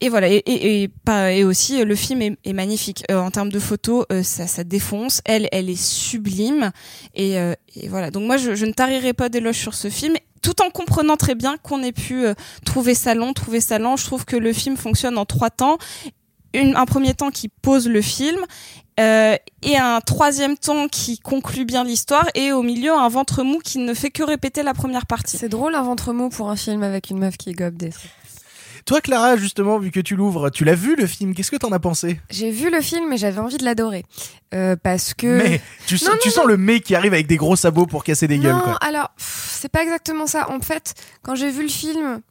et voilà, et, et, et, et aussi le film est, magnifique Euh, en termes de photos, euh, ça, ça défonce. Elle, elle est sublime, et, et voilà. Donc moi, je, ne tarirai pas d'éloges sur ce film, tout en comprenant très bien qu'on ait pu trouver ça long, trouver ça lent. Je trouve que le film fonctionne en trois temps. Une, un premier temps qui pose le film, euh, et un troisième temps qui conclut bien l'histoire, et au milieu un ventre mou qui ne fait que répéter la première partie. C'est drôle un ventre mou pour un film avec une meuf qui gobe des trucs. Toi, Clara, justement, vu que tu l'ouvres, tu l'as vu le film Qu'est-ce que t'en as pensé? J'ai vu le film et j'avais envie de l'adorer. Euh, parce que... Mais tu, sens, Non, tu non, sens le mec qui arrive avec des gros sabots pour casser des gueules, Non, quoi. alors, c'est pas exactement ça. En fait, quand j'ai vu le film,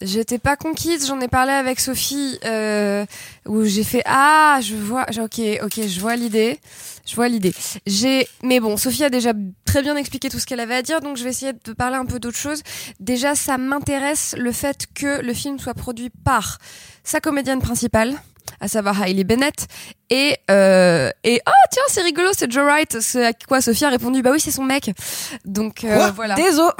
j'étais pas conquise. J'en ai parlé avec Sophie, euh, où j'ai fait ah, je vois, ok, ok, je vois l'idée, je vois l'idée. J'ai, mais bon, Sophie a déjà très bien expliqué tout ce qu'elle avait à dire, donc je vais essayer de parler un peu d'autre chose. Déjà, ça m'intéresse le fait que le film soit produit par sa comédienne principale à savoir Hailey Bennett et euh, et oh tiens c'est rigolo c'est Joe Wright c'est à quoi Sophie a répondu bah oui c'est son mec donc euh, voilà Désolé.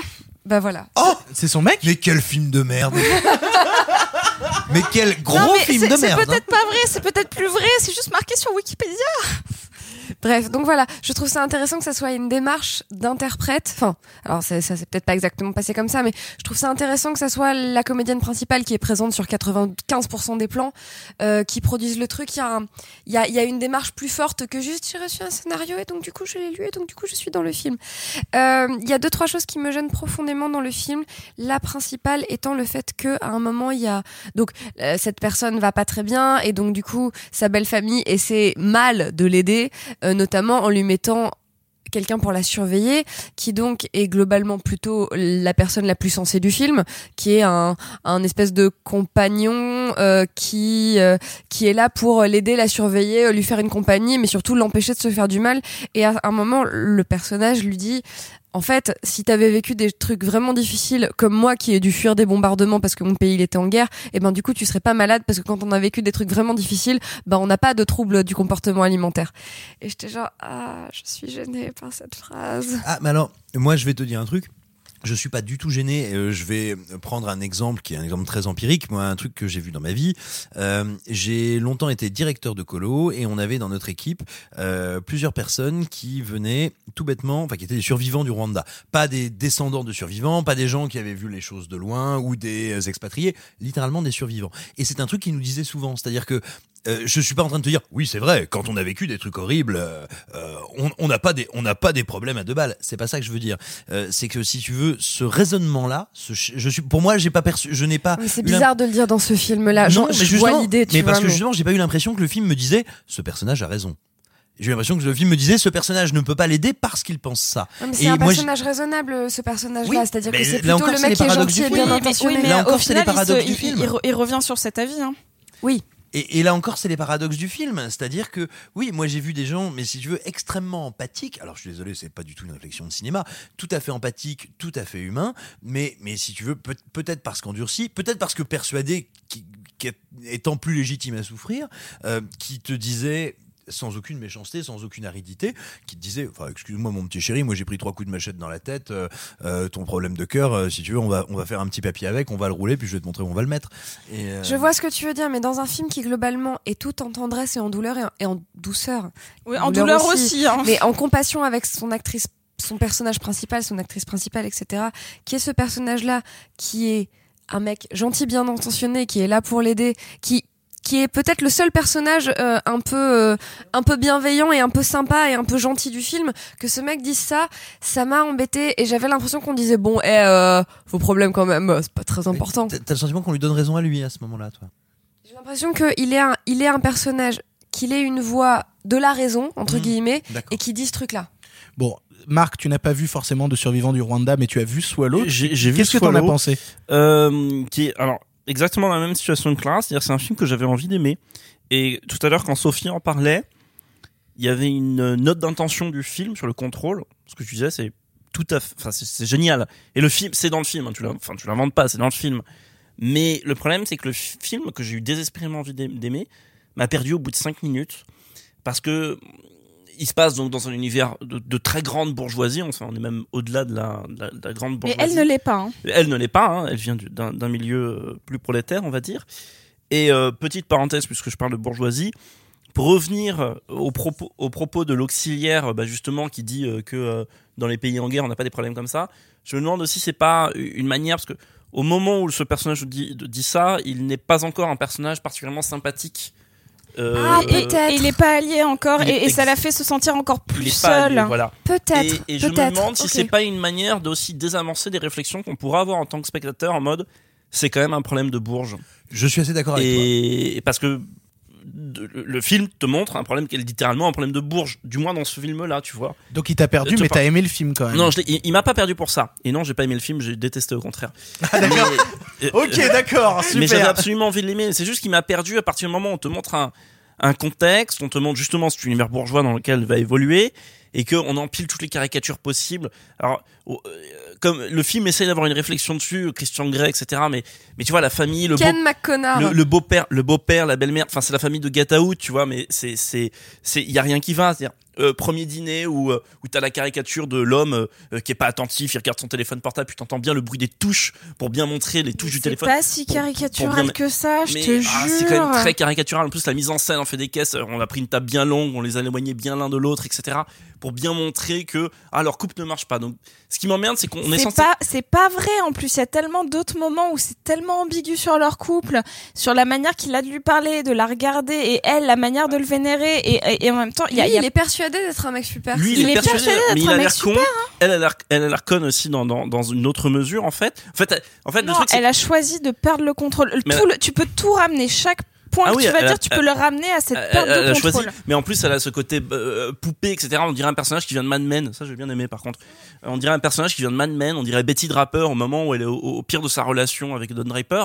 Bah voilà Oh C'est son mec Mais quel film de merde Mais quel gros Non, mais film c'est- de C'est merde hein. peut-être pas vrai, c'est peut-être plus vrai, c'est juste marqué sur Wikipédia. Bref, donc voilà, je trouve ça intéressant que ça soit une démarche d'interprète. Enfin, alors ça, ça s'est peut-être pas exactement passé comme ça, mais je trouve ça intéressant que ça soit la comédienne principale qui est présente sur 95% des plans, euh, qui produise le truc. Il y, a il y, a, une démarche plus forte que juste j'ai reçu un scénario et donc du coup je l'ai lu et donc du coup je suis dans le film. Euh, Il y a deux trois choses qui me gênent profondément dans le film. La principale étant le fait que à un moment il y a donc euh, cette personne va pas très bien et donc du coup sa belle famille essaie mal de l'aider, notamment en lui mettant quelqu'un pour la surveiller, qui donc est globalement plutôt la personne la plus sensée du film, qui est un, un espèce de compagnon euh, qui euh, qui est là pour l'aider, la surveiller, euh, lui faire une compagnie, mais surtout l'empêcher de se faire du mal. Et à un moment, le personnage lui dit en fait, si t'avais vécu des trucs vraiment difficiles, comme moi qui ai dû fuir des bombardements parce que mon pays était en guerre, et ben du coup tu serais pas malade parce que quand on a vécu des trucs vraiment difficiles, ben on n'a pas de troubles du comportement alimentaire. Et j'étais genre ah, je suis gênée par cette phrase. Ah, mais alors, moi, je vais te dire un truc. Je suis pas du tout gêné. Euh, je vais prendre un exemple qui est un exemple très empirique. Moi, un truc que j'ai vu dans ma vie. Euh, j'ai longtemps été directeur de colo et on avait dans notre équipe euh, plusieurs personnes qui venaient tout bêtement, enfin qui étaient des survivants du Rwanda. Pas des descendants de survivants, pas des gens qui avaient vu les choses de loin ou des expatriés, littéralement des survivants. Et c'est un truc qu'ils nous disaient souvent, c'est-à-dire que euh, je suis pas en train de te dire oui c'est vrai quand on a vécu des trucs horribles euh, euh, on on n'a pas des on n'a pas des problèmes à deux balles c'est pas ça que je veux dire Euh, c'est que si tu veux ce raisonnement là ce, je suis pour moi j'ai pas perçu je n'ai pas Mais c'est bizarre de le dire dans ce film-là. non, Je, mais je vois l'idée, mais vois. parce que justement j'ai pas eu l'impression que le film me disait ce personnage a raison j'ai eu l'impression que le film me disait ce personnage ne peut pas l'aider parce qu'il pense ça c'est un moi, personnage raisonnable, ce personnage-là. Oui, C'est-à-dire que c'est plutôt encore, le mec qui est gentil et bien Oui, intentionné. oui, mais Là encore, c'est final, les paradoxes il, du il- film. il revient sur cet avis. Hein. Oui. Et, là encore, c'est les paradoxes du film. C'est-à-dire que, oui, moi j'ai vu des gens, mais si tu veux, extrêmement empathiques. Alors je suis désolé, c'est pas du tout une réflexion de cinéma. Tout à fait empathique, tout à fait humain. Mais, mais si tu veux, peut- peut-être parce qu'endurci, peut-être parce que persuadé qu'étant plus légitime à souffrir, euh, qui te disait sans aucune méchanceté, sans aucune aridité, qui te disait, enfin, excuse-moi mon petit chéri, moi j'ai pris trois coups de machette dans la tête, euh, euh, ton problème de cœur, euh, si tu veux, on va, on va faire un petit papier avec, on va le rouler, puis je vais te montrer où on va le mettre. Et, euh, Je vois ce que tu veux dire, mais dans un film qui globalement est tout en tendresse et en douleur et en, et en douceur. Oui, en douleur aussi. hein. Mais en compassion avec son actrice, son personnage principal, son actrice principale, etc. Qui est ce personnage-là, qui est un mec gentil, bien intentionné, qui est là pour l'aider, qui qui est peut-être le seul personnage euh, un peu euh, un peu bienveillant et un peu sympa et un peu gentil du film que ce mec dise ça ça m'a embêté et j'avais l'impression qu'on disait bon eh euh, vos problèmes quand même euh, c'est pas très important. T'as le sentiment qu'on lui donne raison à lui à ce moment-là, toi? J'ai l'impression qu'il est un il est un personnage qu'il ait une voix de la raison entre Mmh, guillemets et qui dit ce truc là Bon, Marc, tu n'as pas vu forcément de survivants du Rwanda, mais tu as vu Swallow. J'ai vu Qu'est-ce que t'en as pensé? Euh, qui est alors exactement la même situation que Clara, c'est-à-dire c'est un film que j'avais envie d'aimer. Et tout à l'heure quand Sophie en parlait, il y avait une note d'intention du film sur le contrôle. Ce que tu disais, c'est tout à fait, enfin c'est- génial. Et le film, c'est dans le film. hein, tu l'inventes pas, c'est dans le film. Mais le problème, c'est que le fi- film que j'ai eu désespérément envie d'aim- d'aimer m'a perdu au bout de 5 minutes parce que il se passe donc dans un univers de, de très grande bourgeoisie. Enfin, on est même au-delà de la, de la- de la grande Mais bourgeoisie. elle ne l'est pas. hein. Elle ne l'est pas, hein, elle vient du- d'un milieu euh, plus prolétaire, on va dire. Et euh, petite parenthèse, puisque je parle de bourgeoisie, pour revenir euh, au propos, au propos de l'auxiliaire, bah, justement, qui dit euh, que euh, dans les pays en guerre, on n'a pas des problèmes comme ça, je me demande aussi si c'est pas une manière, parce que au moment où ce personnage dit, dit ça, il n'est pas encore un personnage particulièrement sympathique. Euh, Ah, peut-être. Et il est pas allié encore, et, et ça l'a fait se sentir encore il plus est pas seul. allié, voilà. Peut-être, Et, et je me demande si ok. c'est pas une manière d'aussi désamorcer des réflexions qu'on pourrait avoir en tant que spectateur en mode c'est quand même un problème de bourge. Je suis assez d'accord avec et parce que de- le, film te montre un problème qui est littéralement un problème de bourge, du moins dans ce film-là, tu vois. Donc il t'a perdu, Te mais par- t'as aimé le film quand même. Non, je il, il m'a pas perdu pour ça. Et non, j'ai pas aimé le film, j'ai détesté au contraire. Ah, d'accord. Mais- Ok, d'accord, super. Mais j'avais absolument envie de l'aimer. C'est juste qu'il m'a perdu à partir du moment où on te montre un, un contexte, on te montre justement cet univers bourgeois dans lequel il va évoluer et qu'on empile toutes les caricatures possibles. Alors, euh, comme le film essaie d'avoir une réflexion dessus, Christian Grey, etc. Mais, mais tu vois, la famille, le beau, Ken McConnard le, le beau-père, le beau-père, la belle-mère, enfin c'est la famille de Get Out, tu vois, mais c'est c'est c'est il y a rien qui va, c'est-à-dire euh, premier dîner où euh, où t'as la caricature de l'homme euh, qui est pas attentif, il regarde son téléphone portable, puis t'entends bien le bruit des touches pour bien montrer les touches du C'est téléphone. pas si caricatural pour bien- que ça, je mais, te ah, jure. c'est quand même très caricatural. En plus, la mise en scène en fait des caisses. On a pris une table bien longue, on les a éloignés bien l'un de l'autre, etc. Pour bien montrer que ah, leur couple ne marche pas. Donc, ce qui m'emmerde, c'est qu'on est, C'est censé. pas, c'est pas vrai en plus. Il y a tellement d'autres moments où c'est tellement ambigu sur leur couple, sur la manière qu'il a de lui parler, de la regarder, et elle, la manière de le vénérer, et, et, et en même temps, il y a, Lui, il y a- il est persuadé d'être un mec super Lui, il, Il est, est persuadé, persuadé mais d'être il un a mec l'air con. super, hein. Elle, a l'air- elle a l'air conne aussi dans, dans, dans une autre mesure, en fait. En fait, en fait le non, truc, c'est elle a choisi de perdre le contrôle. Tout elle- le- tu peux tout ramener, chaque point Ah que oui, tu vas a- dire, tu peux elle- le ramener à cette Elle- perte elle de contrôle. choisi, mais en plus elle a ce côté euh, poupée, etc. On dirait un personnage qui vient de Mad Men. Ça, j'ai bien aimé par contre. Euh, On dirait un personnage qui vient de Mad Men. On dirait Betty Draper au moment où elle est au, au pire de sa relation avec Don Draper.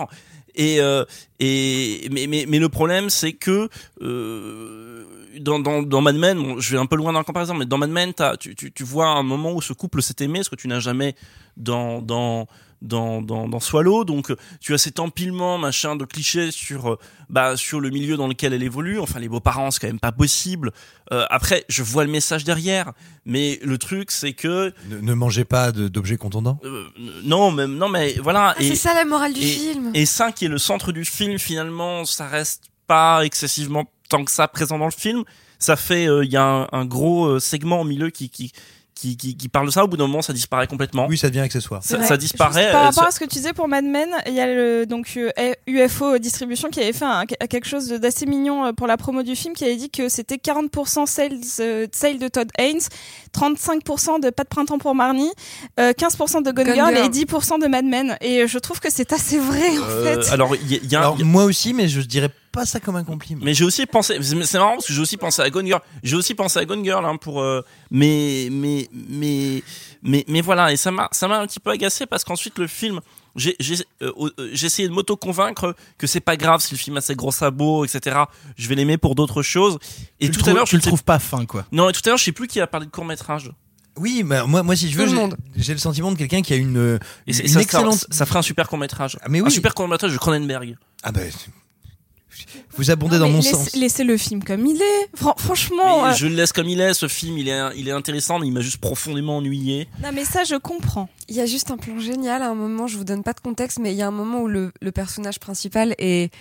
Et, euh, et mais, mais, mais le problème, c'est que euh, dans, dans, dans Mad Men, bon, je vais un peu loin dans la comparaison, mais dans Mad Men, tu, tu, tu vois un moment où ce couple s'est aimé, ce que tu n'as jamais dans dans dans, dans, dans Swallow. Donc, tu as cet empilement, machin, de clichés sur, euh, bah, sur le milieu dans lequel elle évolue. Enfin, les beaux-parents, c'est quand même pas possible. Euh, après, je vois le message derrière. Mais le truc, c'est que, Ne, ne mangez pas d'objets contondants. euh, non, mais, non, mais voilà. Ah, c'est ça la morale du et, film. Et ça, qui est le centre du film, finalement, ça reste pas excessivement tant que ça présent dans le film. Ça fait, euh, il y a un, un gros euh, segment au milieu qui, qui, qui, qui, qui parle de ça. Au bout d'un moment, ça disparaît complètement. Oui, ça devient accessoire. Ça, disparaît. Juste par euh, rapport à ce que tu disais pour Mad Men, il y a le donc euh, UFO Distribution qui avait fait un- quelque chose d'assez mignon pour la promo du film, qui avait dit que c'était 40% sales, euh, sales de Todd Haynes, 35% de Pas de printemps pour Marnie, euh, 15% de Gone, Gone Girl, Girl. et 10% de Mad Men. Et je trouve que c'est assez vrai en euh, fait. alors, il y, a- y a moi aussi, mais je dirais pas ça comme un compliment. Mais j'ai aussi pensé, c'est marrant parce que j'ai aussi pensé à Gone Girl. J'ai aussi pensé à Gone Girl hein, pour, euh, mais, mais, mais, mais, mais voilà. Et ça m'a, ça m'a un petit peu agacé parce qu'ensuite le film, j'ai, j'ai, euh, euh, j'ai essayé de m'auto-convaincre que c'est pas grave si le film a ses gros sabots, etc. Je vais l'aimer pour d'autres choses. Et tu tout à l'heure, tu je le sais- trouves pas fin, quoi. Non, et tout à l'heure, je sais plus qui a parlé de court métrage. Oui, mais moi, moi, si je veux, j'ai- le sentiment de quelqu'un qui a une, euh, Et, c'est- une ça, excellente. ça, ça ferait un super court métrage. Ah, mais Un oui. super court métrage de Cronenberg. Ah ben, vous abondez Non, dans mon laisse- sens. Laissez le film comme il est. Fran- franchement, Mais euh, je le laisse comme il est. Ce film, il est, il est intéressant, mais il m'a juste profondément ennuyé. non mais ça je comprends. Il y a juste un plan génial à un moment, je vous donne pas de contexte, mais il y a un moment où le, le personnage principal est,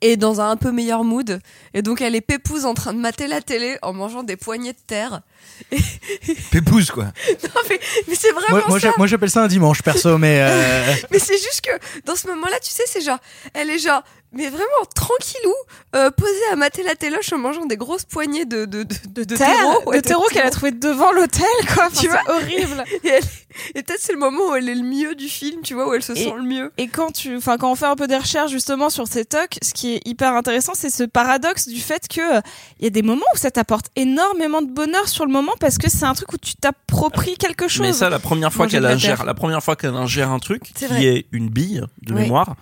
est dans un un peu meilleur mood. Et donc elle est pépouse en train de mater la télé en mangeant des poignées de terre. Pépouze, quoi. Non mais, mais c'est vraiment Moi, moi, ça. moi, j'appelle ça un dimanche, perso, mais euh, Mais c'est juste que dans ce moment-là, tu sais, c'est genre, elle est genre mais vraiment tranquillou, euh, posé à mater la téloche en mangeant des grosses poignées de de de, de, de Terre, terreau, ouais, de terreau qu'elle a trouvé devant l'hôtel, quoi. Tu tu vois horrible. Et, elle- et peut-être c'est le moment où elle est le mieux du film, tu vois, où elle se Et- sent le mieux. Et quand tu, enfin, quand on fait un peu des recherches justement sur ces tocs, ce qui est hyper intéressant, c'est ce paradoxe du fait que euh, il y a des moments où ça t'apporte énormément de bonheur sur le moment parce que c'est un truc où tu t'appropries quelque chose. Mais ça, la première fois qu'elle ingère, la première fois qu'elle ingère un truc qui vrai. est une bille de Oui. mémoire,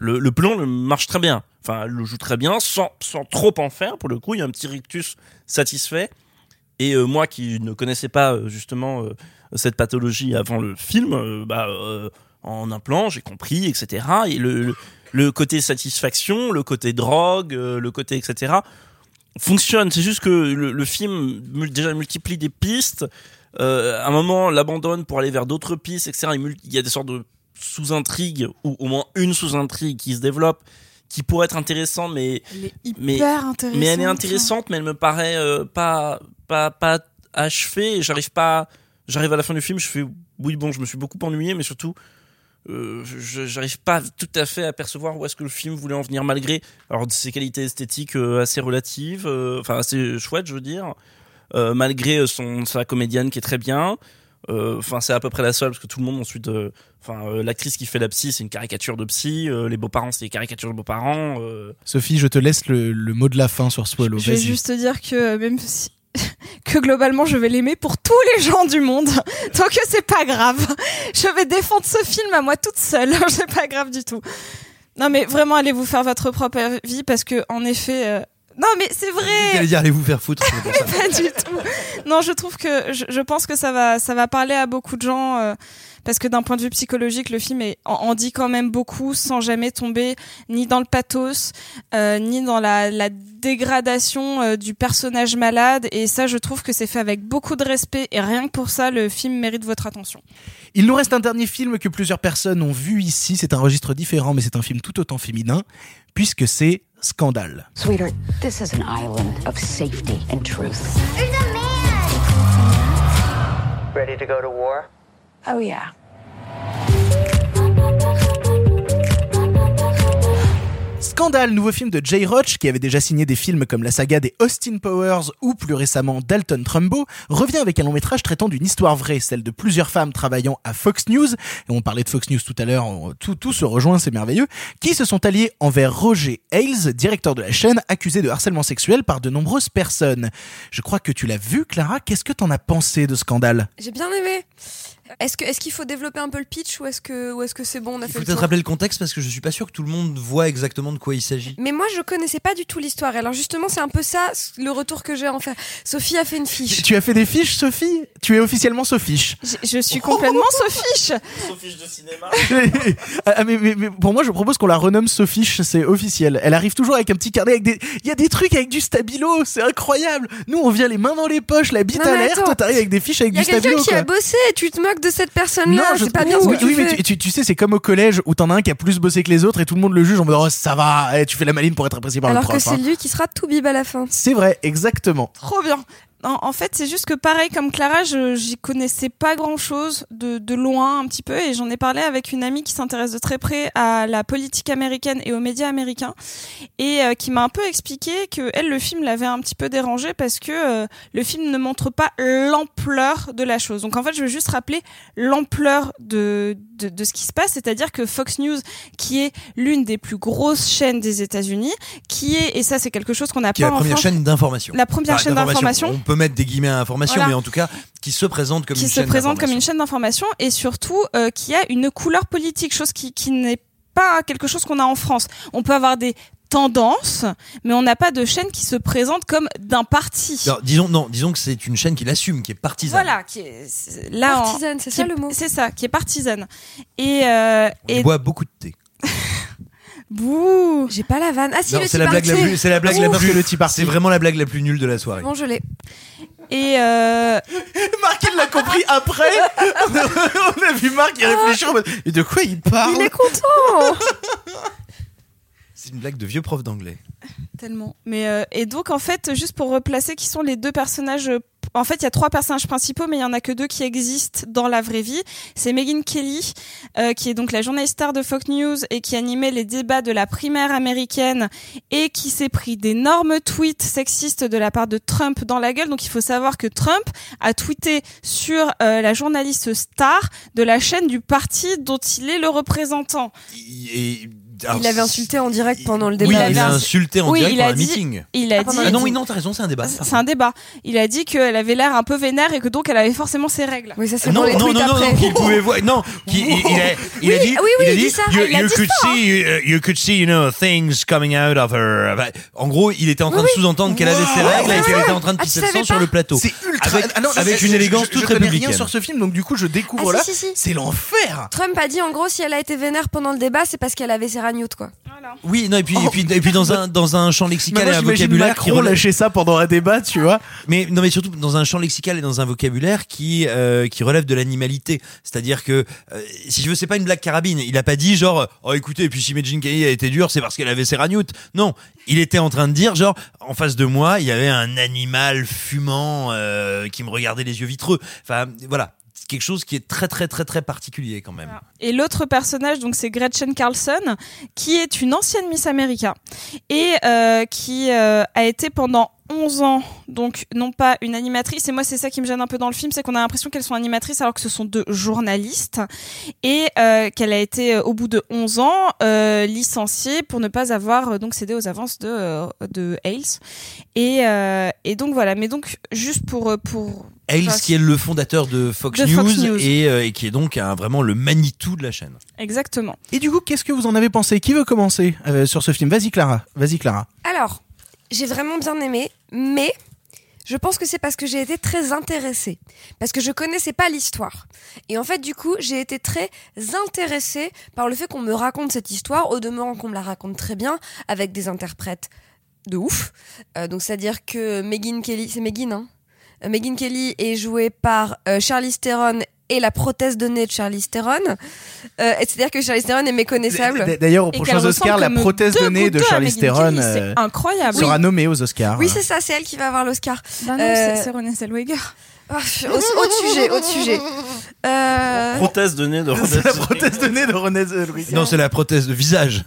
le, le plan le marche très bien. Enfin, le joue très bien, sans, sans trop en faire. Pour le coup, il y a un petit rictus satisfait. Et euh, moi, qui ne connaissais pas euh, justement euh, cette pathologie avant le film, euh, bah, euh, en un plan, j'ai compris, etc. Et le, le, le côté satisfaction, le côté drogue, le côté etc. fonctionne. C'est juste que le, le film déjà multiplie des pistes. À un moment, l'abandonne pour aller vers d'autres pistes, etc. Il y a des sortes de sous-intrigues ou au moins une sous-intrigue qui se développe, qui pourrait être intéressante, mais Elle est mais intéressante. mais elle est intéressante, mais elle me paraît euh, pas pas pas achevée. J'arrive pas. J'arrive à la fin du film, je fais oui bon, je me suis beaucoup ennuyé, mais surtout. Euh, j'arrive pas tout à fait à percevoir où est-ce que le film voulait en venir malgré alors ses qualités esthétiques euh, assez relatives euh, enfin assez chouettes je veux dire euh, malgré son sa comédienne qui est très bien Euh, enfin c'est à peu près la seule parce que tout le monde ensuite euh, enfin euh, l'actrice qui fait la psy c'est une caricature de psy euh, les beaux-parents c'est des caricatures de beaux-parents euh, Sophie, je te laisse le, le mot de la fin sur Swallow. Je vais juste te dire que même si que globalement je vais l'aimer pour tous les gens du monde, tant que c'est pas grave. Je vais défendre ce film à moi toute seule, c'est pas grave du tout. Non mais vraiment allez vous faire votre propre avis parce que en effet euh, non mais c'est vrai. Dire allez vous faire foutre. ça. pas du tout. Non, je trouve que je, je pense que ça va ça va parler à beaucoup de gens euh, parce que d'un point de vue psychologique, le film est, en, en dit quand même beaucoup sans jamais tomber ni dans le pathos euh, ni dans la, la dégradation euh, du personnage malade et ça je trouve que c'est fait avec beaucoup de respect et rien que pour ça le film mérite votre attention. Il nous reste un dernier film que plusieurs personnes ont vu ici. C'est un registre différent, mais c'est un film tout autant féminin, puisque c'est Scandale. Sweetheart, this is an island of safety and truth. Ready to go to war? Oh, yeah. Scandale, nouveau film de Jay Roach, qui avait déjà signé des films comme la saga des Austin Powers ou plus récemment Dalton Trumbo, revient avec un long métrage traitant d'une histoire vraie, celle de plusieurs femmes travaillant à Fox News, et on parlait de Fox News tout à l'heure, tout, tout se rejoint, c'est merveilleux, qui se sont alliés envers Roger Ailes, directeur de la chaîne, accusé de harcèlement sexuel par de nombreuses personnes. Je crois que tu l'as vu, Clara, qu'est-ce que t'en as pensé de Scandale? J'ai bien aimé. Est-ce que est-ce qu'il faut développer un peu le pitch ou est-ce que ou est-ce que c'est bon on a Il fait faut peut-être rappeler le contexte parce que je suis pas sûr que tout le monde voit exactement de quoi il s'agit. Mais moi, je connaissais pas du tout l'histoire. Alors justement, c'est un peu ça le retour que j'ai à en faire. Sophie a fait une fiche. Tu as fait des fiches, Sophie? Tu es officiellement Sophiche. Je, je suis complètement Sophiche. Sophie de cinéma Ah, mais, mais- mais pour moi, je propose qu'on la renomme Sophiche, c'est officiel. Elle arrive toujours avec un petit carnet avec des. Il y a des trucs avec du stabilo, c'est incroyable. Nous, on vient les mains dans les poches, la bite Non, à l'air. Toi, t'arrives avec des fiches avec Il y a du quelqu'un stabilo. qui a bossé et tu te moques de cette personne-là. je- C'est pas bien ce oui, que tu oui, mais fais. tu, tu- tu sais, c'est comme au collège où t'en as un qui a plus bossé que les autres et tout le monde le juge en mode oh, ça va, eh, tu fais la maline pour être apprécié par Alors le que prof. c'est hein. lui qui sera tout bib à la fin. C'est vrai, exactement. Trop bien. En, fait, c'est juste que pareil comme Clara, je j'y connaissais pas grand chose de, de loin un petit peu et j'en ai parlé avec une amie qui s'intéresse de très près à la politique américaine et aux médias américains et euh, qui m'a un peu expliqué que elle le film l'avait un petit peu dérangé parce que euh, le film ne montre pas l'ampleur de la chose. Donc en fait, je veux juste rappeler l'ampleur de, de de ce qui se passe, c'est-à-dire que Fox News, qui est l'une des plus grosses chaînes des États-Unis, qui est et ça c'est quelque chose qu'on n'a Qui est pas la en première France, chaîne d'information. La première chaîne d'information. On peut mettre des guillemets à information, Voilà. mais en tout cas, qui se présente comme qui une se chaîne présente comme d'information. une chaîne d'information et surtout euh, qui a une couleur politique, chose qui, qui n'est pas quelque chose qu'on a en France. On peut avoir des tendances, mais on n'a pas de chaîne qui se présente comme d'un parti. Alors, disons, non, disons que c'est une chaîne qui l'assume, qui est partisane. Voilà, qui est là en- Partisane, c'est ça est- le mot C'est ça, qui est partisane. Et euh, On et boit beaucoup de thé. bouh, J'ai pas la vanne. Ah si, Non, le c'est la blague la plus, c'est la blague Ouf. la Parce plus, que le Tea Party. c'est vraiment la blague la plus nulle de la soirée. Bon, je l'ai. Et euh, Marc, il l'a compris après. on a vu Marc y réfléchir en mode mais de quoi il parle? Il est content. C'est une blague de vieux prof d'anglais. Tellement. Mais euh, et donc en fait, juste pour replacer, qui sont les deux personnages euh, En fait, il y a trois personnages principaux, mais il y en a que deux qui existent dans la vraie vie. C'est Megyn Kelly, euh, qui est donc la journaliste star de Fox News et qui animait les débats de la primaire américaine et qui s'est pris d'énormes tweets sexistes de la part de Trump dans la gueule. Donc il faut savoir que Trump a tweeté sur euh, la journaliste star de la chaîne du parti dont il est le représentant. Et- alors, Il avait insulté en direct pendant le Oui, débat. il a insulté en Oui, direct pendant un dit- meeting. Il a Ah, dit. Ah non, oui, non, t'as raison, c'est un débat. C'est un débat. Il a dit qu'elle avait l'air un peu vénère et que donc elle avait forcément ses règles. Oui, ça c'est Non, non, non, non, après. non, qu'il pouvait voir. Non, il, il a, il a Oui, dit. oui, oui, il a dit. dit ça, You, could ça, hein. see, you, you could see, you know, things coming out of her. En gros, il était en train de sous-entendre qu'elle avait ses règles et qu'elle était en train de Ah, pisser le sang sur le plateau. C'est ultra. Avec, Ah une élégance toute républicaine. rien sur ce film, donc du coup, je découvre Ah, là. C'est l'enfer. Trump a dit en gros si elle a été vénère pendant le débat, c'est parce qu'elle avait ses quoi. Oui, non, et puis, et puis, et puis dans un, dans un champ lexical Moi, et un vocabulaire qui Macron relève- lâcher ça pendant un débat, tu vois. Mais non, mais surtout dans un champ lexical et dans un vocabulaire qui euh, qui relève de l'animalité. C'est-à-dire que euh, si je veux, c'est pas une blague carabine. Il a pas dit genre oh écoutez, et puis si Megyn Kelly a été dure, c'est parce qu'elle avait ses ragnoutes. Non, il était en train de dire genre en face de moi, il y avait un animal fumant euh, qui me regardait les yeux vitreux. Enfin voilà, c'est quelque chose qui est très très très très particulier quand même. Et l'autre personnage, donc c'est Gretchen Carlson, qui est une ancienne Miss America et euh, qui euh, a été pendant 11 ans, donc non pas une animatrice, et moi c'est ça qui me gêne un peu dans le film, c'est qu'on a l'impression qu'elles sont animatrices alors que ce sont deux journalistes, et euh, qu'elle a été au bout de 11 ans licenciée pour ne pas avoir donc cédé aux avances de, de Hales. Et, et donc voilà, mais donc juste pour... pour Ailes, qui est le fondateur de Fox, De News, Fox News. Et, euh, et qui est donc un- vraiment le Manitou de la chaîne. Exactement. Et du coup, qu'est-ce que vous en avez pensé? Qui veut commencer euh, sur ce film? Vas-y, Clara. Vas-y, Clara. Alors, j'ai vraiment bien aimé, mais je pense que c'est parce que j'ai été très intéressée. Parce que je connaissais pas l'histoire. Et en fait, du coup, j'ai été très intéressée par le fait qu'on me raconte cette histoire, au demeurant qu'on me la raconte très bien, avec des interprètes de ouf. Euh, donc, c'est-à-dire que Megyn Kelly, c'est Megyn, hein? Megyn Kelly est jouée par euh, Charlize Theron et la prothèse de nez de Charlize Theron. Euh, c'est-à-dire que Charlize Theron est méconnaissable. D'ailleurs, aux prochains Oscars, la prothèse de nez de Charlize Theron euh, incroyable. sera nommée aux Oscars. Oui, c'est ça, c'est elle qui va avoir l'Oscar. Non, Euh, c'est- Renée Zellweger. Ah, au, autre sujet, autre sujet. Euh, Prothèse de nez de C'est la Renée prothèse de nez de Renée Zellweger. Non, c'est la prothèse de visage.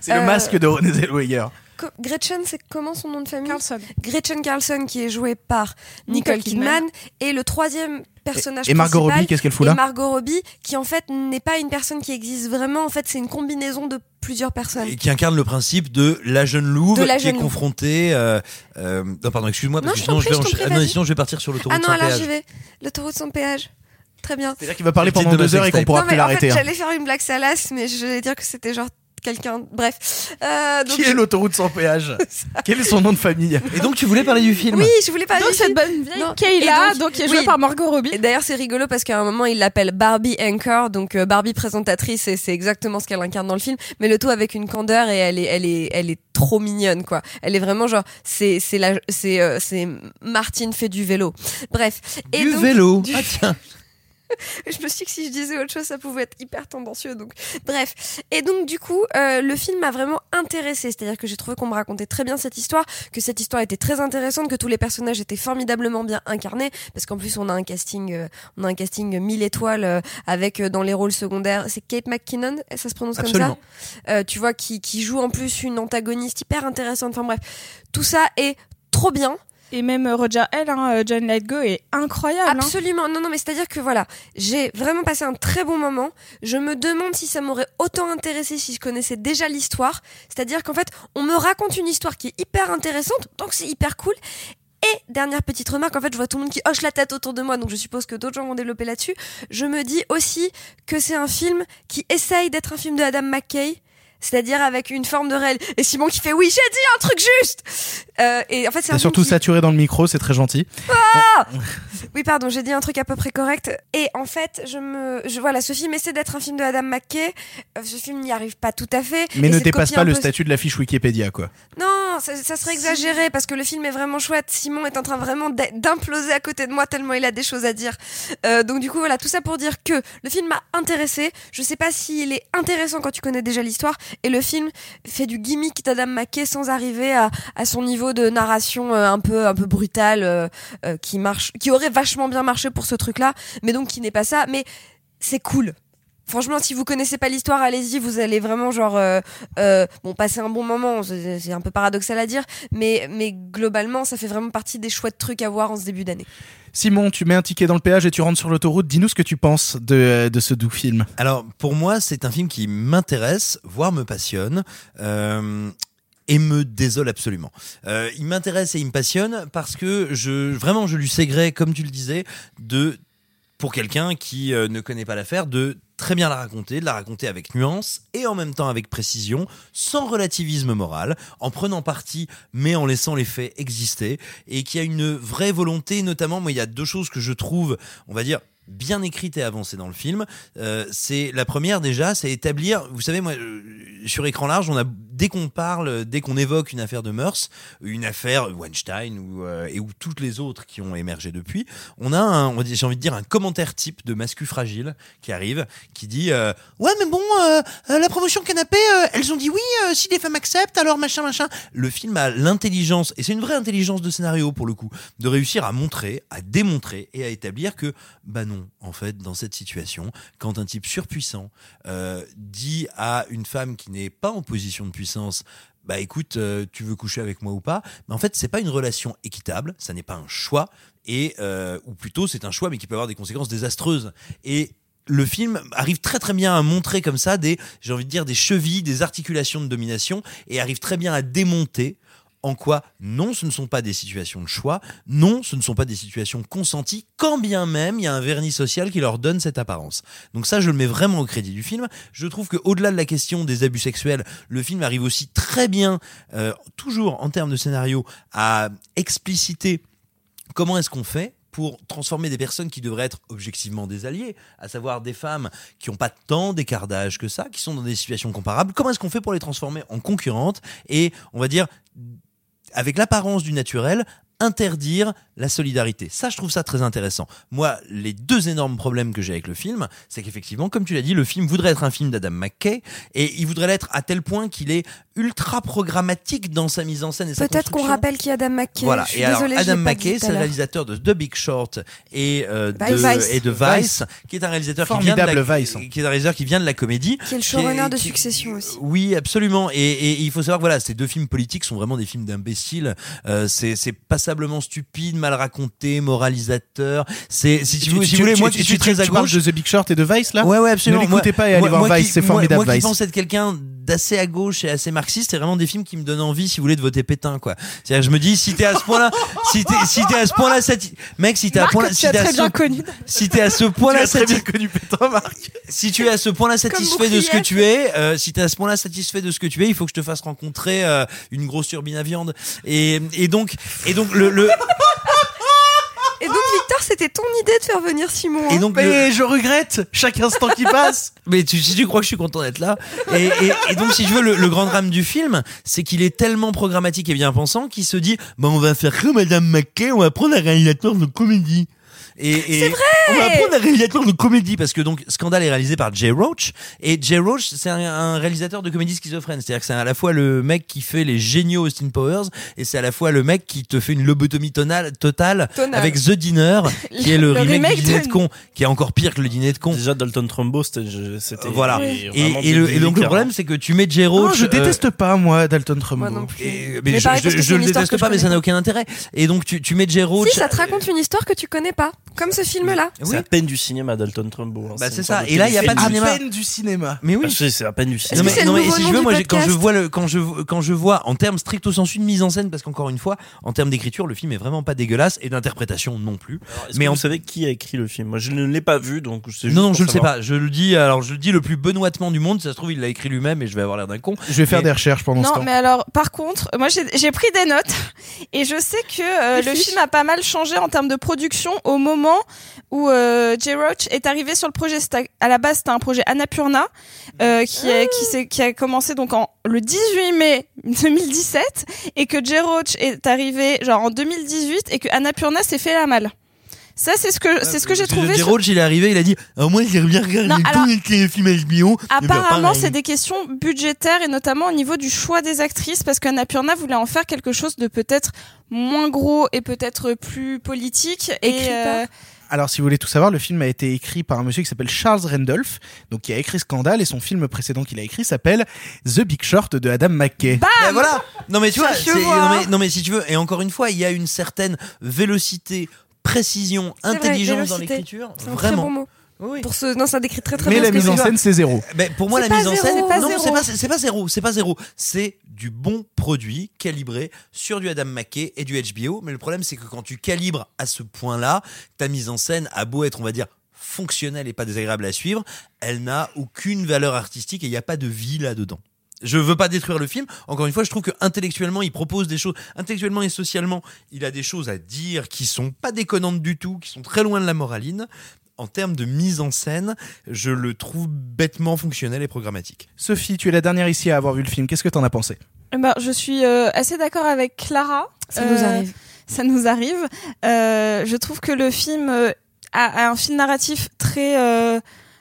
C'est le masque de Renée Zellweger. Gretchen, c'est comment son nom de famille Carlson. Gretchen Carlson, qui est jouée par Nicole Nicole Kidman. Kidman. Et le troisième personnage Et Margot principal Robbie, qu'est-ce qu'elle fout là Margot Robbie, qui en fait n'est pas une personne qui existe vraiment. En fait, c'est une combinaison de plusieurs personnes. et qui incarne le principe de la jeune louve qui jeune est confrontée. Euh, euh, non, pardon, excuse-moi, parce Non, que je sinon je, vais prie, je t'en encha- prie, ah non, sinon je vais partir sur l'autoroute Ah non, sans alors péage. j'y vais. L'autoroute sans péage. Très bien. C'est-à-dire qu'il va parler pendant deux heures et qu'on pourra non, plus l'arrêter. fait, hein. j'allais faire une blague salace, mais je vais dire que c'était genre quelqu'un. Bref. Euh, donc, Qui est l'autoroute sans péage Quel est son nom de famille Et donc tu voulais parler du film Oui, je voulais pas Donc du cette film. bonne vieille. Kayla, donc- donc, qui est jouée oui. par Margot Robbie. Et d'ailleurs, c'est rigolo parce qu'à un moment, il l'appelle Barbie Anchor, donc euh, Barbie présentatrice, et c'est exactement ce qu'elle incarne dans le film. Mais le tout avec une candeur et elle est, elle est, elle est trop mignonne, quoi. Elle est vraiment genre, c'est, c'est la, c'est, euh, c'est Martine fait du vélo. Bref. Et Du donc- vélo. du- Ah tiens. je me suis dit que si je disais autre chose, ça pouvait être hyper tendancieux. Donc, bref. Et donc, du coup, euh, le film m'a vraiment intéressée. C'est-à-dire que j'ai trouvé qu'on me racontait très bien cette histoire, que cette histoire était très intéressante, que tous les personnages étaient formidablement bien incarnés, parce qu'en plus, on a un casting, euh, on a un casting mille étoiles euh, avec euh, dans les rôles secondaires. C'est Kate McKinnon, ça se prononce Absolument. comme ça? Euh, tu vois, qui, qui joue en plus une antagoniste hyper intéressante. Enfin bref, tout ça est trop bien. Et même euh, Roger L, hein, euh, John Lithgow est incroyable. hein. Absolument. Non, non, mais c'est-à-dire que voilà, j'ai vraiment passé un très bon moment. Je me demande si ça m'aurait autant intéressé si je connaissais déjà l'histoire. C'est-à-dire qu'en fait, on me raconte une histoire qui est hyper intéressante, donc c'est hyper cool. Et dernière petite remarque, en fait, je vois tout le monde qui hoche la tête autour de moi, donc je suppose que d'autres gens vont développer là-dessus. Je me dis aussi que c'est un film qui essaye d'être un film de Adam McKay. C'est-à-dire avec une forme de réel. Et Simon qui fait oui, j'ai dit un truc juste. Euh, et en fait, c'est surtout qui- saturé dans le micro, c'est très gentil. Ah Oui, pardon, j'ai dit un truc à peu près correct. Et en fait, je me, je, voilà, ce film essaie d'être un film de Adam McKay. Euh, Ce film n'y arrive pas tout à fait. Mais ne dépasse pas le statut de la fiche Wikipédia, quoi. Non, ça, ça serait exagéré parce que le film est vraiment chouette. Simon est en train vraiment d'imploser à côté de moi tellement il a des choses à dire. Euh, donc du coup voilà, tout ça pour dire que le film m'a intéressé. Je sais pas s'il est intéressant quand tu connais déjà l'histoire et le film fait du gimmick d'Adam McKay sans arriver à, à son niveau de narration euh, un peu un peu brutal euh, euh, qui marche, qui aurait vachement bien marché pour ce truc-là, mais donc qui n'est pas ça. Mais c'est cool. Franchement, si vous connaissez pas l'histoire, allez-y, vous allez vraiment genre euh, euh, bon passer un bon moment. C'est un peu paradoxal à dire, mais mais globalement, ça fait vraiment partie des chouettes trucs à voir en ce début d'année. Simon, tu mets un ticket dans le péage et tu rentres sur l'autoroute. Dis-nous ce que tu penses de, de ce doux film. Alors, pour moi, c'est un film qui m'intéresse, voire me passionne. euh, et me désole absolument. Euh, il m'intéresse et il me passionne parce que je vraiment je lui gré, comme tu le disais, de pour quelqu'un qui euh, ne connaît pas l'affaire, de très bien la raconter, de la raconter avec nuance et en même temps avec précision, sans relativisme moral, en prenant parti mais en laissant les faits exister et qui a une vraie volonté, notamment, moi il y a deux choses que je trouve, on va dire, bien écrites et avancées dans le film. Euh, c'est la première déjà, c'est établir, vous savez, moi, euh, sur écran large, on a dès qu'on parle, dès qu'on évoque une affaire de mœurs, une affaire Weinstein ou euh, et ou toutes les autres qui ont émergé depuis, on a, j'ai envie de dire un commentaire type de Mascu fragile qui arrive, qui dit ouais mais bon, la promotion canapé, elles ont dit oui si les femmes acceptent, alors machin machin. Le film a l'intelligence et c'est une vraie intelligence de scénario pour le coup, de réussir à montrer, à démontrer et à établir que bah non, en fait, dans cette situation, quand un type surpuissant euh, dit à une femme qui n'est pas en position de puissance, bah écoute, euh, tu veux coucher avec moi ou pas? Mais en fait, c'est pas une relation équitable, ça n'est pas un choix, et euh, ou plutôt c'est un choix, mais qui peut avoir des conséquences désastreuses. Et le film arrive très très bien à montrer comme ça des, j'ai envie de dire, des chevilles, des articulations de domination, et arrive très bien à démonter en quoi non, ce ne sont pas des situations de choix, non, ce ne sont pas des situations consenties, quand bien même il y a un vernis social qui leur donne cette apparence. Donc ça, je le mets vraiment au crédit du film. Je trouve qu'au-delà de la question des abus sexuels, le film arrive aussi très bien, euh, toujours en termes de scénario, à expliciter comment est-ce qu'on fait pour transformer des personnes qui devraient être objectivement des alliés, à savoir des femmes qui n'ont pas tant d'écart d'âge que ça, qui sont dans des situations comparables, comment est-ce qu'on fait pour les transformer en concurrentes et, on va dire, avec l'apparence du naturel, interdire la solidarité. Ça, je trouve ça très intéressant. Moi, les deux énormes problèmes que j'ai avec le film, c'est qu'effectivement, comme tu l'as dit, le film voudrait être un film d'Adam McKay et il voudrait l'être à tel point qu'il est ultra programmatique dans sa mise en scène et sa Peut-être qu'on rappelle qui est Adam McKay. Voilà. Je suis Et alors, désolée, je Adam McKay, c'est le réalisateur de The Big Short et euh, de, Vice. et de Vice, qui est un réalisateur qui vient de Formidable la, Vice. qui est un réalisateur qui vient de la comédie, Qui est le showrunner de Succession aussi. oui, absolument. Et, et il faut savoir que voilà, ces deux films politiques sont vraiment des films d'imbéciles. Euh, c'est c'est passablement stupide, mal raconté, moralisateur. C'est si tu, si tu- vous voulez, tu- moi tu- qui suis tu- très à tu parles gauche. de The Big Short et de Vice là? Ouais, ouais, absolument. Ne l'écoutez pas et allez voir Vice, c'est formidable Moi, qui pense être quelqu'un d'assez à gauche et assez marxiste, c'est vraiment des films qui me donnent envie, si vous voulez, de voter Pétain, quoi. C'est-à-dire, je me dis, si t'es à ce point-là, si t'es, si t'es à ce point-là, mec, si t'es à point si t'es à très ce- bien connu. si t'es à ce point-là, connu Pétain, Marc. si tu es à ce point-là satisfait de ce que tu es, euh, si tu es à ce point-là satisfait de ce que tu es, il faut que je te fasse rencontrer euh, une grosse turbine à viande. Et, et donc, et donc le, le Et donc Victor, c'était ton idée de faire venir Simon. hein. et donc le- Mais je regrette chaque instant qui passe. mais tu, si tu crois que je suis content d'être là. Et, et, et donc, si je veux, le, le grand drame du film, c'est qu'il est tellement programmatique et bien pensant qu'il se dit, bah, on va faire comme Madame McKay, on va prendre un réalisateur de comédie. Et, et C'est vrai On va prendre un réalisateur de comédie parce que donc Scandale est réalisé par Jay Roach et Jay Roach c'est un, un réalisateur de comédie schizophrène c'est-à-dire que c'est à la fois le mec qui fait les géniaux Austin Powers et c'est à la fois le mec qui te fait une lobotomie tonale, totale avec The Dinner qui est le, Le remake, remake du dîner de- de con qui est encore pire que le dîner de con Déjà Dalton Trumbo, c'était, voilà. Et, vraiment et le- et donc le problème, c'est que tu mets Jay Non, Roach. je euh, déteste pas moi Dalton Trumbo. Moi non plus. et- Mais mais je, je- je le déteste pas, mais ça n'a aucun intérêt. Et donc tu, tu mets Jay Roach. Si, ça te raconte une histoire que tu connais pas. Comme ce film-là. C'est à peine du cinéma, Dalton Trumbo. hein. Bah, c'est une ça. Et là, il y a pas de cinéma. À peine du cinéma. Mais oui. Ah, c'est à peine du Non cinéma. mais, non, si je veux, moi, quand je vois le, quand je, quand je vois en termes stricto sensu de mise en scène, parce qu'encore une fois, en termes d'écriture, le film est vraiment pas dégueulasse et d'interprétation non plus. Mais vous savez qui a écrit le film? Moi, je ne l'ai pas vu, donc juste Non, non, je le sais pas. Je le dis, alors je le dis le plus benoîtement du monde. Si ça se trouve, il l'a écrit lui-même et je vais avoir l'air d'un con. Je vais faire des recherches pendant ce Non, temps. mais alors, par contre, moi j'ai j'ai pris des notes et je sais que euh, le film a pas mal changé en termes de production au moment où euh, Roach est arrivé sur le projet. À la base, c'était un projet Annapurna euh, qui a commencé donc en le 18 mai 2017 et que Jay Roach est arrivé genre en 2018 et que Annapurna s'est fait la malle. Ça, c'est ce que c'est ce que j'ai trouvé. Jay sur- Roach, il est arrivé, il a dit ah, Moi, j'ai bien regardé tous les films HBO. Eh ben, Apparemment, c'est des questions budgétaires et notamment au niveau du choix des actrices parce qu'Annapurna voulait en faire quelque chose de peut-être moins gros et peut-être plus politique. Et Écrit euh, Alors, si vous voulez tout savoir, le film a été écrit par un monsieur qui s'appelle Charles Randolph, donc qui a écrit Scandale, et son film précédent qu'il a écrit s'appelle The Big Short de Adam McKay. bam Ben voilà. Non mais tu vois, mais, non mais si tu veux, et encore une fois, il y a une certaine vélocité, précision, vrai, intelligence dans l'écriture. C'est un très Vraiment. bon mot. Oui. Pour ce... Non, ça décrit très très Mais bien la ce que mise en scène, c'est zéro. Ben, pour moi, la mise en scène, c'est pas non, zéro. c'est pas, c'est pas zéro, c'est pas zéro. C'est du bon produit calibré sur du Adam McKay et du HBO. Mais le problème, c'est que quand tu calibres à ce point-là, ta mise en scène a beau être, on va dire, fonctionnelle et pas désagréable à suivre, elle n'a aucune valeur artistique et il n'y a pas de vie là-dedans. Je veux pas détruire le film. Encore une fois, je trouve que intellectuellement, il propose des choses, intellectuellement et socialement, il a des choses à dire qui sont pas déconnantes du tout, qui sont très loin de la moraline. En termes de mise en scène, je le trouve bêtement fonctionnel et programmatique. Sophie, tu es la dernière ici à avoir vu le film. Qu'est-ce que t'en as pensé? Eh ben, je suis euh, assez d'accord avec Clara. Ça nous Euh, arrive. Ça nous arrive. Euh, je trouve que le film euh, a, a un fil narratif très.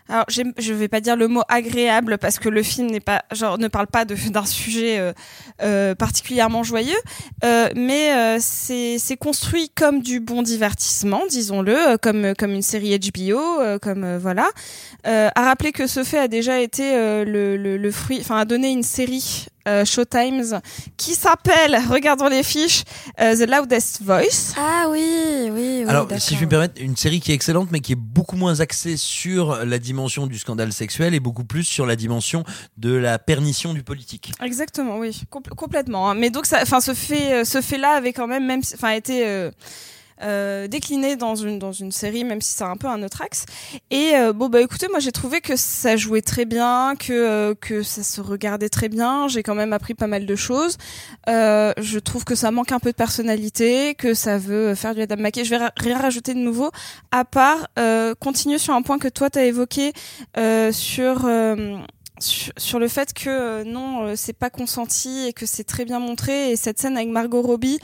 Alors, je vais pas dire le mot agréable parce que le film n'est pas, genre, ne parle pas d'un sujet euh, euh, particulièrement joyeux, euh, mais euh, c'est construit comme du bon divertissement, disons-le, euh, comme comme une série HBO, comme voilà. À rappeler que ce fait a déjà été le, le, le fruit, enfin a donné une série euh, Showtimes qui s'appelle, regardons les fiches, euh, The Loudest Voice. Ah oui, oui, oui. Alors, si je puis me permettre, une série qui est excellente, mais qui est beaucoup moins axée sur la dimension du scandale sexuel et beaucoup plus sur la dimension de la pernition du politique. Exactement, oui, compl- complètement. hein. Mais donc, ça, enfin, ce fait, euh, ce fait-là avait quand même, même, enfin, été euh, décliné dans une dans une série, même si c'est un peu un autre axe. Et euh, bon, bah, écoutez, moi, j'ai trouvé que ça jouait très bien, que euh, que ça se regardait très bien. J'ai quand même appris pas mal de choses. Euh, je trouve que ça manque un peu de personnalité, que ça veut faire du Adam McKay. Je vais rien rajouter de nouveau, à part euh, continuer sur un point que toi t'as évoqué euh, sur sur, le fait que euh, non, euh, c'est pas consenti et que c'est très bien montré. Et cette scène avec Margot Robbie,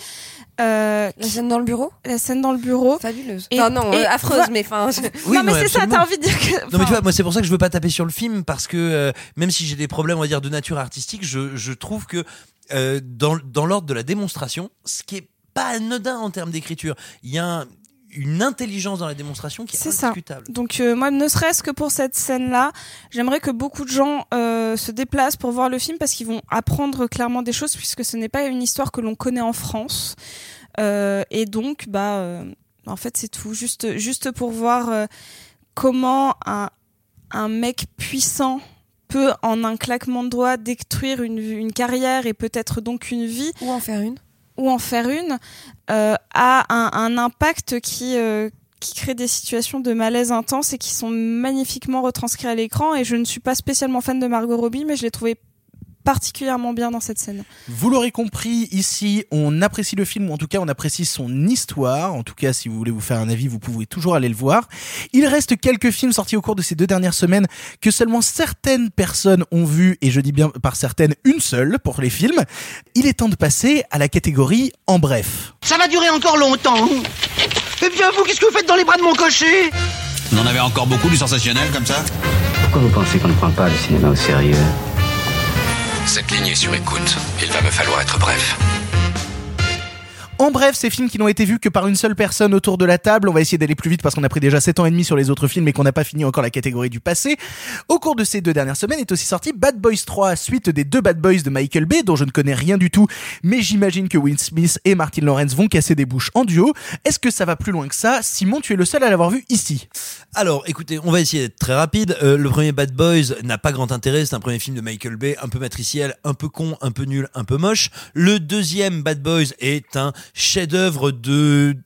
euh, La scène dans le bureau? La scène dans le bureau. Fabuleuse. Et- non, non, et- euh, affreuse, mais enfin. je- Oui, non, mais c'est ça, t'as envie de dire que. Non mais tu vois, moi c'est pour ça que je veux pas taper sur le film parce que euh, même si j'ai des problèmes on va dire de nature artistique, je, je trouve que euh, dans, dans l'ordre de la démonstration, ce qui est pas anodin en termes d'écriture, il y a un- une intelligence dans la démonstration qui est, C'est ça. indiscutable. Donc euh, moi, ne serait-ce que pour cette scène-là, j'aimerais que beaucoup de gens euh, se déplacent pour voir le film parce qu'ils vont apprendre clairement des choses puisque ce n'est pas une histoire que l'on connaît en France. Euh, et donc, bah, euh, en fait, c'est tout. Juste, juste pour voir euh, comment un, un mec puissant peut, en un claquement de doigts, détruire une, une carrière et peut-être donc une vie Ou en faire une. Ou en faire une euh, a un, un impact qui euh, qui crée des situations de malaise intense et qui sont magnifiquement retranscrits à l'écran. Et je ne suis pas spécialement fan de Margot Robbie mais je l'ai trouvé particulièrement bien dans cette scène. Vous l'aurez compris, ici, on apprécie le film, ou en tout cas, on apprécie son histoire. En tout cas, si vous voulez vous faire un avis, vous pouvez toujours aller le voir. Il reste quelques films sortis au cours de ces deux dernières semaines que seulement certaines personnes ont vu, et je dis bien par certaines, une seule pour les films. Il est temps de passer à la catégorie en bref. Ça va durer encore longtemps. Eh bien, vous, qu'est-ce que vous faites dans les bras de mon cocher? Vous en avez encore beaucoup du sensationnel comme ça? Pourquoi vous pensez qu'on ne prend pas le cinéma au sérieux? Cette ligne est sur écoute. Il va me falloir être bref. En bref, ces films qui n'ont été vus que par une seule personne autour de la table. On va essayer d'aller plus vite parce qu'on a pris déjà 7 ans et demi sur les autres films et qu'on n'a pas fini encore la catégorie du passé. Au cours de ces deux dernières semaines est aussi sorti Bad Boys 3, suite des deux Bad Boys de Michael Bay, dont je ne connais rien du tout, mais j'imagine que Will Smith et Martin Lawrence vont casser des bouches en duo. Est-ce que ça va plus loin que ça? Simon, tu es le seul à l'avoir vu ici. Alors, écoutez, on va essayer d'être très rapide. Euh, le premier Bad Boys n'a pas grand intérêt. C'est un premier film de Michael Bay, un peu matriciel, un peu con, un peu nul, un peu moche. Le deuxième Bad Boys est un chef-d'œuvre de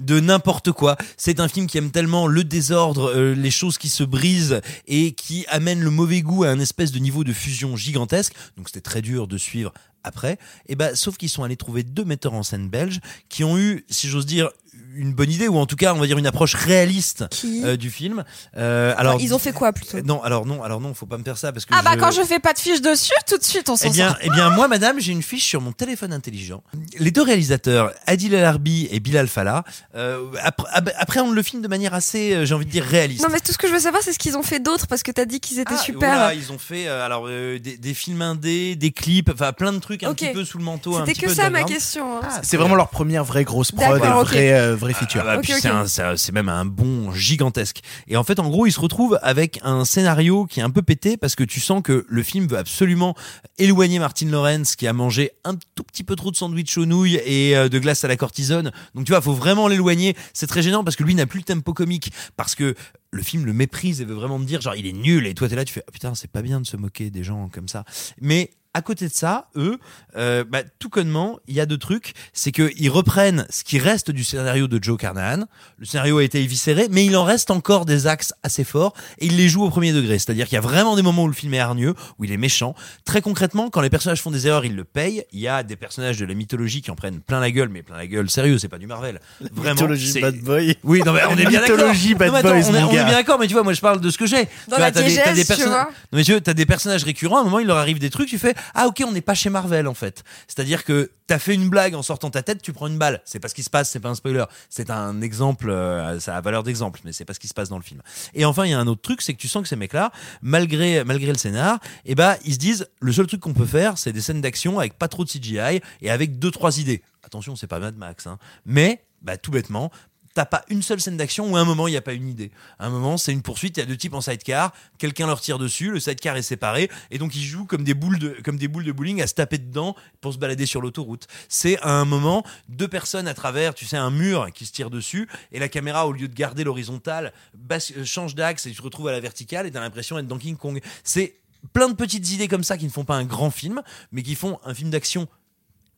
de n'importe quoi. C'est un film qui aime tellement le désordre, euh, les choses qui se brisent et qui amène le mauvais goût à un espèce de niveau de fusion gigantesque. Donc c'était très dur de suivre après. Et bah, sauf qu'ils sont allés trouver deux metteurs en scène belges qui ont eu, si j'ose dire, une bonne idée ou en tout cas on va dire une approche réaliste Qui euh, du film. Euh, alors ils ont fait quoi plutôt? Non alors non alors non faut pas me faire ça parce que Ah bah je- quand je fais pas de fiche dessus, tout de suite on s'en eh bien, sort. eh bien, moi, madame, j'ai une fiche sur mon téléphone intelligent. Les deux réalisateurs, Adil El Arbi et Bilal Fallah, euh, appr- ab- appréhendent le film de manière assez, j'ai envie de dire, réaliste. Non mais tout ce que je veux savoir c'est ce qu'ils ont fait d'autre parce que t'as dit qu'ils étaient Ah, super. voilà, ils ont fait euh, alors euh, des, des films indés, des clips, enfin plein de trucs un Ok. petit peu sous le manteau. C'était que peu ça ma question. hein. C'est vraiment leur première vraie grosse prod et euh, vraie feature. Ah bah, c'est même un bon gigantesque. Et en fait, en gros, il se retrouve avec un scénario qui est un peu pété parce que tu sens que le film veut absolument éloigner Martin Lawrence qui a mangé un tout petit peu trop de sandwich aux nouilles et euh, de glace à la cortisone. Donc tu vois, faut vraiment l'éloigner. C'est très gênant parce que lui n'a plus le tempo comique parce que le film le méprise et veut vraiment te dire genre il est nul et toi t'es là tu fais ah, putain c'est pas bien de se moquer des gens comme ça. Mais à côté de ça, eux, euh, bah, tout connement, il y a deux trucs. C'est qu'ils reprennent ce qui reste du scénario de Joe Carnahan. Le scénario a été éviscéré, mais il en reste encore des axes assez forts et il les joue au premier degré. C'est-à-dire qu'il y a vraiment des moments où le film est hargneux, où il est méchant. Très concrètement, quand les personnages font des erreurs, ils le payent. Il y a des personnages de la mythologie qui en prennent plein la gueule, mais plein la gueule sérieux, c'est pas du Marvel. Vraiment. Mythologie Bad Boy. Oui, non, mais on est bien d'accord. Mythologie Bad Non, mais attends, Boys, on est, on bien d'accord, mais tu vois, moi je parle de ce que j'ai. Tu Dans vois, la t'as des, tu personnages. vois. Non, mais tu vois, t'as des personnages récurrents. À un moment, il leur arrive des trucs. Tu fais ah ok, on n'est pas chez Marvel en fait. C'est-à-dire que t'as fait une blague en sortant ta tête, tu prends une balle. C'est pas ce qui se passe. C'est pas un spoiler. C'est un exemple. euh, ça a valeur d'exemple, mais c'est pas ce qui se passe dans le film. Et enfin, il y a un autre truc, c'est que tu sens que ces mecs-là, malgré malgré le scénar, eh ben ils se disent le seul truc qu'on peut faire, c'est des scènes d'action avec pas trop de CGI et avec deux trois idées. Attention, c'est pas Mad Max, hein. Mais bah tout bêtement, t'as pas une seule scène d'action où à un moment il n'y a pas une idée. À un moment c'est une poursuite, il y a deux types en sidecar, quelqu'un leur tire dessus, le sidecar est séparé et donc ils jouent comme des boules de comme des boules de bowling à se taper dedans pour se balader sur l'autoroute. C'est à un moment deux personnes à travers, tu sais un mur qui se tire dessus et la caméra au lieu de garder l'horizontale euh, change d'axe et tu te retrouves à la verticale et t'as l'impression d'être dans King Kong. C'est plein de petites idées comme ça qui ne font pas un grand film mais qui font un film d'action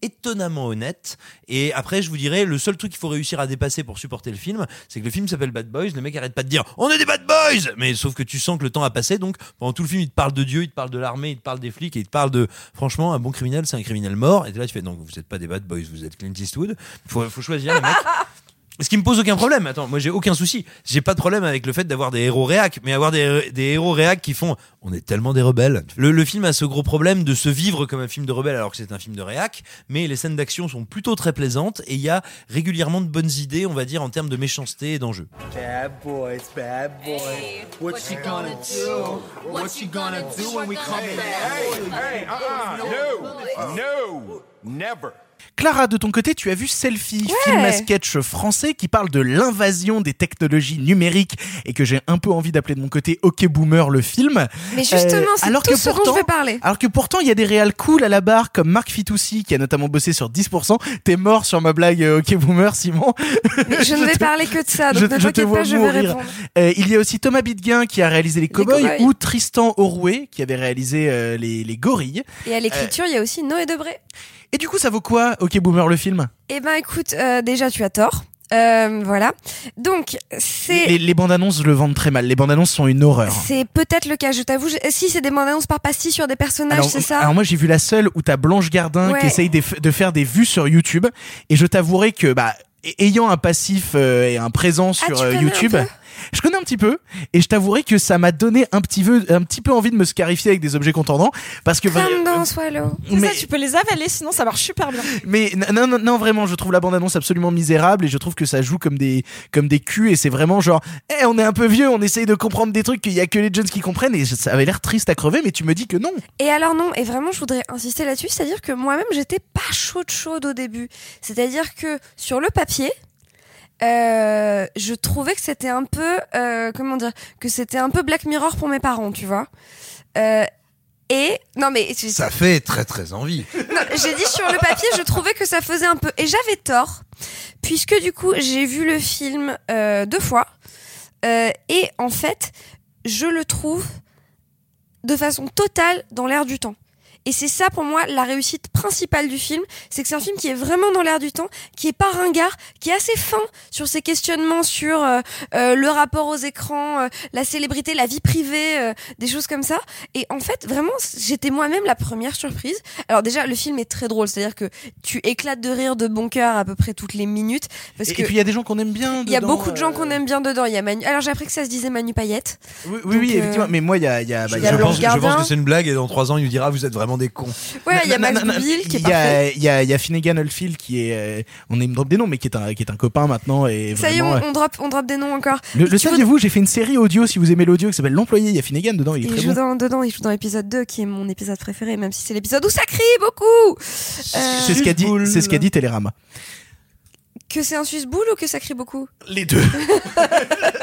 étonnamment honnête. Et après, je vous dirais, le seul truc qu'il faut réussir à dépasser pour supporter le film, c'est que le film s'appelle Bad Boys. Le mec arrête pas de dire on est des bad boys, mais sauf que tu sens que le temps a passé. Donc pendant tout le film, il te parle de Dieu, il te parle de l'armée, il te parle des flics, et il te parle de franchement un bon criminel, c'est un criminel mort. Et là, tu fais donc vous êtes pas des bad boys, vous êtes Clint Eastwood. Faut, faut choisir les mecs. Ce qui me pose aucun problème. Attends, moi j'ai aucun souci. J'ai pas de problème avec le fait d'avoir des héros réac, mais avoir des, des héros réac qui font on est tellement des rebelles. Le, le film a ce gros problème de se vivre comme un film de rebelle alors que c'est un film de réac, mais les scènes d'action sont plutôt très plaisantes et il y a régulièrement de bonnes idées, on va dire, en termes de méchanceté et d'enjeu. Bad boys, bad boys. What you gonna do? What you gonna do when we come in? Hey, uh-uh, no, no, never. Clara, de ton côté, tu as vu Selfie, Ouais. film à sketch français qui parle de l'invasion des technologies numériques et que j'ai un peu envie d'appeler de mon côté OK Boomer le film. Mais justement, c'est alors tout que ce dont je vais parler. Alors que pourtant, il y a des réals cool à la barre comme Marc Fitoussi qui a notamment bossé sur 10%. T'es mort sur ma blague euh, OK Boomer, Simon. Mais je ne vais te- parler que de ça, donc je, ne t'inquiète pas, je vais mourir. répondre. Euh, il y a aussi Thomas Bidguin qui a réalisé Les Cowboys ou Tristan Oroué qui avait réalisé euh, les, les Gorilles. Et à l'écriture, il y a aussi Noé Debré. Et du coup, ça vaut quoi OK Boomer le film? Eh ben, écoute, euh, déjà, tu as tort. Euh, voilà. Donc, c'est. les, les bandes annonces le vendent très mal. Les bandes annonces sont une horreur. C'est peut-être le cas, je t'avoue. Je- Si c'est des bandes annonces par pastille sur des personnages, c'est ça? alors moi j'ai vu la seule où t'as Blanche Gardin Ouais. qui essaye de, faire des vues sur YouTube et je t'avouerai que bah ayant un passif euh, et un présent Ah, sur euh, un YouTube, Je connais un petit peu et je t'avouerai que ça m'a donné un petit peu, un petit peu envie de me scarifier avec des objets contendants parce que Comme dans Swallow. C'est Mais- ça, tu peux les avaler, sinon ça marche super bien. mais non, non, non, vraiment, je trouve la bande-annonce absolument misérable et je trouve que ça joue comme des, comme des culs et c'est vraiment genre, eh, on est un peu vieux, on essaye de comprendre des trucs qu'il y a que les jeunes qui comprennent et ça avait l'air triste à crever, mais tu me dis que non. Et alors non, et vraiment je voudrais insister là-dessus, c'est-à-dire que moi-même j'étais pas chaude chaude au début. C'est-à-dire que sur le papier, euh, je trouvais que c'était un peu, euh, comment dire, que c'était un peu Black Mirror pour mes parents, tu vois. Euh, et non mais Ça fait très très envie. j'ai dit sur le papier, je trouvais que ça faisait un peu. Et j'avais tort, puisque du coup, j'ai vu le film euh, deux fois. Euh, et en fait, je le trouve de façon totale dans l'air du temps. Et c'est ça pour moi la réussite principale du film, c'est que c'est un film qui est vraiment dans l'air du temps, qui est pas ringard, qui est assez fin sur ses questionnements sur euh, euh, le rapport aux écrans, euh, la célébrité, la vie privée, euh, des choses comme ça. Et en fait, vraiment, j'étais moi-même la première surprise. Alors déjà, le film est très drôle, c'est-à-dire que tu éclates de rire de bon cœur à peu près toutes les minutes. Parce Et, que et puis il y a des gens qu'on aime bien. il y a beaucoup de gens euh, qu'on aime bien dedans. Il y a Manu. Alors j'ai appris que ça se disait Manu Payette. Oui, oui, oui, euh, effectivement. Mais moi, il y a, y a, bah, y a je, pense, je pense que c'est une blague et dans trois ans il nous dira vous êtes vraiment des cons. Ouais, il y a Max Boublil qui est il y a- parfait. Il y a, il y a Finnegan Oldfield qui est, euh, on aime drop des noms, mais qui est un, qui est un copain maintenant et Ça y est, vraiment, on, on drop, on drop des noms encore. Le, le saviez-vous, j'ai fait une série audio, si vous aimez l'audio, qui s'appelle L'Employé, il y a Finnegan dedans, il est Il très joue bon. dans, dedans, il joue dans l'épisode 2 qui est mon épisode préféré, même si c'est l'épisode où ça crie beaucoup. Euh, C'est ce qu'a dit, c'est ce qu'a dit Télérama. que c'est un suce boule ou que ça crie beaucoup Les deux.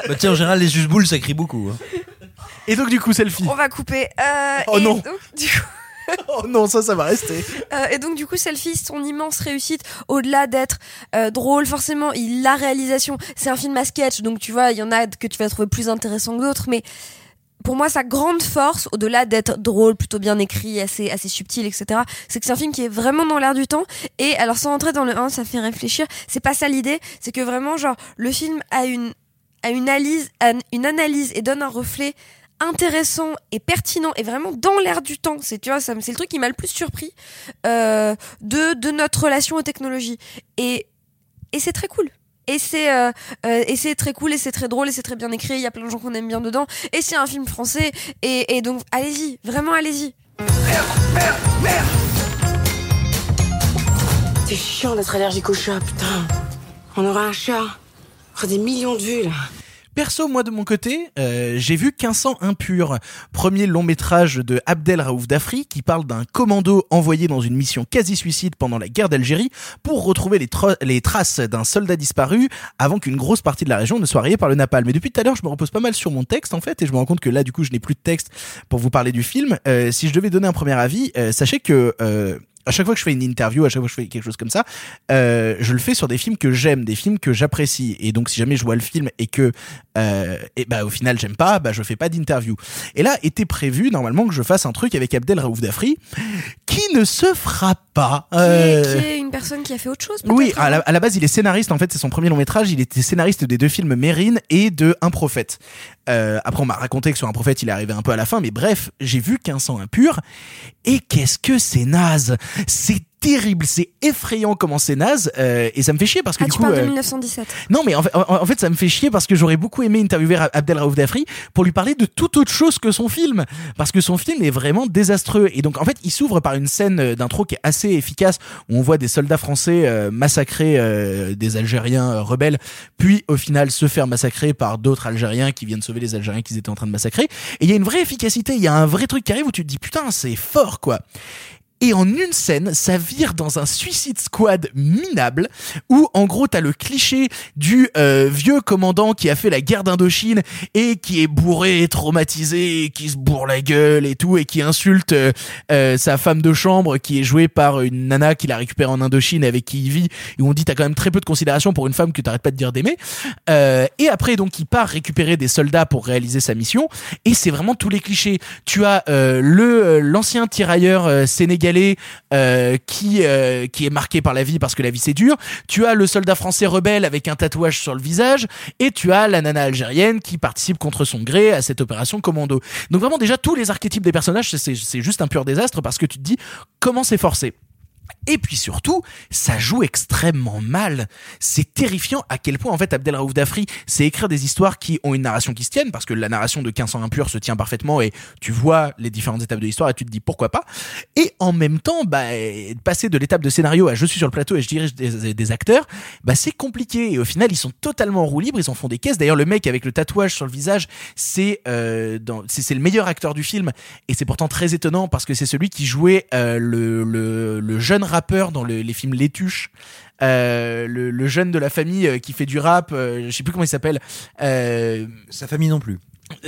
Bah tiens en général les boules ça crie beaucoup. hein. Et donc, du coup, selfie. On va couper. Euh, Oh et non. donc, du coup, Oh non, ça, ça va rester. Euh, et donc du coup, Selfie, son immense réussite, au-delà d'être euh, drôle, forcément, il la réalisation, c'est un film à sketch, donc tu vois, il y en a que tu vas trouver plus intéressant que d'autres, mais pour moi, sa grande force, au-delà d'être drôle, plutôt bien écrit, assez, subtil, etc., c'est que c'est un film qui est vraiment dans l'air du temps. Et alors, sans rentrer dans le 1, ça fait réfléchir. C'est pas ça l'idée. C'est que vraiment, genre, le film a une analyse et donne un reflet intéressant et pertinent et vraiment dans l'air du temps. C'est, tu vois, c'est le truc qui m'a le plus surpris, euh, de, de notre relation aux technologies. Et, et c'est très cool. Et c'est euh, euh, et c'est très cool et c'est très drôle et c'est très bien écrit. Il y a plein de gens qu'on aime bien dedans. Et c'est un film français. Et, et donc allez-y, vraiment allez-y. C'est chiant d'être allergique au chat, putain. On aura un chat. On fera des millions de vues, là. Perso, moi de mon côté, euh, j'ai vu 1500 impurs, premier long métrage de Abdel Raouf Dafri qui parle d'un commando envoyé dans une mission quasi-suicide pendant la guerre d'Algérie pour retrouver les, tra- les traces d'un soldat disparu avant qu'une grosse partie de la région ne soit rayée par le napalm. Mais depuis tout à l'heure, je me repose pas mal sur mon texte en fait et je me rends compte que là, du coup, je n'ai plus de texte pour vous parler du film. Euh, si je devais donner un premier avis, euh, sachez que euh, à chaque fois que je fais une interview, à chaque fois que je fais quelque chose comme ça, euh, je le fais sur des films que j'aime, des films que j'apprécie. Et donc, si jamais je vois le film et que, euh, et bah, au final, j'aime pas, bah, je fais pas d'interview. Et là, était prévu, normalement, que je fasse un truc avec Abdel Raouf Dafri, qui ne se fera pas. Qui, est, Euh, qui est une personne qui a fait autre chose. oui, hein à la, à la base, il est scénariste. En fait, c'est son premier long métrage. Il était scénariste des deux films Mérine et de Un prophète. Euh, après, on m'a raconté que sur Un prophète, il est arrivé un peu à la fin. Mais bref, j'ai vu 1500 impur. Et qu'est-ce que c'est naze C'est terrible, c'est effrayant comment c'est naze. euh, et ça me fait chier parce que Ah, du tu coup. parles de euh, 1917. non, mais en fait, en, en fait, ça me fait chier parce que j'aurais beaucoup aimé interviewer Abdel Raouf Dafri pour lui parler de toute autre chose que son film. Parce que son film est vraiment désastreux. Et donc, en fait, il s'ouvre par une scène euh, d'intro qui est assez efficace où on voit des soldats français euh, massacrer euh, des Algériens euh, rebelles, puis au final se faire massacrer par d'autres Algériens qui viennent sauver les Algériens qu'ils étaient en train de massacrer. Et il y a une vraie efficacité, il y a un vrai truc qui arrive où tu te dis putain, c'est fort quoi. Et en une scène, ça vire dans un Suicide Squad minable, où en gros t'as le cliché du euh, vieux commandant qui a fait la guerre d'Indochine et qui est bourré, traumatisé, qui se bourre la gueule et tout, et qui insulte euh, euh, sa femme de chambre qui est jouée par une nana qu'il a récupérée en Indochine avec qui il vit, et on dit t'as quand même très peu de considération pour une femme que t'arrêtes pas de dire d'aimer. Euh, et après donc il part récupérer des soldats pour réaliser sa mission, et c'est vraiment tous les clichés. Tu as euh, le l'ancien tirailleur euh, euh, qui est marqué par la vie parce que la vie c'est dur. Tu as le soldat français rebelle avec un tatouage sur le visage et tu as la nana algérienne qui participe contre son gré à cette opération commando. Donc vraiment déjà tous les archétypes des personnages c'est juste un pur désastre parce que tu te dis comment c'est forcé? Et puis surtout, ça joue extrêmement mal. C'est terrifiant à quel point en fait Abdel Raouf Dafri c'est écrire des histoires qui ont une narration qui se tienne parce que la narration de 1500 impurs se tient parfaitement et tu vois les différentes étapes de l'histoire et tu te dis pourquoi pas. Et en même temps, bah passer de l'étape de scénario à je suis sur le plateau et je dirige des, acteurs, bah c'est compliqué et au final ils sont totalement en roue libre, ils en font des caisses. D'ailleurs le mec avec le tatouage sur le visage, c'est euh, c'est le meilleur acteur du film et c'est pourtant très étonnant parce que c'est celui qui jouait euh, le, le jeune rappeur dans le- les films Les Tuches. Euh, le, le jeune de la famille euh, qui fait du rap, euh, je sais plus comment il s'appelle. Euh, Sa famille non plus.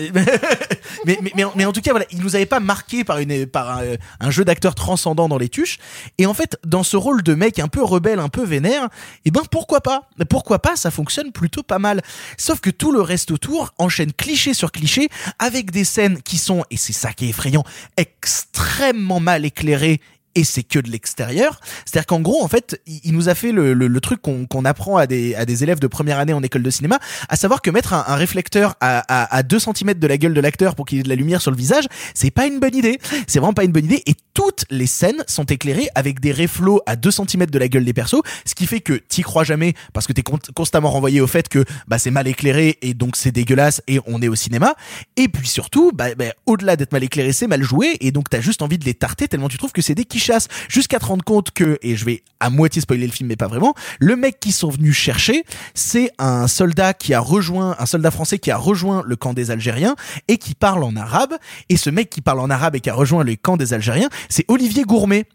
mais, mais, mais, en- mais en tout cas, voilà, il nous avait pas marqué par, une, par un, un jeu d'acteur transcendant dans les tuches. Et en fait, dans ce rôle de mec un peu rebelle, un peu vénère, et ben pourquoi pas? Pourquoi pas? Ça fonctionne plutôt pas mal. Sauf que tout le reste autour enchaîne cliché sur cliché avec des scènes qui sont, et c'est ça qui est effrayant, extrêmement mal éclairées et c'est que de l'extérieur. C'est-à-dire qu'en gros, en fait, il nous a fait le, le, le truc qu'on qu'on apprend à des, à des élèves de première année en école de cinéma, à savoir que mettre un, un réflecteur à, à, à 2 cm de la gueule de l'acteur pour qu'il ait de la lumière sur le visage, c'est pas une bonne idée. C'est vraiment pas une bonne idée. Et toutes les scènes sont éclairées avec des réflots à 2 cm de la gueule des persos, ce qui fait que t'y crois jamais parce que t'es con- constamment renvoyé au fait que bah, c'est mal éclairé et donc c'est dégueulasse et on est au cinéma. Et puis surtout, bah, bah, au-delà d'être mal éclairé, c'est mal joué et donc t'as juste envie de les tarter tellement tu trouves que c'est des quichasses. Jusqu'à te rendre compte que, et je vais à moitié spoiler le film mais pas vraiment, le mec qui sont venus chercher, c'est un soldat qui a rejoint, un soldat français qui a rejoint le camp des Algériens et qui parle en arabe. Et ce mec qui parle en arabe et qui a rejoint le camp des Algériens, c'est Olivier Gourmet.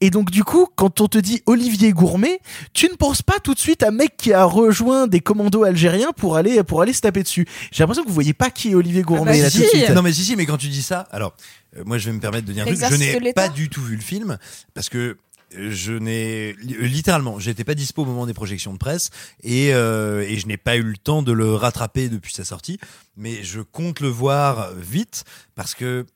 Et donc du coup, quand on te dit Olivier Gourmet, tu ne penses pas tout de suite à un mec qui a rejoint des commandos algériens pour aller pour aller se taper dessus. J'ai l'impression que vous voyez pas qui est Olivier Gourmet là tout de suite. Non mais si si, mais quand tu dis ça, alors moi je vais me permettre de dire un truc. Je n'ai pas du tout vu le film parce que euh, je n'ai euh, littéralement, j'étais pas dispo au moment des projections de presse et, euh, et je n'ai pas eu le temps de le rattraper depuis sa sortie. Mais je compte le voir vite parce que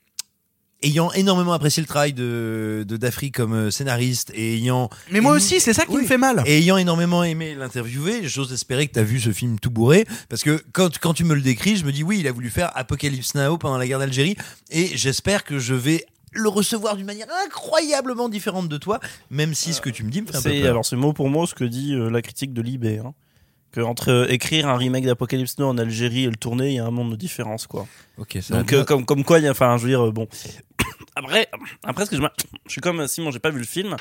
ayant énormément apprécié le travail de, de Dafri comme euh, scénariste et ayant Mais moi aussi, c'est ça qui me fait mal. et ayant énormément aimé l'interviewer, j'ose espérer que tu as vu ce film tout bourré parce que quand quand tu me le décris, je me dis oui, il a voulu faire Apocalypse Now pendant la guerre d'Algérie et j'espère que je vais le recevoir d'une manière incroyablement différente de toi, même si ce que tu me dis me fait un peu C'est peur. alors c'est mot pour mot ce que dit euh, la critique de Libé. Hein. Que entre euh, écrire un remake d'Apocalypse Now en Algérie et le tourner, il y a un monde de différence quoi. Ok, ça Donc euh, comme comme quoi, il y a, enfin je veux dire euh, bon. Après après ce que je, je suis comme Simon, j'ai pas vu le film,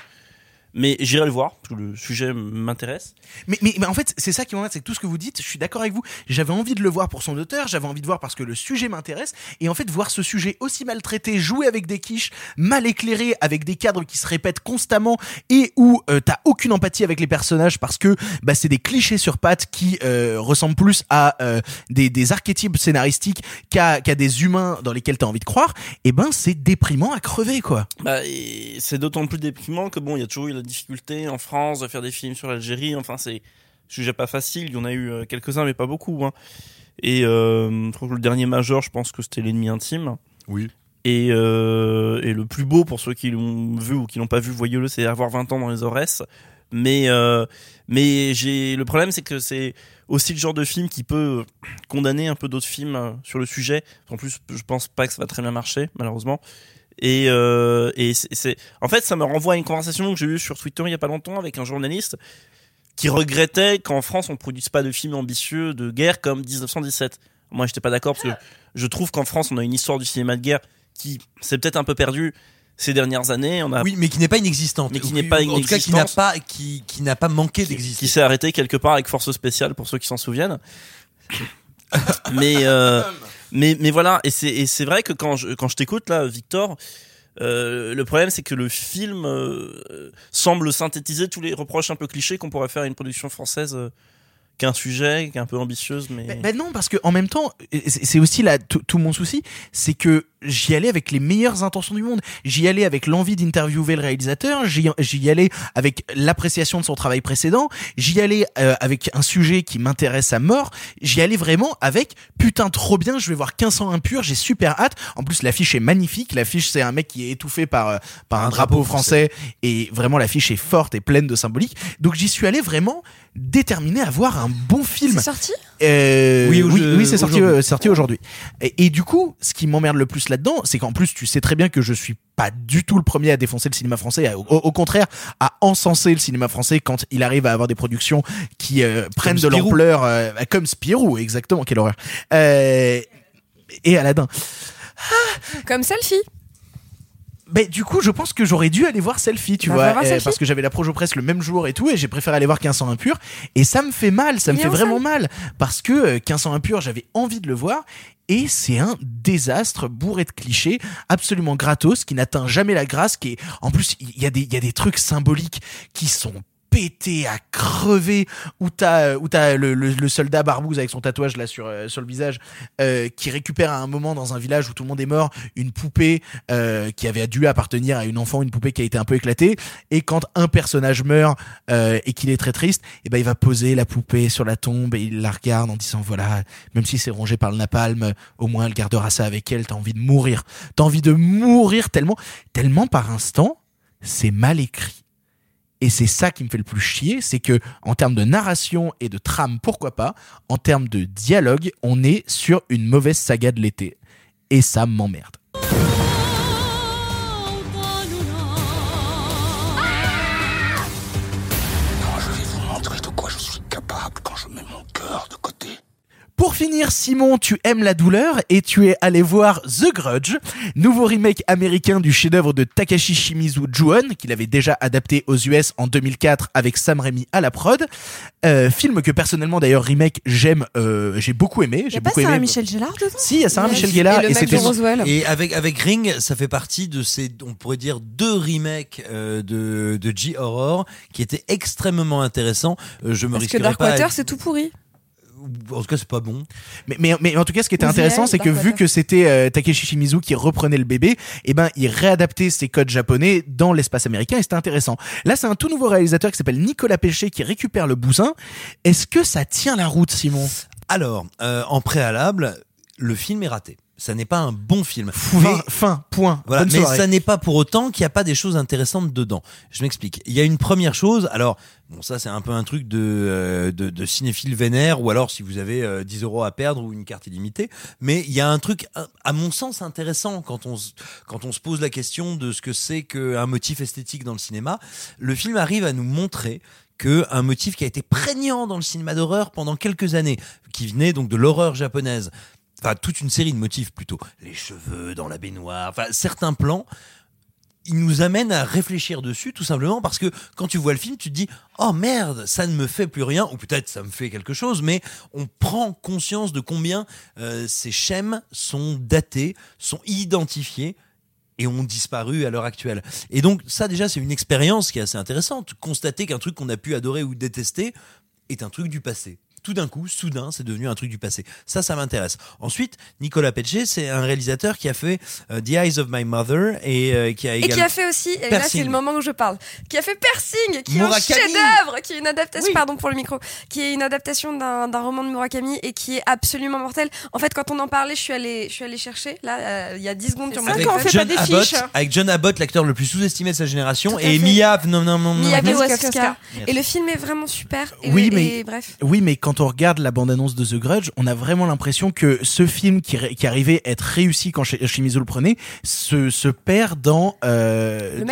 mais j'irai le voir parce que le sujet m'intéresse. Mais, mais, mais en fait, c'est ça qui m'embête, c'est que tout ce que vous dites, je suis d'accord avec vous. J'avais envie de le voir pour son auteur, j'avais envie de voir parce que le sujet m'intéresse. Et en fait, voir ce sujet aussi maltraité, joué avec des quiches, mal éclairé, avec des cadres qui se répètent constamment et où euh, t'as aucune empathie avec les personnages parce que bah, c'est des clichés sur pattes qui euh, ressemblent plus à euh, des, des archétypes scénaristiques qu'à qu'à des humains dans lesquels t'as envie de croire. Et ben, c'est déprimant à crever, quoi. Bah, c'est d'autant plus déprimant que bon, il y a toujours eu la difficulté en France de faire des films sur l'Algérie. Enfin, c'est sujet pas facile. Il y en a eu euh, quelques-uns, mais pas beaucoup. Hein. Et euh, je trouve que le dernier majeur, je pense que c'était l'ennemi intime. Oui. Et, euh, et le plus beau pour ceux qui l'ont vu ou qui l'ont pas vu, voyez-le, c'est avoir 20 ans dans les Aurès. Mais euh, mais j'ai le problème, c'est que c'est aussi le genre de film qui peut condamner un peu d'autres films sur le sujet. En plus, je pense pas que ça va très bien marcher, malheureusement. Et, euh, et c'est, en fait, ça me renvoie à une conversation que j'ai eue sur Twitter il y a pas longtemps avec un journaliste qui regrettait qu'en France on produise pas de films ambitieux de guerre comme 1917. Moi, j'étais pas d'accord parce que je trouve qu'en France on a une histoire du cinéma de guerre qui s'est peut-être un peu perdue ces dernières années. On a Oui, mais qui n'est pas inexistante. Mais qui n'est pas En tout cas, qui n'a inexistante. pas, qui, qui n'a pas manqué d'exister. qui s'est arrêté quelque part avec Force Spéciale pour ceux qui s'en souviennent. mais, euh, mais mais voilà et c'est vrai que quand je quand je t'écoute là Victor euh, le problème c'est que le film euh, semble synthétiser tous les reproches un peu clichés qu'on pourrait faire à une production française euh, qu'un sujet qui est un peu ambitieuse mais Ben, ben non, parce que en même temps, c'est aussi là tout mon souci, c'est que j'y allais avec les meilleures intentions du monde. J'y allais avec l'envie d'interviewer le réalisateur. J'y allais avec l'appréciation de son travail précédent. J'y allais euh, avec un sujet qui m'intéresse à mort. J'y allais vraiment avec putain trop bien. Je vais voir 1500 impurs. J'ai super hâte. En plus, l'affiche est magnifique. L'affiche, c'est un mec qui est étouffé par euh, par un, drapeau, français. et vraiment l'affiche est forte et pleine de symbolique. Donc j'y suis allé vraiment déterminé à voir un bon film. C'est sorti? Euh, Oui, oui, oui, c'est sorti, aujourd'hui. euh, sorti aujourd'hui. Et, et du coup, ce qui m'emmerde le plus là-dedans, c'est qu'en plus, tu sais très bien que je suis pas du tout le premier à défoncer le cinéma français, à- au, au contraire, à encenser le cinéma français quand il arrive à avoir des productions qui euh, prennent de Spirou. l'ampleur, euh, comme Spirou, exactement, quelle horreur. Euh, et Aladdin. Comme selfie. Ben, du coup, je pense que j'aurais dû aller voir Selfie, tu Bah, vois, euh, Selfie. parce que j'avais la Projo Press le même jour et tout, et j'ai préféré aller voir 1500 impur, et ça me fait mal, ça me fait en vraiment mal, parce que euh, 1500 impur, j'avais envie de le voir, et c'est un désastre bourré de clichés, absolument gratos, qui n'atteint jamais la grâce, qui est, en plus, il y a des, il y a des trucs symboliques qui sont pétés à crever où t'as euh, le, soldat barbouze avec son tatouage là sur euh, le visage euh, qui récupère à un moment dans un village où tout le monde est mort une poupée qui avait dû appartenir à une enfant une poupée qui a été un peu éclatée. Et quand un personnage meurt et qu'il est très triste et ben il va poser la poupée sur la tombe et il la regarde en disant voilà même si c'est rongé par le napalm au moins elle gardera ça avec elle. T'as envie de mourir. T'as envie de mourir tellement tellement par instant c'est mal écrit et c'est ça qui me fait le plus chier, c'est que en termes de narration et de trame, pourquoi pas, en termes de dialogue, on est sur une mauvaise saga de l'été. Et ça m'emmerde. Je vais vous montrer de quoi je suis capable quand je mets mon cœur de côté. Pour finir, Simon, tu aimes la douleur et tu es allé voir The Grudge, nouveau remake américain du chef-d'œuvre de Takashi Shimizu Ju-on, qu'il avait déjà adapté aux US en 2004 avec Sam Raimi à la prod. Euh, film que personnellement d'ailleurs remake j'aime, euh, j'ai beaucoup aimé. Y J'ai a pas beaucoup aimé. Sarah Michel Gellar dedans? Si, il y a Sarah. Michel Gellar Et et c'était avec, avec Ring, ça fait partie de ces, on pourrait dire, deux remakes euh, de, de G-Horror qui étaient extrêmement intéressants. Euh, je me Parce que risquerais pas. Darkwater, à- c'est tout pourri. En tout cas, c'est pas bon. Mais, mais, mais en tout cas, ce qui était intéressant, c'est que vu que c'était euh, Takeshi Shimizu qui reprenait le bébé, et ben il réadaptait ses codes japonais dans l'espace américain et c'était intéressant. Là, c'est un tout nouveau réalisateur qui s'appelle Nicolas Péché qui récupère le bousin. Est-ce que ça tient la route, Simon? Alors, euh, en préalable, le film est raté. Ça n'est pas un bon film. Fin, fin, point. Voilà, mais ça n'est pas pour autant qu'il n'y a pas des choses intéressantes dedans. Je m'explique. Il y a une première chose. Alors, bon, ça c'est un peu un truc de, euh, de, de cinéphile vénère, ou alors si vous avez euh, 10 euros à perdre ou une carte illimitée. Mais il y a un truc, à- à mon sens, intéressant quand on, se- quand on se pose la question de ce que c'est qu'un motif esthétique dans le cinéma. Le film arrive à nous montrer que un motif qui a été prégnant dans le cinéma d'horreur pendant quelques années, qui venait donc de l'horreur japonaise. Enfin, toute une série de motifs plutôt. Les cheveux dans la baignoire, enfin, certains plans, ils nous amènent à réfléchir dessus, tout simplement parce que quand tu vois le film, tu te dis Oh merde, ça ne me fait plus rien, ou peut-être ça me fait quelque chose, mais on prend conscience de combien euh, ces schèmes sont datés, sont identifiés et ont disparu à l'heure actuelle. Et donc ça déjà c'est une expérience qui est assez intéressante, constater qu'un truc qu'on a pu adorer ou détester est un truc du passé. Tout d'un coup, soudain, c'est devenu un truc du passé. Ça, ça m'intéresse. Ensuite, Nicolas Pecce, c'est un réalisateur qui a fait euh, The Eyes of My Mother et euh, qui a Et également... qui a fait aussi, et là c'est le moment où je parle, qui a fait Persing, qui est un chef-d'œuvre, qui est une adaptation, pardon pour le micro, qui est une adaptation d'un roman de Murakami et qui est absolument mortel. En fait, quand on en parlait, je suis allée, je suis allée chercher, là, euh, il y a 10 secondes sur mon avec téléphone. John Abbott, avec John Abbott, l'acteur le plus sous-estimé de sa génération, et fait. Mia, non, non, non, non, Mia non. Et le film est vraiment super. Et Oui, le- mais et bref. oui, mais quand on regarde la bande-annonce de The Grudge, on a vraiment l'impression que ce film qui, qui arrivait à être réussi quand Shi- Shimizu le prenait se, se perd dans euh,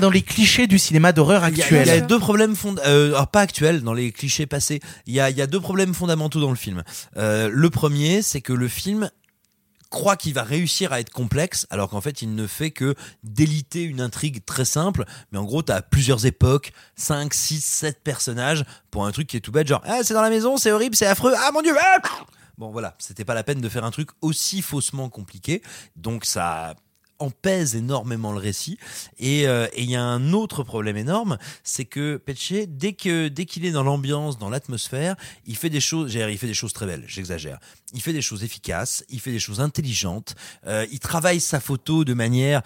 dans- les clichés du cinéma d'horreur actuel. il y a deux problèmes fond... euh, alors pas actuels dans les clichés passés. Il y a, il y a deux problèmes fondamentaux dans le film. Euh, le premier, c'est que le film croit qu'il va réussir à être complexe, alors qu'en fait, il ne fait que déliter une intrigue très simple. Mais en gros, tu plusieurs époques, 5, 6, 7 personnages pour un truc qui est tout bête, genre ah, c'est dans la maison, c'est horrible, c'est affreux, ah mon dieu, ah Bon voilà, c'était pas la peine de faire un truc aussi faussement compliqué, donc ça empèse énormément le récit. Et euh, il y a un autre problème énorme, c'est que Petché, dès que dès qu'il est dans l'ambiance, dans l'atmosphère, il fait des choses. Il fait des choses très belles. J'exagère. Il fait des choses efficaces. Il fait des choses intelligentes. euh, il travaille sa photo de manière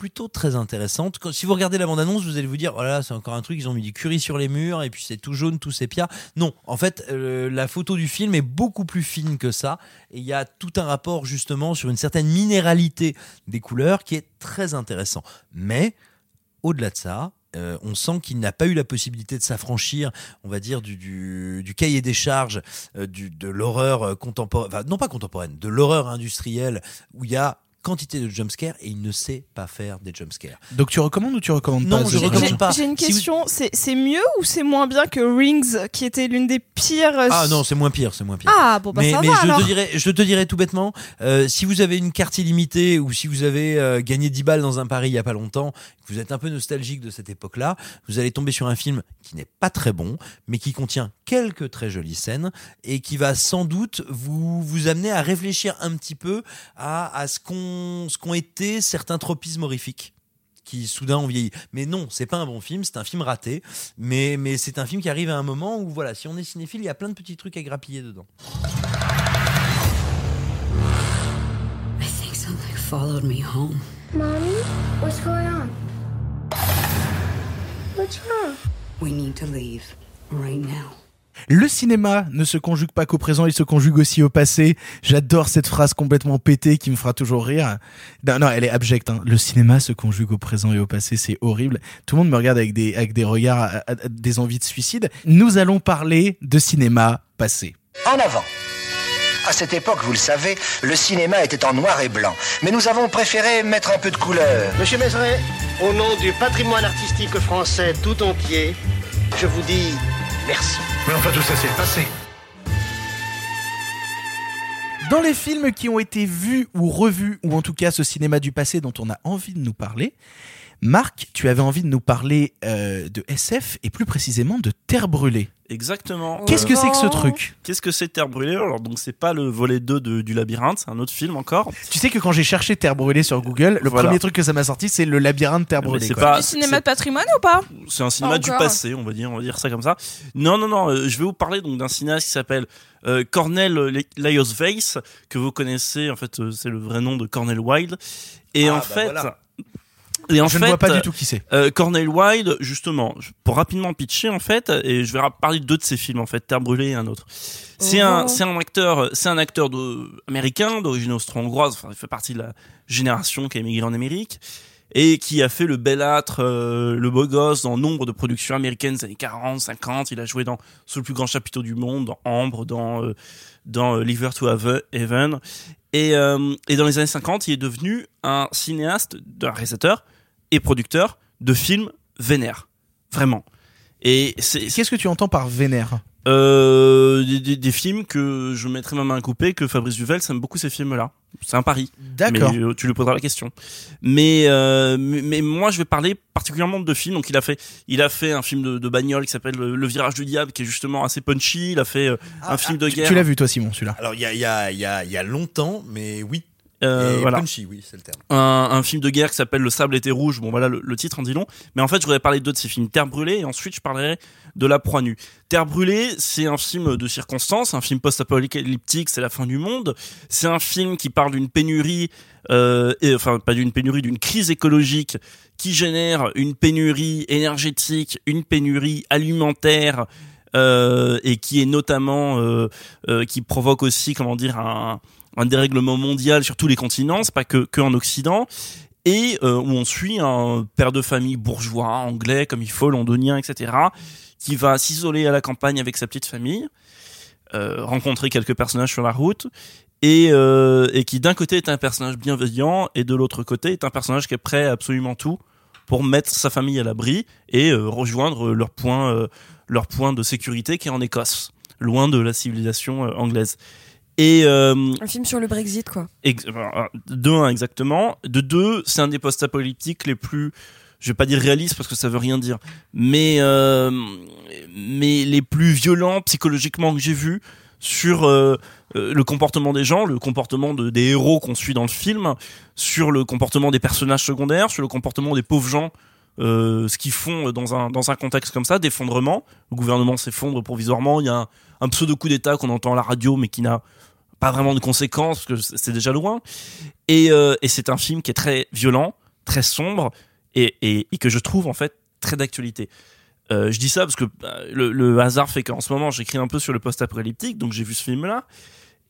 plutôt très intéressante. Si vous regardez la bande-annonce, vous allez vous dire, oh là là, c'est encore un truc, ils ont mis du curry sur les murs, et puis c'est tout jaune, tout sépia. Non, en fait, euh, la photo du film est beaucoup plus fine que ça, et il y a tout un rapport justement sur une certaine minéralité des couleurs qui est très intéressant. Mais, au-delà de ça, euh, on sent qu'il n'a pas eu la possibilité de s'affranchir, on va dire, du, cahier des charges euh, de l'horreur contemporaine, enfin, non pas contemporaine, de l'horreur industrielle, où il y a quantité de jumpscares et il ne sait pas faire des jumpscares. Donc tu recommandes ou tu recommandes Non, pas je The recommande pas. J'ai une Si vous- question, c'est c'est mieux ou c'est moins bien que Rings, qui était l'une des pires. Ah non, c'est moins pire, c'est moins pire. Ah, bon, bah, mais ça mais va, je alors. te dirais, je te dirais tout bêtement, euh, si vous avez une carte illimitée ou si vous avez euh, gagné 10 balles dans un pari il y a pas longtemps, que vous êtes un peu nostalgique de cette époque-là, vous allez tomber sur un film qui n'est pas très bon, mais qui contient quelques très jolies scènes et qui va sans doute vous vous amener à réfléchir un petit peu à, à ce qu'ont ce qu'ont été certains tropismes horrifiques qui soudain ont vieilli. Mais non, c'est pas un bon film, c'est un film raté, mais, mais c'est un film qui arrive à un moment où voilà, si on est cinéphile, il y a plein de petits trucs à grappiller dedans. I think something followed me home. Mommy, what's going on? What's wrong? We need to leave right now. Le cinéma ne se conjugue pas qu'au présent, il se conjugue aussi au passé. J'adore cette phrase complètement pétée qui me fera toujours rire. Non, non, elle est abjecte. hein. Le cinéma se conjugue au présent et au passé, c'est horrible. Tout le monde me regarde avec des, avec des regards, à- à- à- des envies de suicide. Nous allons parler de cinéma passé. En avant. À cette époque, vous le savez, le cinéma était en noir et blanc. Mais nous avons préféré mettre un peu de couleur. Monsieur Mézeret, au nom du patrimoine artistique français tout entier, je vous dis merci. Mais enfin, tout ça, c'est le passé. Dans les films qui ont été vus ou revus, ou en tout cas ce cinéma du passé dont on a envie de nous parler, Marc, tu avais envie de nous parler euh, de SF et plus précisément de Terre brûlée. Exactement. Qu'est-ce que c'est que ce truc? Qu'est-ce que c'est Terre brûlée? Alors donc c'est pas le volet 2 de- du labyrinthe, c'est un autre film encore. Tu sais que quand j'ai cherché Terre brûlée sur Google, le Voilà. premier truc que ça m'a sorti, c'est le labyrinthe Terre brûlée. c'est pas- Du cinéma de patrimoine ou pas? C'est un cinéma Pas du passé, on va dire, on va dire ça comme ça. Non, non, non. euh, je vais vous parler donc d'un cinéaste qui s'appelle euh, Cornel Laios Weiss, que vous connaissez. En fait, euh, c'est le vrai nom de Cornel Wilde. Et Ah, en bah fait. voilà. Et en Je ne fait, vois pas du tout qui c'est. euh, Cornel Wilde, justement, pour rapidement pitcher en fait, et je vais parler de deux de ses films en fait, Terre brûlée et un autre. C'est Oh. un, c'est un acteur, c'est un acteur de, américain d'origine austro-hongroise. Enfin, il fait partie de la génération qui a émigré en Amérique et qui a fait le belâtre, euh, le beau gosse dans nombre de productions américaines des années 40, 50. Il a joué dans Sous le plus grand chapiteau du monde, dans Ambre, dans euh, dans euh, Liver to Have- Heaven. Et, euh, et dans les années 50, il est devenu un cinéaste, un réalisateur et producteur de films vénères. Vraiment. Et c'est Qu'est-ce que tu entends par vénère? Euh, des, des- des films que je mettrais ma main à couper, que Fabrice Duvel aime beaucoup ces films-là. C'est un pari. D'accord. Mais euh, tu lui poseras la question. Mais, euh, mais, mais moi, je vais parler particulièrement de deux films. Donc, il a fait, il a fait un film de, de bagnole qui s'appelle Le, Le Virage du Diable, qui est justement assez punchy. Il a fait euh, un film de Tu, guerre. tu l'as vu toi Simon celui-là? Alors il y a, il y, a, il y, a, il y a longtemps, mais oui. Euh, Et voilà. punchy, oui, c'est le terme. un, un film de guerre qui s'appelle Le sable était rouge. Bon, voilà, le, le titre en dit long. Mais en fait, je voudrais parler de deux de ces films. Terre brûlée, et ensuite, je parlerai de La proie nue. Terre brûlée, c'est un film de circonstance, un film post-apocalyptique, c'est la fin du monde. C'est un film qui parle d'une pénurie, euh, et, enfin, pas d'une pénurie, d'une crise écologique qui génère une pénurie énergétique, une pénurie alimentaire, euh, et qui est notamment, euh, euh, qui provoque aussi, comment dire, un, un dérèglement mondial sur tous les continents, c'est pas que, que en Occident, et euh, où on suit un père de famille bourgeois, anglais comme il faut, londonien, etc., qui va s'isoler à la campagne avec sa petite famille, euh, rencontrer quelques personnages sur la route, et, euh, et qui d'un côté est un personnage bienveillant, et de l'autre côté est un personnage qui est prêt à absolument tout pour mettre sa famille à l'abri et rejoindre leur point, leur point de sécurité qui est en Écosse, loin de la civilisation anglaise. Et euh, Un film sur le Brexit, quoi. Euh, de un exactement. De deux, c'est un des post-apocalyptiques les plus, je vais pas dire réalistes parce que ça veut rien dire, mais euh, mais les plus violents psychologiquement que j'ai vu sur euh, le comportement des gens, le comportement de, des héros qu'on suit dans le film, sur le comportement des personnages secondaires, sur le comportement des pauvres gens. euh, ce qu'ils font dans un dans un contexte comme ça, d'effondrement, le gouvernement s'effondre provisoirement, il y a un, un pseudo coup d'État qu'on entend à la radio mais qui n'a pas vraiment de conséquences parce que c'est déjà loin. Et, euh, et c'est un film qui est très violent, très sombre et, et, que je trouve en fait très d'actualité. Euh, je dis ça parce que bah, le, le hasard fait qu'en ce moment j'écris un peu sur le post-apocalyptique, donc j'ai vu ce film-là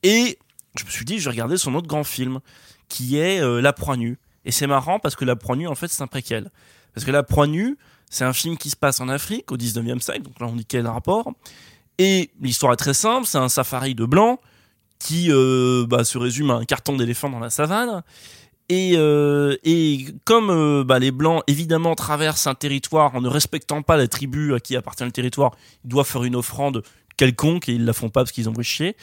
et je me suis dit je vais regarder son autre grand film qui est euh, La Proie nue. Et c'est marrant parce que La Proie nue en fait c'est un préquel. Parce que La Proie nue C'est un film qui se passe en Afrique au 19e siècle, donc là on dit quel rapport. Et l'histoire est très simple, c'est un safari de blancs qui euh, bah, se résume à un carton d'éléphant dans la savane. Et, euh, et comme euh, bah, les blancs évidemment traversent un territoire en ne respectant pas la tribu à qui appartient le territoire, ils doivent faire une offrande quelconque et ils la font pas parce qu'ils ont chier.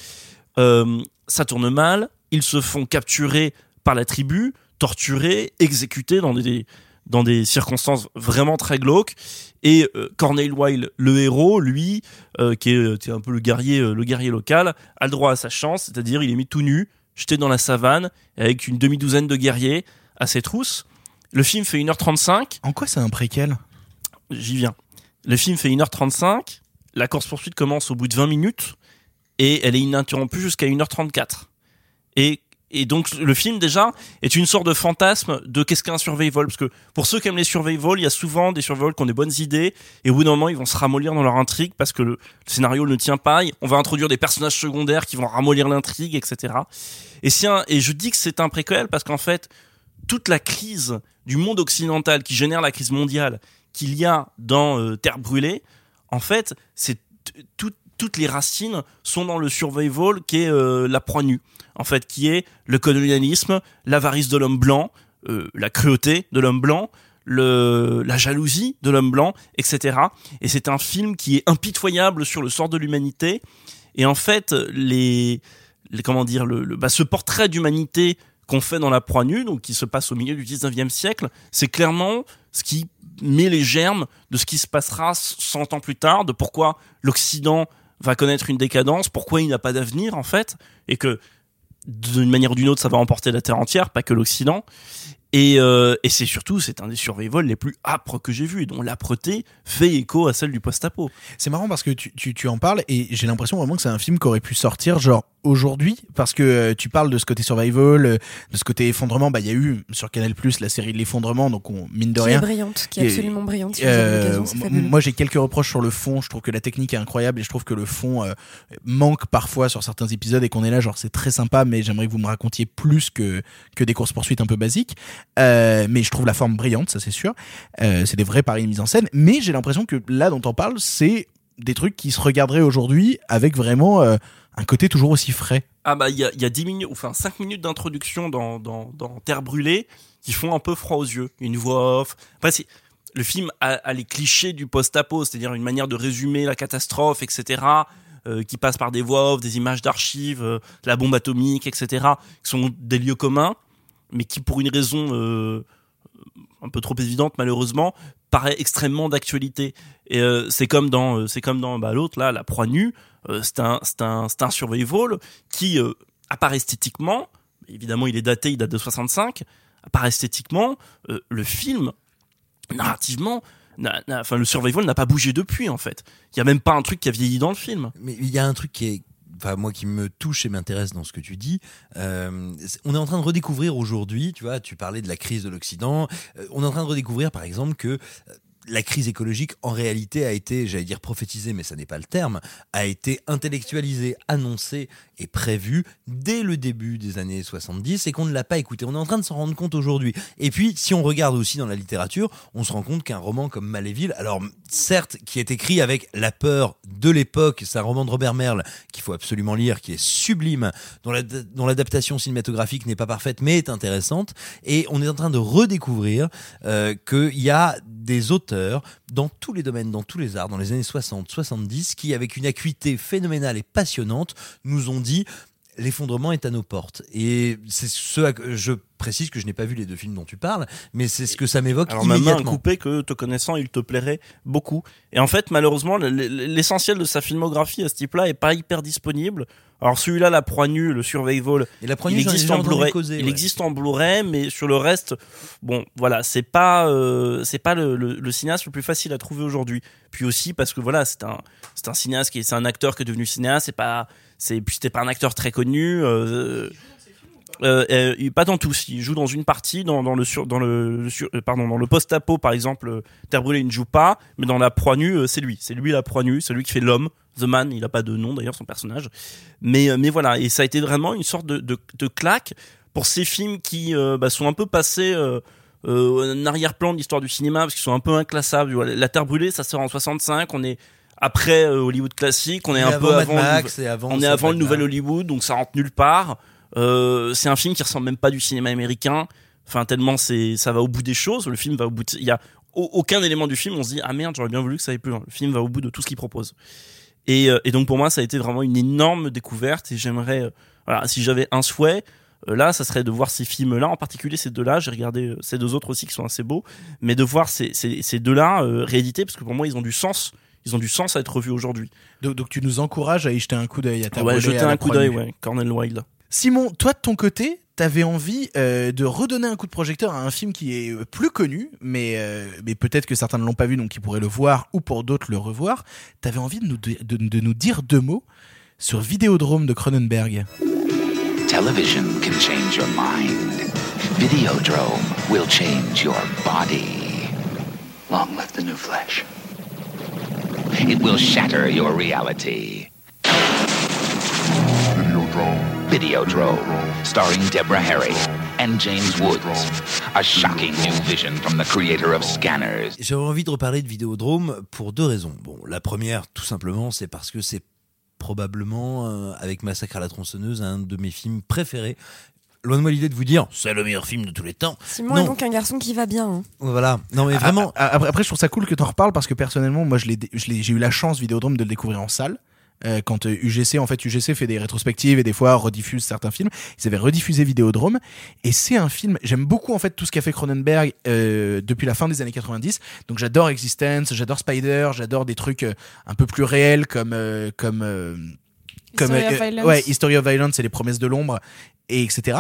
Ça tourne mal, ils se font capturer par la tribu, torturés, exécutés dans des dans des circonstances vraiment très glauques. Et euh, Corneille Wilde, le héros, lui, euh, qui est, qui est un peu le guerrier, euh, le guerrier local, a le droit à sa chance, c'est-à-dire il est mis tout nu, jeté dans la savane, avec une demi-douzaine de guerriers à ses trousses. Le film fait 1h35. En quoi c'est un préquel? J'y viens. Le film fait 1h35, la course-poursuite commence au bout de 20 minutes, et elle est ininterrompue jusqu'à 1h34. Et et donc le film déjà est une sorte de fantasme de qu'est-ce qu'un survival parce que pour ceux qui aiment les survival, il y a souvent des survival qui ont des bonnes idées et au bout d'un moment ils vont se ramollir dans leur intrigue parce que le, scénario ne tient pas. On va introduire des personnages secondaires qui vont ramollir l'intrigue, etc. Et si et je dis que c'est un préquel parce qu'en fait toute la crise du monde occidental qui génère la crise mondiale qu'il y a dans euh, Terre brûlée, en fait c'est tout toutes les racines sont dans le survival qui est euh, la proie nue, en fait, qui est le colonialisme, l'avarice de l'homme blanc, euh, la cruauté de l'homme blanc, la jalousie de l'homme blanc, etc. Et c'est un film qui est impitoyable sur le sort de l'humanité. Et en fait, les, comment dire, le bah, ce portrait d'humanité qu'on fait dans la proie nue, donc qui se passe au milieu du 19e siècle, c'est clairement ce qui met les germes de ce qui se passera 100 ans plus tard, de pourquoi l'Occident va connaître une décadence, pourquoi il n'a pas d'avenir en fait, et que d'une manière ou d'une autre, ça va emporter la Terre entière, pas que l'Occident. Et, euh, et c'est surtout, c'est un des survival les plus âpres que j'ai vu, dont l'âpreté fait écho à celle du post-apo. C'est marrant parce que tu, tu, tu en parles et j'ai l'impression vraiment que c'est un film qui aurait pu sortir genre aujourd'hui parce que euh, tu parles de ce côté survival, euh, de ce côté effondrement. Bah il y a eu sur Canal Plus la série de l'effondrement, donc on mine de qui rien. est brillante, qui est absolument brillante. Si Euh, moi j'ai quelques reproches sur le fond. Je trouve que la technique est incroyable et je trouve que le fond euh, manque parfois sur certains épisodes et qu'on est là genre c'est très sympa, mais j'aimerais que vous me racontiez plus que que des courses poursuites un peu basiques. Euh, mais je trouve la forme brillante, ça c'est sûr. Euh, c'est des vrais paris de mise en scène. Mais j'ai l'impression que là dont on parle, c'est des trucs qui se regarderaient aujourd'hui avec vraiment euh, un côté toujours aussi frais. Ah bah il y a, y a 10 minutes, enfin 5 minutes d'introduction dans, Terre brûlée qui font un peu froid aux yeux. Une voix off. Après, c'est- le film a, les clichés du post-apo, c'est-à-dire une manière de résumer la catastrophe, etc. qui passe par des voix off, des images d'archives, la bombe atomique, etc. qui sont des lieux communs, mais qui pour une raison euh, un peu trop évidente malheureusement paraît extrêmement d'actualité. Et euh, c'est comme dans euh, c'est comme dans bah, l'autre là, la proie nue. C'est un c'est un c'est un survival qui apparaît esthétiquement. Évidemment, il est daté, il date de 65. Apparaît esthétiquement, le film narrativement, n'a- n'a- enfin le survival n'a pas bougé depuis en fait. Il y a même pas un truc qui a vieilli dans le film. Mais il y a un truc qui est, enfin moi qui me touche et m'intéresse dans ce que tu dis. Euh, on est en train de redécouvrir aujourd'hui, tu vois, tu parlais de la crise de l'Occident. euh, on est en train de redécouvrir, par exemple, que euh, la crise écologique, en réalité, a été, j'allais dire prophétisée, mais ça n'est pas le terme, a été intellectualisée, annoncée et prévue dès le début des années 70 et qu'on ne l'a pas écouté. On est en train de s'en rendre compte aujourd'hui. Et puis, si on regarde aussi dans la littérature, on se rend compte qu'un roman comme Maléville, alors certes, qui est écrit avec la peur de l'époque, c'est un roman de Robert Merle qu'il faut absolument lire, qui est sublime, dont l'adaptation cinématographique n'est pas parfaite, mais est intéressante. Et on est en train de redécouvrir euh, qu'il y a des auteurs dans tous les domaines, dans tous les arts, dans les années 60, 70, qui, avec une acuité phénoménale et passionnante, nous ont dit l'effondrement est à nos portes. Et c'est ce que je précise que je n'ai pas vu les deux films dont tu parles, mais c'est ce que ça m'évoque Alors ma main immédiatement. coupée que te connaissant, il te plairait beaucoup. Et en fait, malheureusement, l'essentiel de sa filmographie à ce type-là est pas hyper disponible. Alors celui-là, La Proie Nue, le Survival, Et La Proie il Nue, j'en ai existe déjà en entendu Blu-ray. causer, il ouais. existe en Blu-ray, mais sur le reste, bon, voilà, c'est pas, euh, c'est pas le, le, le cinéaste le plus facile à trouver aujourd'hui. Puis aussi parce que voilà, c'est un, c'est un cinéaste qui, est- c'est un acteur qui est devenu cinéaste. C'est pas, c'est, puis c'était pas un acteur très connu. Euh, euh, euh, il- pas dans tous. Il joue dans une partie, dans, dans le sur, dans le, le sur- euh, pardon, dans le post-apo par exemple. euh, Terre brûlée, il ne joue pas, mais dans la proie nue, euh, c'est lui. C'est lui la proie nue, c'est lui qui fait l'homme, The Man. Il a pas de nom d'ailleurs son personnage. Mais euh, mais voilà, et ça a été vraiment une sorte de de, de claque pour ces films qui euh, bah, sont un peu passés. euh, euh, un arrière-plan de l'histoire du cinéma parce qu'ils sont un peu inclassables. La Terre brûlée, ça sort en 65. On est après Hollywood classique. On est Et un avant peu avant. le Max avant on est avant le nouvel. Hollywood, donc ça rentre nulle part. C'est un film qui ressemble même pas du cinéma américain. Enfin, tellement c'est, ça va au bout des choses. Le film va au bout. Il y a au- aucun élément du film. On se dit ah merde, j'aurais bien voulu que ça aille plus loin. Le film va au bout de tout ce qu'il propose. Et, euh, et donc pour moi, ça a été vraiment une énorme découverte. Et j'aimerais, euh, voilà, si j'avais un souhait, euh, là, ça serait de voir ces films-là, en particulier ces deux-là. J'ai regardé ces deux autres aussi qui sont assez beaux, mais de voir ces, ces, ces deux-là euh, réédités parce que pour moi, ils ont du sens. Ils ont du sens à être revus aujourd'hui. Donc, donc tu nous encourages à y jeter un coup d'œil à ta Ouais, jeter un coup d'œil, ouais. Cornel Wilde. Simon, toi de ton côté, t'avais envie euh, de redonner un coup de projecteur à un film qui est euh, plus connu, mais, euh, mais peut-être que certains ne l'ont pas vu, donc qui pourraient le voir, ou pour d'autres le revoir. T'avais envie de nous, de, dire deux mots sur Vidéodrome de Cronenberg. Television can change your mind. Videodrome will change your body. Long live the new flesh. It will shatter your reality. Videodrome. Videodrome, starring Deborah Harry and James Woods. A shocking new vision from the creator of Scanners. J'avais envie de reparler de Vidéodrome pour deux raisons. Bon, la première, tout simplement, c'est parce que c'est probablement, euh, avec Massacre à la tronçonneuse, un de mes films préférés. Loin de moi l'idée de vous dire, c'est le meilleur film de tous les temps. Simon non, est donc un garçon qui va bien. hein. voilà. Non, mais vraiment. Ah, ah, Après, après, je trouve ça cool que t'en reparles parce que personnellement, moi, je l'ai, je l'ai- j'ai eu la chance Vidéodrome de le découvrir en salle. Euh, quand euh, UGC, en fait, UGC fait des rétrospectives et des fois rediffuse certains films. Ils avaient rediffusé Vidéodrome et c'est un film. J'aime beaucoup en fait tout ce qu'a fait Cronenberg euh, depuis la fin des années 90. Donc j'adore Existence, j'adore Spider, j'adore des trucs euh, un peu plus réels comme euh, comme euh, comme History of Violence. ouais History of Violence et les promesses de l'ombre et etc.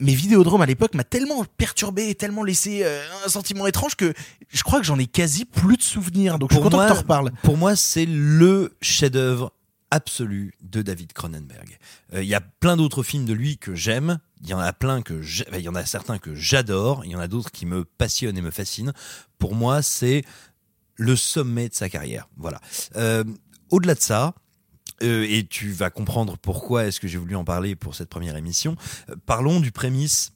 Mais Vidéodrome à l'époque m'a tellement perturbé, et tellement laissé euh, un sentiment étrange que je crois que j'en ai quasi plus de souvenirs. Donc je suis content que t'en reparles. Pour moi, c'est le chef-d'œuvre absolu de David Cronenberg. Euh, Il y a plein d'autres films de lui que j'aime. Il y en a plein que il y en a certains que j'adore. Il y en a d'autres qui me passionnent et me fascinent. Pour moi, c'est le sommet de sa carrière. Voilà. Euh, Au-delà de ça. euh, et tu vas comprendre pourquoi est-ce que j'ai voulu en parler pour cette première émission. Euh, parlons du prémisse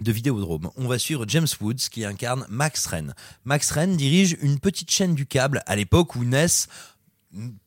de Vidéodrome. On va suivre James Woods qui incarne Max Wren. Max Wren dirige une petite chaîne du câble à l'époque où naissent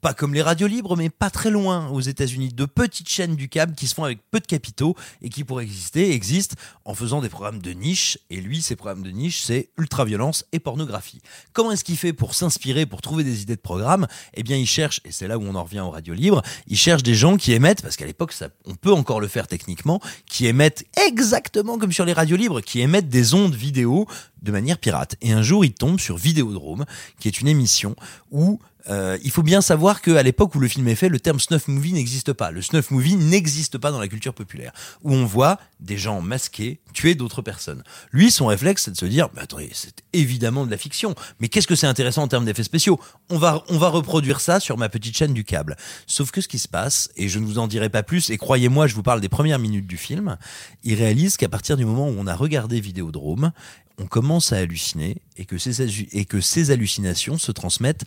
pas comme les radios libres, mais pas très loin aux États-Unis, de petites chaînes du câble qui se font avec peu de capitaux et qui, pour exister, existent en faisant des programmes de niche. Et lui, ses programmes de niche, c'est ultra-violence et pornographie. Comment est-ce qu'il fait pour s'inspirer, pour trouver des idées de programmes Eh bien, il cherche, et c'est là où on en revient aux radios libres, il cherche des gens qui émettent, parce qu'à l'époque, on peut encore le faire techniquement, qui émettent exactement comme sur les radios libres, qui émettent des ondes vidéo de manière pirate. Et un jour, il tombe sur Vidéodrome, qui est une émission où euh, il faut bien savoir qu'à l'époque où le film est fait, le terme snuff movie n'existe pas. Le snuff movie n'existe pas dans la culture populaire, où on voit des gens masqués tuer d'autres personnes. Lui, son réflexe, c'est de se dire, bah, attendez, c'est évidemment de la fiction, mais qu'est-ce que c'est intéressant en termes d'effets spéciaux? On va, on va reproduire ça sur ma petite chaîne du câble. Sauf que ce qui se passe, et je ne vous en dirai pas plus, et croyez-moi, je vous parle des premières minutes du film, il réalise qu'à partir du moment où on a regardé Vidéodrome, on commence à halluciner et que ces, hallu- et que ces hallucinations se transmettent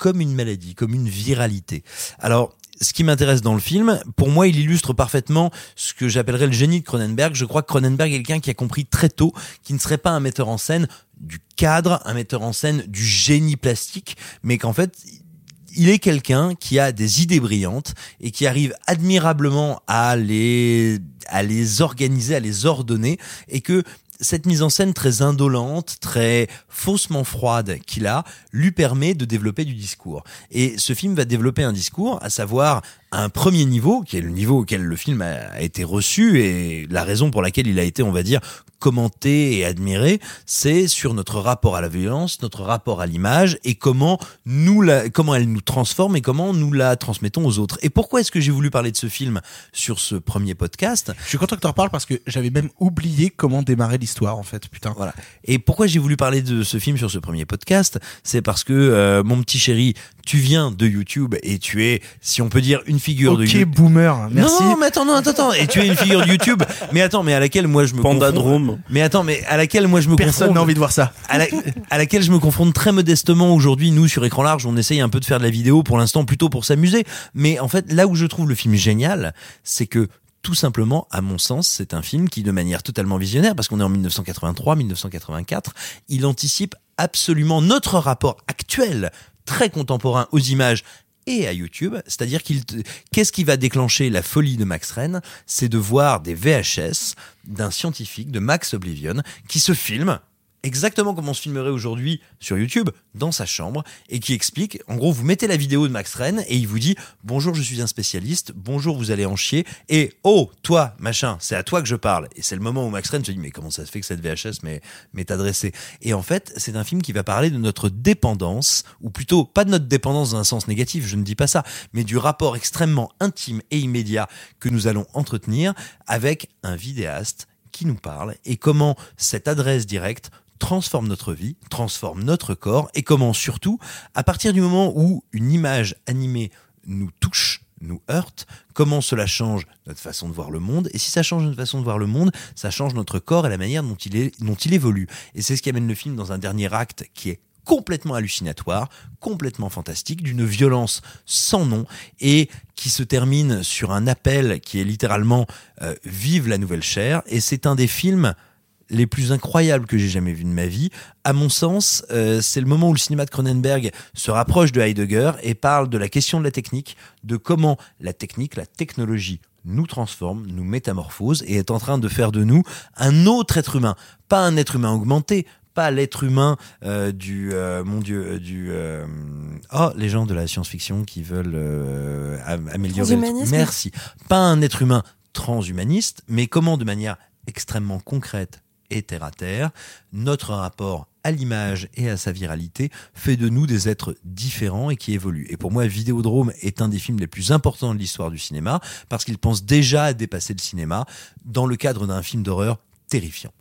comme une maladie, comme une viralité. Alors, ce qui m'intéresse dans le film, pour moi, il illustre parfaitement ce que j'appellerais le génie de Cronenberg. Je crois que Cronenberg est quelqu'un qui a compris très tôt qu'il ne serait pas un metteur en scène du cadre, un metteur en scène du génie plastique, mais qu'en fait, il est quelqu'un qui a des idées brillantes et qui arrive admirablement à les, à les organiser, à les ordonner et que cette mise en scène très indolente, très faussement froide qu'il a, lui permet de développer du discours. Et ce film va développer un discours, à savoir un premier niveau, qui est le niveau auquel le film a, été reçu et la raison pour laquelle il a été, on va dire, commenté et admiré, c'est sur notre rapport à la violence, notre rapport à l'image et comment nous la, comment elle nous transforme et comment nous la transmettons aux autres. Et pourquoi est-ce que j'ai voulu parler de ce film sur ce premier podcast? Je suis content que tu en reparles parce que j'avais même oublié comment démarrer l'histoire en fait, putain. Voilà. Et pourquoi j'ai voulu parler de ce film sur ce premier podcast? C'est parce que euh, mon petit chéri, tu viens de YouTube et tu es, si on peut dire, une figure de Ok, YouTube. boomer, merci. Non, mais attends, non, attends, attends. Et tu es une figure de YouTube. Mais attends, mais à laquelle moi je me Pandadrome. confronte- Mais attends, mais à laquelle moi je me Personne confronte- n'a envie de voir ça. à, la- à laquelle je me confronte très modestement aujourd'hui. Nous, sur écran large, on essaye un peu de faire de la vidéo pour l'instant, plutôt pour s'amuser. Mais en fait, là où je trouve le film génial, c'est que tout simplement, à mon sens, c'est un film qui, de manière totalement visionnaire, parce qu'on est en 1983, 1984, il anticipe absolument notre rapport actuel, très contemporain aux images et à YouTube, c'est-à-dire qu'il te- qu'est-ce qui va déclencher la folie de Max Rennes, c'est de voir des VHS d'un scientifique de Max Oblivion qui se filme exactement comme on se filmerait aujourd'hui sur YouTube, dans sa chambre, et qui explique, en gros, vous mettez la vidéo de Max Rennes, et il vous dit, bonjour, je suis un spécialiste, bonjour, vous allez en chier, et oh, toi, machin, c'est à toi que je parle. Et c'est le moment où Max Rennes se dit, mais comment ça se fait que cette VHS m'est adressée? Et en fait, c'est un film qui va parler de notre dépendance, ou plutôt, pas de notre dépendance dans un sens négatif, je ne dis pas ça, mais du rapport extrêmement intime et immédiat que nous allons entretenir avec un vidéaste qui nous parle et comment cette adresse directe transforme notre vie, transforme notre corps et comment surtout, à partir du moment où une image animée nous touche, nous heurte, comment cela change notre façon de voir le monde et si ça change notre façon de voir le monde, ça change notre corps et la manière dont il, évolue. Et c'est ce qui amène le film dans un dernier acte qui est complètement hallucinatoire, complètement fantastique, d'une violence sans nom et qui se termine sur un appel qui est littéralement euh, Vive la nouvelle chair. Et c'est un des films les plus incroyables que j'ai jamais vus de ma vie. À mon sens, euh, c'est le moment où le cinéma de Cronenberg se rapproche de Heidegger et parle de la question de la technique, de comment la technique, la technologie nous transforme, nous métamorphose et est en train de faire de nous un autre être humain, pas un être humain augmenté, pas l'être humain euh, du euh, mon dieu euh, du euh, oh les gens de la science-fiction qui veulent euh, am- améliorer le- merci. Pas un être humain transhumaniste mais comment de manière extrêmement concrète et terre à terre notre rapport à l'image et à sa viralité fait de nous des êtres différents et qui évoluent. Et pour moi, Vidéodrome est un des films les plus importants de l'histoire du cinéma parce qu'il pense déjà à dépasser le cinéma dans le cadre d'un film d'horreur terrifiant.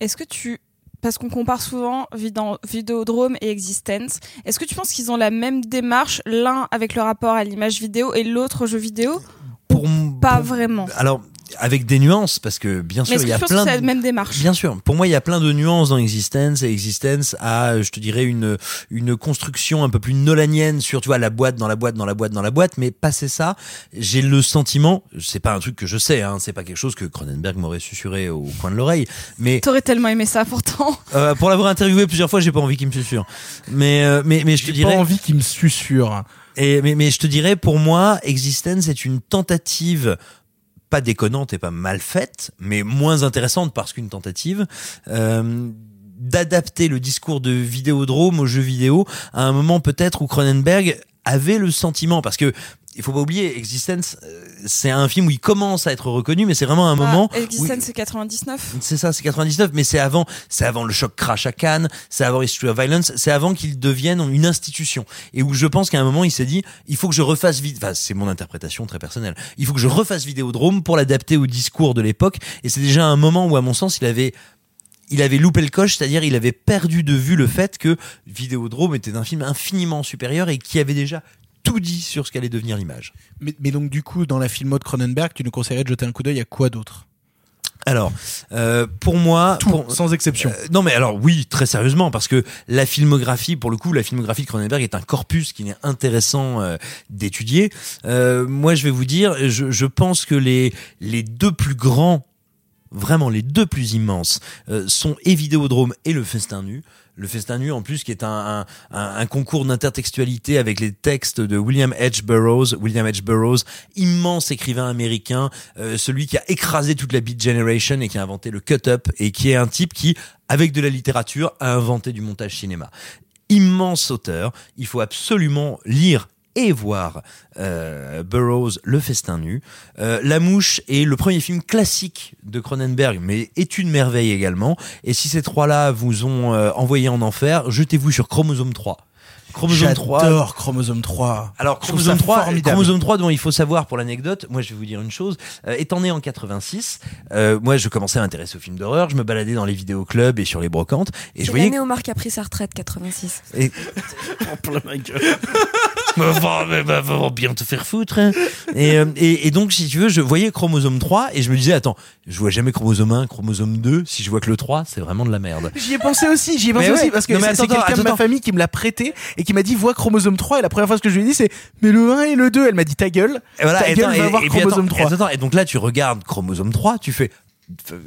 Est-ce que tu parce qu'on compare souvent Vidéo- Vidéodrome et Existence. Est-ce que tu penses qu'ils ont la même démarche, l'un avec le rapport à l'image vidéo et l'autre au jeu vidéo? Pour Pas vraiment. Alors, avec des nuances, parce que bien sûr, il y a plein de... la même démarche? Bien sûr. Pour moi, il y a plein de nuances dans Existence et Existence a, je te dirais, une, une construction un peu plus nolanienne sur, tu vois, la boîte dans la boîte dans la boîte dans la boîte. Mais passé ça, j'ai le sentiment, c'est pas un truc que je sais, hein, c'est pas quelque chose que Cronenberg m'aurait susurré au coin de l'oreille. Mais T'aurais tellement aimé ça pourtant. euh, pour l'avoir interviewé plusieurs fois, j'ai pas envie qu'il me susurre. Mais, euh, mais, mais je te J'ai dirais. pas envie qu'il me susurre. Et, mais, mais je te dirais, pour moi, Existence est une tentative pas déconnante et pas mal faite, mais moins intéressante parce qu'une tentative, euh, d'adapter le discours de Vidéodrome au jeu vidéo à un moment peut-être où Cronenberg avait le sentiment, parce que il faut pas oublier, Existence, euh, c'est un film où il commence à être reconnu, mais c'est vraiment un moment où- Existence c'est 99. c'est ça, c'est 99, mais c'est avant, c'est avant le choc crash à Cannes, c'est avant History of Violence, c'est avant qu'il devienne une institution. Et où je pense qu'à un moment, il s'est dit, il faut que je refasse vite, enfin, c'est mon interprétation très personnelle. Il faut que je refasse Vidéodrome pour l'adapter au discours de l'époque. Et c'est déjà un moment où, à mon sens, il avait, il avait loupé le coche, c'est-à-dire il avait perdu de vue le fait que Vidéodrome était un film infiniment supérieur et qui avait déjà tout dit sur ce qu'allait devenir l'image. Mais, mais donc, du coup, dans la filmo de Cronenberg, tu nous conseillerais de jeter un coup d'œil à quoi d'autre? Alors, euh, pour moi, pour- sans exception. Euh, non, mais alors oui, très sérieusement, parce que la filmographie, pour le coup, la filmographie de Cronenberg est un corpus qui est intéressant euh, d'étudier. Euh, moi, je vais vous dire, je, je pense que les les deux plus grands, vraiment les deux plus immenses, euh, sont et et Le Festin nu. Le Festin nu, en plus, qui est un, un, un- un concours d'intertextualité avec les textes de William H. Burroughs. William H. Burroughs, immense écrivain américain, euh, celui qui a écrasé toute la Beat Generation et qui a inventé le cut-up et qui est un type qui, avec de la littérature, a inventé du montage cinéma. Immense auteur, il faut absolument lire et voir euh, Burroughs Le Festin nu. Euh, La Mouche est le premier film classique de Cronenberg, mais est une merveille également. Et si ces trois-là vous ont euh, envoyé en enfer, jetez-vous sur Chromosome 3. Chromosome 3. J'adore Chromosome 3. Alors chromosome ça 3, formidable. chromosome 3 dont il faut savoir pour l'anecdote, moi je vais vous dire une chose, euh, étant né en 86, euh, moi je commençais à m'intéresser aux films d'horreur, je me baladais dans les vidéoclubs et sur les brocantes et je voyais l'année où Marc a pris sa retraite, 86. et En plein ma gueule. bah, va, bah, va bien te faire foutre. hein. Et, euh, et, et donc, si tu veux, je voyais chromosome 3 et je me disais, attends, je vois jamais chromosome 1, chromosome 2. Si je vois que le 3, c'est vraiment de la merde. J'y ai pensé aussi, j'y ai pensé Mais ouais. aussi parce que mais c'est quelqu'un de ma famille qui me l'a prêté et et qui m'a dit vois chromosome 3 et la première fois que je lui ai dit c'est mais le 1 et le 2 elle m'a dit ta gueule Et voilà, ta et, gueule attends, va et- voir et puis chromosome attends, 3 et attends, et donc là, tu regardes chromosome 3, tu fais.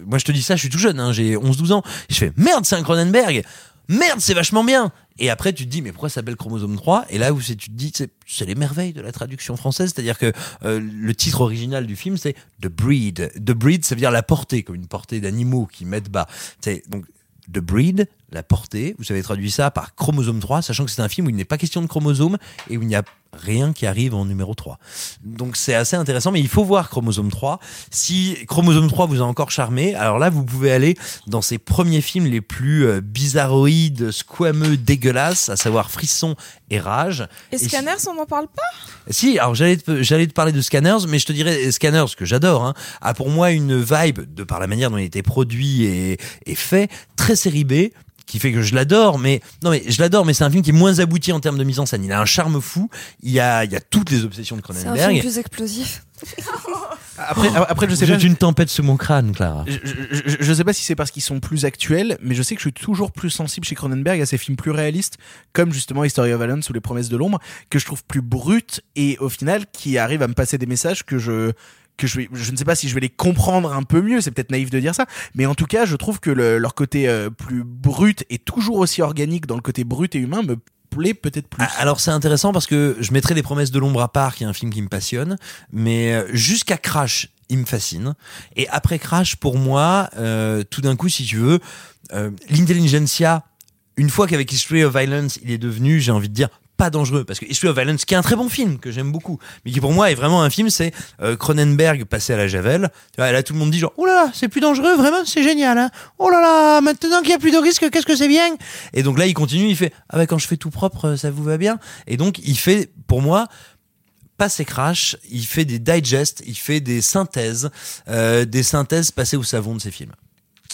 Moi, je te dis ça, je suis tout jeune, hein, j'ai 11-12 ans. Je fais merde, c'est un Cronenberg. Merde, c'est vachement bien. Et après, tu te dis, mais pourquoi ça s'appelle chromosome 3 Et là où c'est, tu te dis, c'est, c'est les merveilles de la traduction française. C'est-à-dire que euh, le titre original du film, c'est The Breed. The Breed, ça veut dire la portée, comme une portée d'animaux qui mettent bas. C'est donc The Breed, la portée. Vous avez traduit ça par chromosome 3, sachant que c'est un film où il n'est pas question de chromosome et où il n'y a rien qui arrive en numéro 3. Donc c'est assez intéressant, mais il faut voir Chromosome 3. Si Chromosome 3 vous a encore charmé, alors là vous pouvez aller dans ses premiers films les plus euh, bizarroïdes, squameux, dégueulasses, à savoir Frisson et Rage. Et Scanners, on n'en parle pas? Si, alors j'allais te, j'allais te parler de Scanners, mais je te dirais Scanners que j'adore, hein, a pour moi une vibe de par la manière dont il était produit et, et fait très série B qui fait que je l'adore, mais non mais je l'adore, mais c'est un film qui est moins abouti en termes de mise en scène. Il a un charme fou, il y a, il y a toutes les obsessions de C'est un film Cronenberg. plus explosif. après après je sais pas une tempête sous mon crâne, Clara. je, je, je- je sais pas si c'est parce qu'ils sont plus actuels, mais je sais que je suis toujours plus sensible chez Cronenberg à ses films plus réalistes, comme justement History of Violence ou Les Promesses de l'ombre, que je trouve plus brutes et au final qui arrivent à me passer des messages que je que je, vais, je ne sais pas si je vais les comprendre un peu mieux, c'est peut-être naïf de dire ça, mais en tout cas, je trouve que le- leur côté euh, plus brut et toujours aussi organique dans le côté brut et humain me plaît peut-être plus. Ah, Alors c'est intéressant parce que je mettrai Les Promesses de l'ombre à part, qui est un film qui me passionne, mais euh, jusqu'à Crash, il me fascine. Et après Crash, pour moi, euh, tout d'un coup, si tu veux, euh, l'intelligentsia, une fois qu'avec History of Violence, il est devenu, j'ai envie de dire, pas dangereux parce que History of Violence qui est un très bon film que j'aime beaucoup mais qui pour moi est vraiment un film c'est euh, Cronenberg passé à la javel. Tu vois, là tout le monde dit genre oh là là c'est plus dangereux vraiment c'est génial hein. Oh là là maintenant qu'il y a plus de risque qu'est-ce que c'est bien? Et donc là il continue il fait ah bah quand je fais tout propre ça vous va bien? Et donc il fait pour moi pas ses crash, il fait des digests, il fait des synthèses, euh, des synthèses passées au savon de ses films,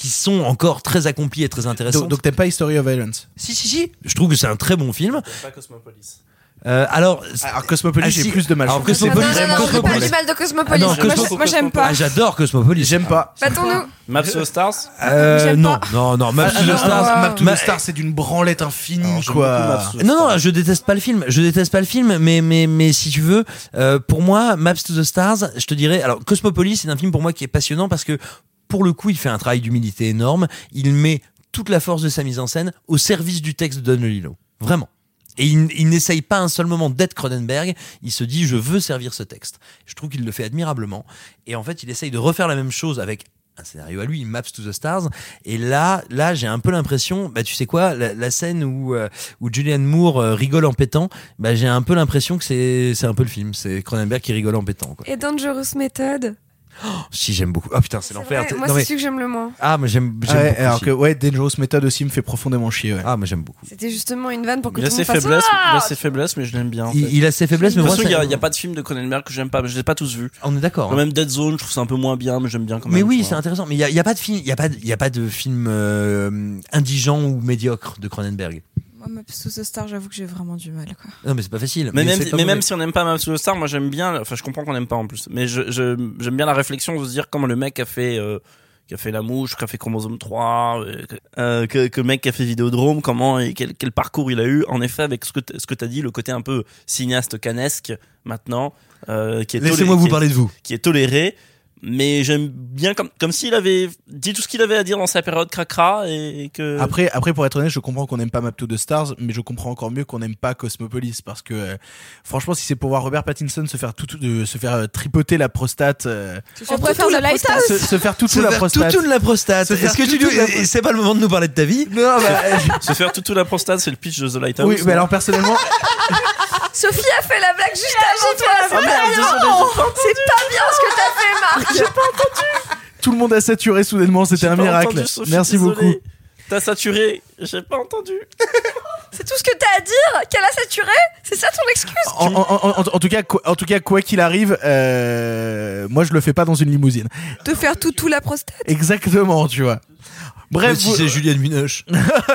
qui sont encore très accomplies et très intéressantes. Donc, donc t'aimes pas History of Violence si si si, je trouve que c'est un très bon film. Pas Cosmopolis. Euh, alors, alors Cosmopolis, Ah, j'ai si. plus de mal. Alors, Cosmopolis, non, non, non, Cosmopolis. pas du mal de Ah Cosmopolis. non, moi, Cosmo- je- moi, j'aime pas. Ah, j'adore Cosmopolis. J'aime pas. Battons-nous. Maps to the Stars Euh, J'aime non, pas. non, non, Maps Ah, to the non, Stars. non, Map to Ma- the Stars, c'est d'une branlette infinie, quoi. Maps Non, non, je déteste pas le film. Je déteste pas le film, mais mais mais si tu veux, euh, pour moi, Maps to the Stars, je te dirais. Alors, Cosmopolis, c'est un film pour moi qui est passionnant parce que pour le coup, il fait un travail d'humilité énorme. Il met toute la force de sa mise en scène au service du texte de Don. Vraiment. Et il, n'essaye pas un seul moment d'être Cronenberg. Il se dit, je veux servir ce texte. Je trouve qu'il le fait admirablement. Et en fait, il essaye de refaire la même chose avec un scénario à lui, Maps to the Stars. Et là, là, j'ai un peu l'impression, bah, tu sais quoi, la, scène où, euh, où Julianne Moore euh, rigole en pétant, bah, j'ai un peu l'impression que c'est, c'est un peu le film. C'est Cronenberg qui rigole en pétant. Et Dangerous Method. Si, j'aime beaucoup. Ah, putain, c'est l'enfer. Moi, c'est mais- celui que j'aime le moins. Ah, mais j'aime, j'aime Ouais, alors aussi. que ouais, Dangerous Method aussi me fait profondément chier. Ouais. Ah, mais j'aime beaucoup. C'était justement une vanne pour que Il a tout le monde fasse il Ah a ses faiblesses, mais je l'aime bien. en fait. Il, il a ses faiblesses, mais De moi, toute façon, il y, a- pas de film de Cronenberg que j'aime pas, mais je les ai pas tous vus. on est d'accord. Quand hein. même Dead Zone, je trouve ça un peu moins bien, mais j'aime bien quand même. Mais oui, c'est intéressant. Mais il y a, il y a pas de film, il y a pas, il y a pas de film euh, indigent ou médiocre de Cronenberg. Moi, Maps to the Star, j'avoue que j'ai vraiment du mal. Quoi. Non, mais c'est pas facile. Mais, même, c'est pas mais mauvais. même si on n'aime pas Maps to the Star, moi j'aime bien, enfin je comprends qu'on n'aime pas en plus, mais je, je, j'aime bien la réflexion de se dire comment le mec a fait, euh, qui a fait La Mouche, qui a fait Chromosome 3, euh, que, euh, que, que le mec qui a fait Vidéodrome, comment et quel, quel parcours il a eu, en effet avec ce que, t- ce que t'as dit, le côté un peu cinéaste canesque maintenant, euh, qui est Laissez-moi toléré- vous est- parler de vous. qui est toléré. Mais j'aime bien comme, comme s'il avait dit tout ce qu'il avait à dire dans sa période cracra et que. Après, après, pour être honnête, je comprends qu'on n'aime pas Map to the Stars, mais je comprends encore mieux qu'on n'aime pas Cosmopolis parce que, euh, franchement, si c'est pour voir Robert Pattinson se faire tout, tout- de, se faire euh, tripoter la prostate, euh, On préfère The Lighthouse. se, se faire tout, Se tout la faire prostate. toutou de la prostate. Est-ce que tu la- et c'est pas le moment de nous parler de ta vie Non, bah, Se faire tout la prostate, c'est le pitch de The Lighthouse. oui, mais alors personnellement, Sophie a fait la blague juste avant toi. C'est pas bien. ce que t'as fait, Marc. J'ai pas entendu. tout le monde a saturé soudainement, c'était un pas miracle. entendu, Sophie, Merci désolé. beaucoup. T'as saturé, j'ai pas entendu. C'est tout ce que t'as à dire Qu'elle a saturé C'est ça ton excuse En, en- en- en- en tout cas, quoi- en tout cas, quoi qu'il arrive, euh, moi je le fais pas dans une limousine. De faire tout tout la prostate Exactement, tu vois. Bref, Même si vous- c'est Juliette Binoche.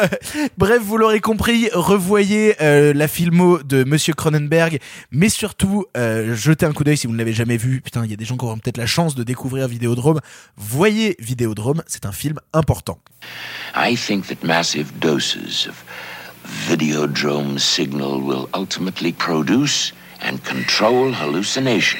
Bref, vous l'aurez compris, revoyez euh, la filmo de Monsieur Cronenberg, mais surtout euh, jetez un coup d'œil si vous ne l'avez jamais vu. Putain, il y a des gens qui auront peut-être la chance de découvrir Vidéodrome. Voyez Vidéodrome, c'est un film important. I think that massive doses of Videodrome signal will ultimately produce and control hallucination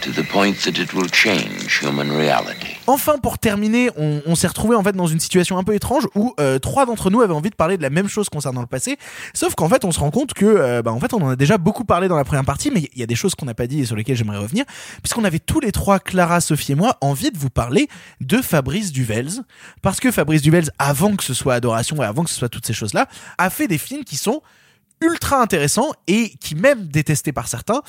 to the point that it will change human reality. Enfin, pour terminer, on, on s'est retrouvé en fait dans une situation un peu étrange où euh, trois d'entre nous avaient envie de parler de la même chose concernant le passé. Sauf qu'en fait, on se rend compte que, euh, bah, en fait, on en a déjà beaucoup parlé dans la première partie, mais il y a des choses qu'on n'a pas dit et sur lesquelles j'aimerais revenir, puisqu'on avait tous les trois, Clara, Sophie et moi, envie de vous parler de Fabrice Duvels, parce que Fabrice Duvels, avant que ce soit Adoration et avant que ce soit toutes ces choses-là, a fait des films qui sont ultra intéressants et qui même détestés par certains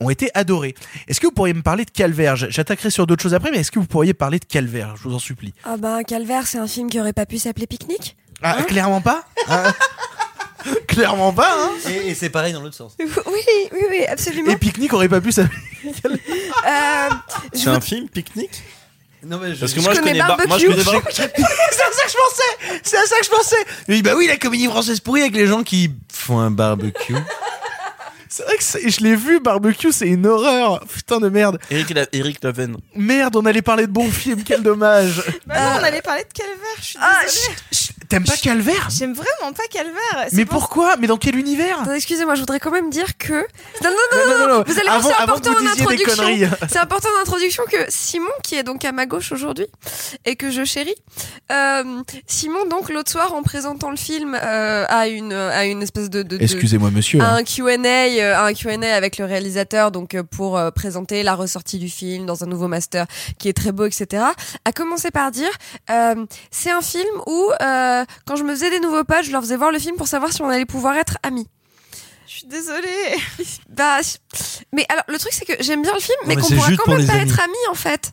ont été adorés. Est-ce que vous pourriez me parler de Calvaire? J'attaquerai sur d'autres choses après, mais est-ce que vous pourriez parler de Calvaire? Je vous en supplie. Ah bah Calvaire, c'est un film qui aurait pas pu s'appeler Pique-Nique? Ah, clairement pas Ah, Clairement pas, hein Et, et c'est pareil dans l'autre sens. Oui, oui, oui, absolument. Et Picnic aurait pas pu s'appeler. Euh, C'est un film, Pique-Nique? Non, mais Parce que je moi, je connais connais Bar- moi, je Barbecue. connais c'est à ça que je pensais C'est à ça que je pensais Oui, bah oui, la comédie française pourrie avec les gens qui font un barbecue. C'est vrai que c'est- je l'ai vu, Barbecue, c'est une horreur Putain de merde Eric, La- Eric Laven. Merde, on allait parler de bons films, quel dommage Bah non, on allait parler de Calvaire, je suis Ah, désolée. T'aimes pas Calvaire J'aime vraiment pas Calvaire. Mais pour- pourquoi? Mais dans quel univers? Excusez-moi, je voudrais quand même dire que. Non, non, non, Non, non, non, non, non. vous allez Avant- voir, c'est important en introduction. C'est important en introduction que Simon, qui est donc à ma gauche aujourd'hui et que je chéris, euh, Simon, donc l'autre soir, en présentant le film euh, à une à une espèce de. Excusez-moi, monsieur. à hein. un Q&A, euh, un avec le réalisateur, donc euh, pour euh, présenter la ressortie du film dans un nouveau master qui est très beau, etc. A commencé par dire, euh, c'est un film où euh, quand je me faisais des nouveaux potes, je leur faisais voir le film pour savoir si on allait pouvoir être amis. Je suis désolée. Bah, mais alors le truc c'est que j'aime bien le film, Non, mais, mais qu'on pourra quand même pas amis. être amis en fait.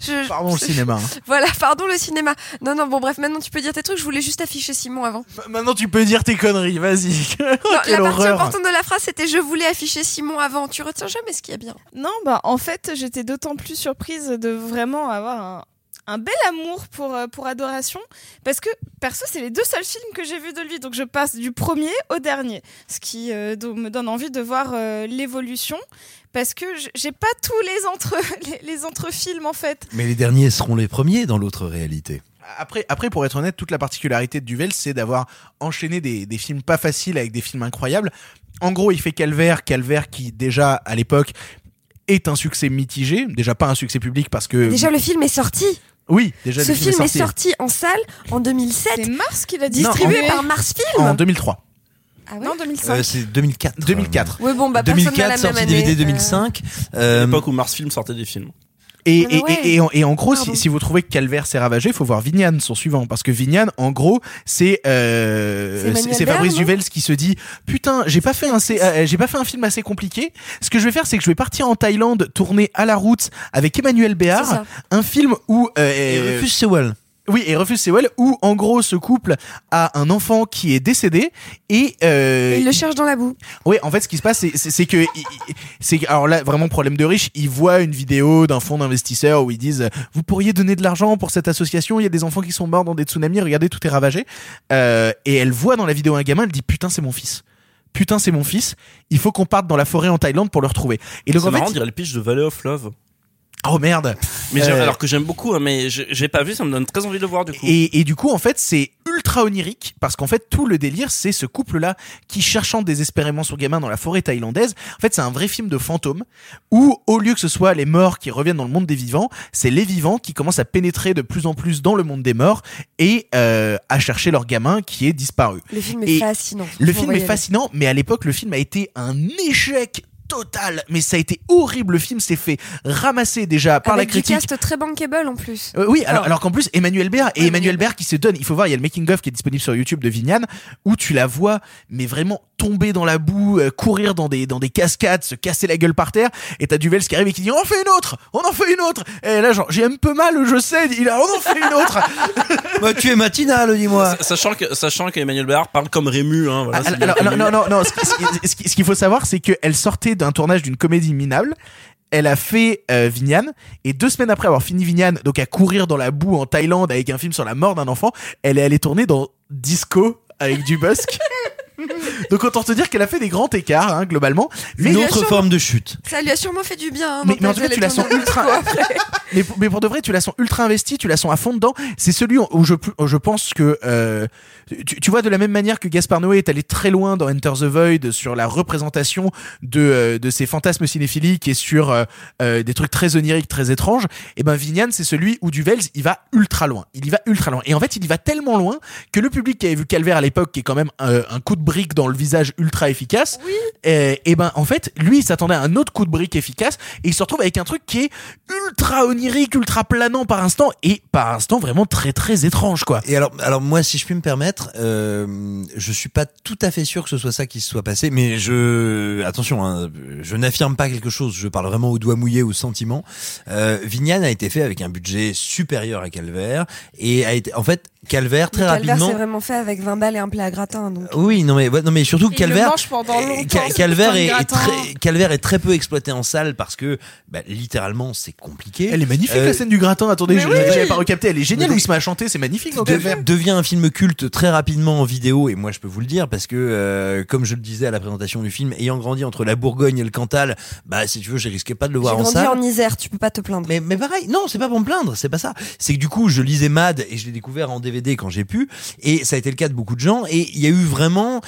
Je- Pardon le cinéma. hein. Voilà, pardon le cinéma. Non, non, bon bref, maintenant tu peux dire tes trucs. Je voulais juste afficher Simon avant. Maintenant tu peux dire tes conneries, vas-y. La partie horreur. importante de la phrase c'était je voulais afficher Simon avant. Tu retiens jamais ce qui est bien. Non, bah en fait, j'étais d'autant plus surprise de vraiment avoir un, un bel amour pour, euh, pour Adoration, parce que perso, c'est les deux seuls films que j'ai vus de lui, donc je passe du premier au dernier, ce qui euh, me donne envie de voir euh, l'évolution, parce que j'ai pas tous les entre les, les entre-films en fait. Mais les derniers seront les premiers dans l'autre réalité. Après, après, pour être honnête, toute la particularité de Duvel, c'est d'avoir enchaîné des, des films pas faciles avec des films incroyables. En gros, il fait Calvaire, Calvaire qui déjà à l'époque est un succès mitigé, déjà pas un succès public parce que Déjà le film est sorti. Oui, déjà Ce film est sorti sorti en salle en 2007. C'est Mars qui l'a distribué Non, en- par Mars Film. en 2003. Ah ouais Non, 2005. Euh, c'est 2004. 2004. Ouais, bon, bah, personne n'a la 2004, même sortie. DVD Euh, 2005. À Euh, l'époque où Mars Film sortait des films. Et, Ah et, ouais. et, et en, et en gros, si, si vous trouvez que Calvaire s'est ravagé, il faut voir Vignane, son suivant. Parce que Vignane, en gros, c'est euh, C'est Fabrice Duvels qui se dit Putain, j'ai pas fait un C- euh, j'ai pas fait un film assez compliqué. Ce que je vais faire, c'est que je vais partir en Thaïlande tourner à la route avec Emmanuel Béard, un film où et euh, refuse Sewell. Oui, et Refuse Sewell, où en gros ce couple a un enfant qui est décédé et euh, Et il le cherche dans la boue. oui, en fait, ce qui se passe, c'est- que, c'est alors là, vraiment problème de riche, ils voient une vidéo d'un fonds d'investisseurs où ils disent, vous pourriez donner de l'argent pour cette association, il y a des enfants qui sont morts dans des tsunamis, regardez, tout est ravagé. Euh, et elle voit dans la vidéo un gamin, elle dit, putain, c'est mon fils. Putain, c'est mon fils. Il faut qu'on parte dans la forêt en Thaïlande pour le retrouver. Et donc C'est en marrant, on fait, dirait le pitch de Valley of Love. Oh merde. Mais j'aime- Euh, alors que j'aime beaucoup, hein, mais j'ai pas vu, ça me donne très envie de le voir du coup. Et, et du coup, en fait, c'est ultra onirique parce qu'en fait, tout le délire, c'est ce couple-là qui, cherchant désespérément son gamin dans la forêt thaïlandaise, en fait, c'est un vrai film de fantôme où, au lieu que ce soit les morts qui reviennent dans le monde des vivants, c'est les vivants qui commencent à pénétrer de plus en plus dans le monde des morts et euh, à chercher leur gamin qui est disparu. Le film est Et fascinant. Le film est fascinant, mais à l'époque, le film a été un échec total. Mais ça a été horrible. Le film s'est fait ramasser déjà par Avec la du critique. cast très bankable en plus. Euh, oui, alors, Enfin, alors qu'en plus, Emmanuel Béard, et Emmanuel Béard qui se donne, il faut voir, il y a le making-of qui est disponible sur YouTube de Vignane, où tu la vois, mais vraiment tomber dans la boue, euh, courir dans des, dans des cascades, se casser la gueule par terre, et t'as Duvels qui arrive et qui dit, on en fait une autre, on en fait une autre, et là, genre, j'ai un peu mal, je sais, il a, on en fait une autre. Bah, tu es matinal, dis-moi. Sa- Sachant que sachant qu'Emmanuel Béard parle comme Rému, hein, voilà, c'est Alors, alors, non, non, non, non, ce, ce qu'il faut savoir, c'est qu'elle sortait d'un tournage d'une comédie minable. Elle a fait euh, Vignane et deux semaines après avoir fini Vignane, donc à courir dans la boue en Thaïlande avec un film sur la mort d'un enfant, elle est allée tourner dans Disco avec Dubosc. Donc autant te dire qu'elle a fait des grands écarts, hein, globalement. Mais Une autre forme de chute. Ça lui a sûrement fait du bien. hein, Mais, mais en tout cas, tu la sens ultra. mais, pour- mais pour de vrai, tu la sens ultra investie, tu la sens à fond dedans. C'est celui où je, où je pense que. euh, tu, tu vois, de la même manière que Gaspard Noé est allé très loin dans Enter the Void sur la représentation de, euh, de ses fantasmes cinéphiliques et sur euh, euh, des trucs très oniriques, très étranges, et ben Vignan, c'est celui où Duvels, il va ultra loin. Il y va ultra loin. Et en fait, il y va tellement loin que le public qui avait vu Calvaire à l'époque, qui est quand même euh, un coup de brique dans le visage ultra efficace, et, et ben en fait, lui, il s'attendait à un autre coup de brique efficace, et il se retrouve avec un truc qui est ultra onirique, ultra planant par instant, et par instant vraiment très très étrange, quoi. Et alors, alors moi, si je puis me permettre, euh, je suis pas tout à fait sûr que ce soit ça qui se soit passé, mais je attention, hein, je n'affirme pas quelque chose. Je parle vraiment au doigt mouillé, au sentiment. Euh, Vignane a été fait avec un budget supérieur à Calvaire et a été, en fait, Calvaire très Calvaire, rapidement. c'est vraiment fait avec 20 balles et un plat à gratin. Donc. Oui, non mais ouais, non mais surtout Il Calvaire. le mange pendant euh, longtemps, Cal- ce Calvaire putain de est, très Calvaire est très peu exploité en salle parce que bah, littéralement c'est compliqué. Elle est magnifique Euh, la scène du gratin. Attendez, je oui. j'avais pas recapté. Elle est géniale. Met à chanter, c'est magnifique. de- Calvaire. devient un film culte très rapidement en vidéo et moi je peux vous le dire parce que euh, comme je le disais à la présentation du film ayant grandi entre la Bourgogne et le Cantal bah si tu veux je risquais pas de le J'ai voir en grandi salle en Isère, tu peux pas te plaindre. mais, mais pareil, non, c'est pas pour me plaindre, c'est pas ça. C'est que du coup, je lisais Mad et je l'ai découvert en DVD quand j'ai pu, et ça a été le cas de beaucoup de gens, et il y a eu vraiment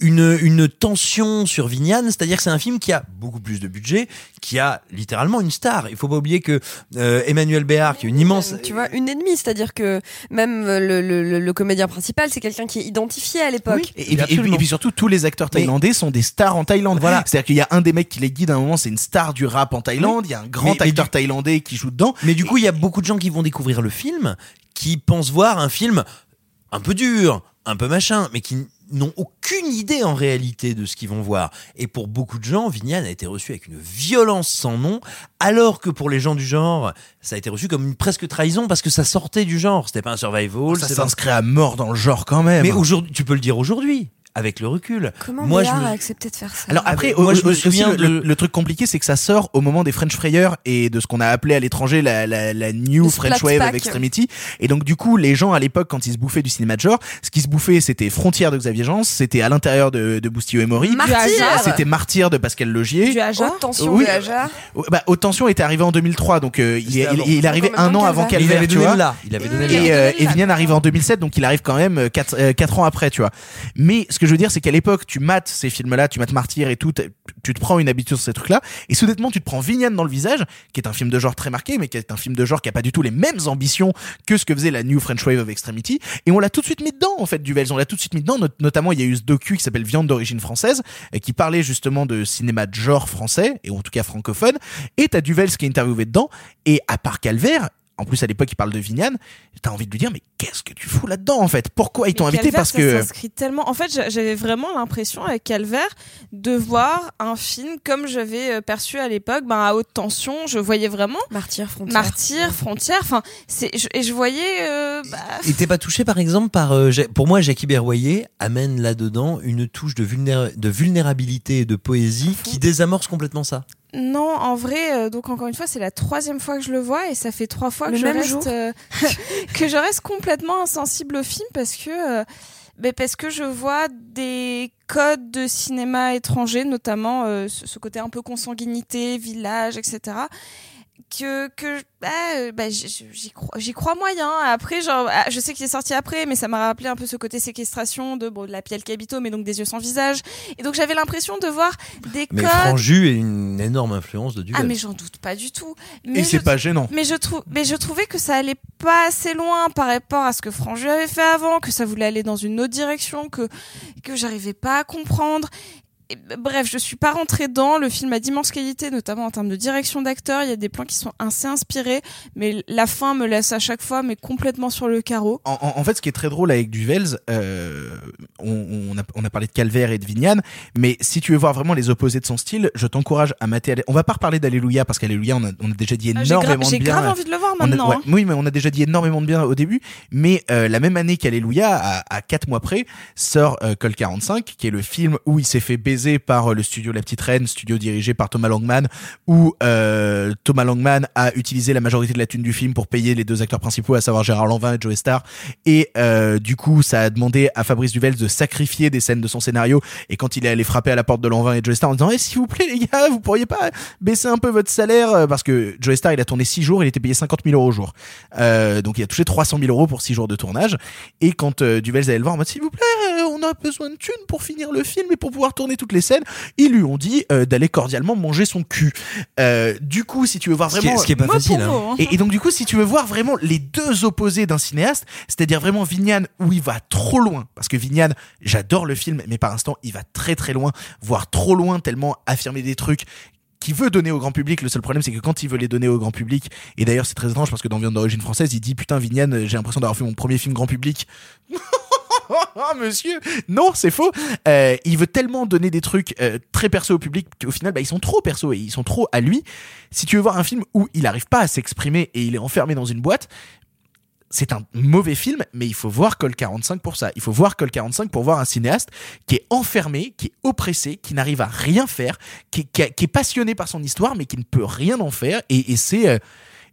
une, une tension sur Vignane, c'est-à-dire que c'est un film qui a beaucoup plus de budget, qui a littéralement une star. Il faut pas oublier que euh, Emmanuel Béard, qui est une immense... Tu vois, une ennemie, c'est-à-dire que même euh, le, le, le- le comédien principal, c'est quelqu'un qui est identifié à l'époque. Et, et- et- et puis surtout, tous les acteurs thaïlandais sont des stars en Thaïlande. Voilà. C'est-à-dire qu'il y a un des mecs qui les guide à un moment, c'est une star du rap en Thaïlande. Il y a un grand Mais- mais acteur du- thaïlandais qui joue dedans. Mais du coup, il y a beaucoup de gens qui vont découvrir le film, qui pensent voir un film un peu dur, un peu machin, mais qui n'ont aucune idée en réalité de ce qu'ils vont voir. Et pour beaucoup de gens, Vignane a été reçu avec une violence sans nom, alors que pour les gens du genre, ça a été reçu comme une presque trahison parce que ça sortait du genre. C'était pas un survival. Ça pas- s'inscrit à mort dans le genre quand même. Mais aujourd'hui, tu peux le dire aujourd'hui. Avec le recul. Comment Moi, Béard je me- a accepté de faire ça Alors après, moi, au- je me souviens le, de- le- le truc compliqué, c'est que ça sort au moment des French Frayeurs et de ce qu'on a appelé à l'étranger la, la, la New Le French Wave of Extremity. Et donc du coup, les gens à l'époque, quand ils se bouffaient du cinéma de genre, ce qui se bouffait, c'était Frontières de Xavier Jean, c'était à l'intérieur de, de Boustillot et Maury, Martyr. c'était Martyr de Pascal Logier. Du Haja. Haute tension Oui. de Haja. Bah, Haute Tension était arrivé en 2003, donc euh, il, il, il est arrivé Encore en même un an avant Calvaire. Il tu vois. Il avait donné. Et, euh, et arrive en 2007, donc il arrive quand même 4, ans après, tu vois. Mais que je veux dire, c'est qu'à l'époque, tu mates ces films-là, tu mates Martyr et tout, tu te prends une habitude sur ces trucs-là, et soudainement, tu te prends Vignane dans le visage, qui est un film de genre très marqué, mais qui est un film de genre qui a pas du tout les mêmes ambitions que ce que faisait la New French Wave of Extremity, et on l'a tout de suite mis dedans, en fait, Duvels, on l'a tout de suite mis dedans, not- notamment, il y a eu ce docu qui s'appelle Viande d'origine française, qui parlait justement de cinéma de genre français, et en tout cas francophone, et t'as Duvels qui est interviewé dedans, et à part Calvaire, en plus à l'époque il parle de Vignane, t'as envie de lui dire mais qu'est-ce que tu fous là-dedans en fait? Pourquoi ils t'ont invité Parce ça que s'inscrit tellement. En fait, j'a- j'avais vraiment l'impression avec Calvaire de voir un film comme j'avais euh, perçu à l'époque, ben à haute tension. Je voyais vraiment Martyr, frontière. Martyr, frontière. Enfin, c'est je- et je voyais. euh, bah, Et t'es pas touché par exemple par euh, pour moi Jackie Berroyer amène là-dedans une touche de, vulnéra- de vulnérabilité et de poésie qui désamorce complètement ça. Non, en vrai, euh, donc encore une fois, c'est la troisième fois que je le vois et ça fait trois fois Le que je reste euh, que je reste complètement insensible au film parce que euh, parce que je vois des codes de cinéma étranger, notamment euh, ce côté un peu consanguinité, village, etc. Que que bah, euh, bah, j'y crois j'y crois moyen après genre ah, je sais qu'il est sorti après mais ça m'a rappelé un peu ce côté séquestration de bon de la Piel Cabito mais donc des yeux sans visage et donc j'avais l'impression de voir des Mais codes Franju est une énorme influence de Duvel. ah mais j'en doute pas du tout. Et Mais c'est je- pas gênant. Mais je trouve, mais je trouvais que ça allait pas assez loin par rapport à ce que Franju avait fait avant, que ça voulait aller dans une autre direction, que que j'arrivais pas à comprendre. Et, b- bref, je suis pas rentrée dans. Le film a d'immenses qualités, notamment en termes de direction d'acteur. Il y a des plans qui sont assez inspirés, mais la fin me laisse à chaque fois, mais complètement sur le carreau. En, en- en fait, ce qui est très drôle avec Duvels, euh, on, on a, on a parlé de Calvaire et de Vignane, mais si tu veux voir vraiment les opposés de son style, je t'encourage à mater. On va pas reparler d'Alléluia parce qu'Alléluia, on a, on a déjà dit Ah, j'ai énormément j'ai de bien. grave envie de le voir a- maintenant, ouais, hein. Oui, mais on a déjà dit énormément de bien au début. Mais euh, la même année qu'Alléluia, à, à quatre mois près, sort euh, Col 45, qui est le film où il s'est fait baiser par euh, le studio La Petite Reine, studio dirigé par Thomas Langman, où euh, Thomas Langman a utilisé la majorité de la thune du film pour payer les deux acteurs principaux, à savoir Gérard Lanvin et Joe Star. Et euh, du coup, ça a demandé à Fabrice Duvels de sacrifier des scènes de son scénario. Et quand il est allé frapper à la porte de Lanvin et Joe Star en disant, eh, s'il vous plaît les gars, vous pourriez pas baisser un peu votre salaire parce que Joe Star il a tourné 6 jours, il était payé 50 000 euros au jour. Donc il a touché 300 000 euros pour 6 jours de tournage. Et quand Duvels allait le voir en mode s'il vous plaît, on a besoin de thunes pour finir le film et pour pouvoir tourner toutes les scènes, ils lui ont dit euh, d'aller cordialement manger son cul. Euh, du coup, si tu veux voir Ce qui est- vraiment, ce qui est pas facile. hein. hein. et, et donc du coup, si tu veux voir vraiment les deux opposés d'un cinéaste, c'est-à-dire vraiment Vignane où il va trop loin, parce que Vignane, j'adore le film, mais par instant, il va très très loin, voire trop loin, tellement affirmer des trucs qu'il veut donner au grand public. Le seul problème, c'est que quand il veut les donner au grand public, et d'ailleurs c'est très étrange parce que dans Viande d'origine française, il dit putain Vignane, j'ai l'impression d'avoir fait mon premier film grand public. Oh, monsieur Non, c'est faux. Euh, il veut tellement donner des trucs euh, très perso au public qu'au final, bah, ils sont trop perso et ils sont trop à lui. Si tu veux voir un film où il n'arrive pas à s'exprimer et il est enfermé dans une boîte, c'est un mauvais film, mais il faut voir Col 45 pour ça. Il faut voir Col 45 pour voir un cinéaste qui est enfermé, qui est oppressé, qui n'arrive à rien faire, qui, est passionné par son histoire, mais qui ne peut rien en faire. Et, c'est euh,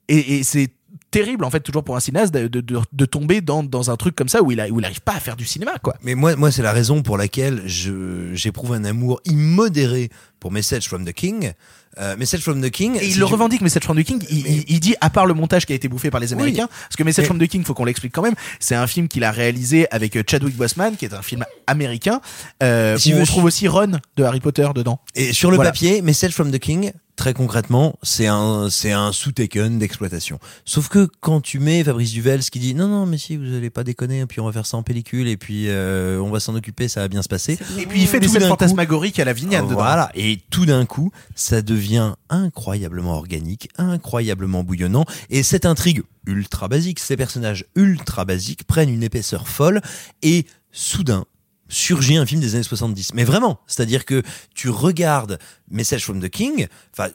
et, et c'est terrible en fait toujours pour un cinéaste de, de, de- tomber dans, dans un truc comme ça où il a- où il n'arrive pas à faire du cinéma quoi. Mais moi, moi c'est la raison pour laquelle j'éprouve un amour immodéré pour Message from the King. Euh, Message from the King. Et il le tu- revendique, Message from the King. Il, dit, à part le montage qui a été bouffé par les Américains, parce que Message Mais- from the King, faut qu'on l'explique quand même. C'est un film qu'il a réalisé avec euh, Chadwick Boseman, qui est un film américain, euh, Si où on je- trouve aussi Ron de Harry Potter dedans. Et sur le Voilà. papier, Message from the King, très concrètement, c'est un, c'est un sous-taken d'exploitation. Sauf que quand tu mets Fabrice Duvels qui dit non, non, mais si, vous allez pas déconner, et puis on va faire ça en pellicule, et puis euh, on va s'en occuper, ça va bien se passer. Et puis il fait des scènes fantasmagoriques à la vignette dedans. Voilà, et tout d'un coup, ça devient incroyablement organique, incroyablement bouillonnant, et cette intrigue ultra basique, ces personnages ultra basiques prennent une épaisseur folle, et soudain surgit un film des années 70. Mais vraiment, c'est-à-dire que tu regardes Message from the King, enfin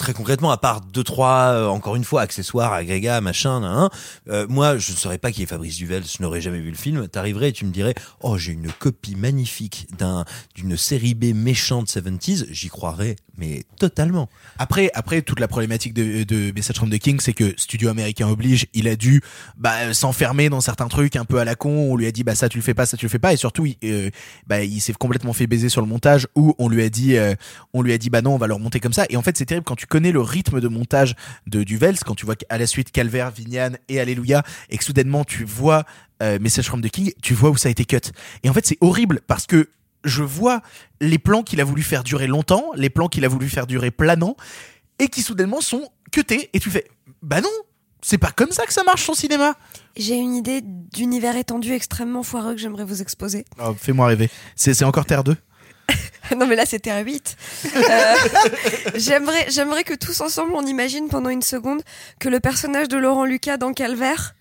très concrètement, à part deux trois, euh, encore une fois, accessoires, agrégats, machin, nan, euh, moi, je ne saurais pas qui est Fabrice Duvel, je n'aurais jamais vu le film. T'arriverais et tu me dirais, oh, j'ai une copie magnifique d'un d'une série B méchante 70s, j'y croirais, mais totalement. Après, après toute la problématique de, Message from the King, c'est que studio américain oblige, il a dû bah, s'enfermer dans certains trucs un peu à la con. On lui a dit bah ça tu le fais pas, ça tu le fais pas, et surtout il, euh, bah, s'est complètement fait baiser sur le montage où on lui a dit euh, on lui a dit bah non on va le remonter comme ça. Et en fait c'est terrible quand tu connais le rythme de montage de Duvels, quand tu vois à la suite Calvaire, Vignane et Alléluia, et que soudainement tu vois euh, Message from the King, tu vois où ça a été cut. Et en fait c'est horrible parce que je vois les plans qu'il a voulu faire durer longtemps, les plans qu'il a voulu faire durer planant, et qui soudainement sont cutés. Et tu fais, bah non, c'est pas comme ça que ça marche son cinéma. J'ai une idée d'univers étendu extrêmement foireux que j'aimerais vous exposer. Oh, Fais-moi rêver. C'est c'est encore Terre 2 non mais là c'était un 8. Euh, j'aimerais, j'aimerais que tous ensemble on imagine pendant une seconde que le personnage de Laurent Lucas dans Calvaire,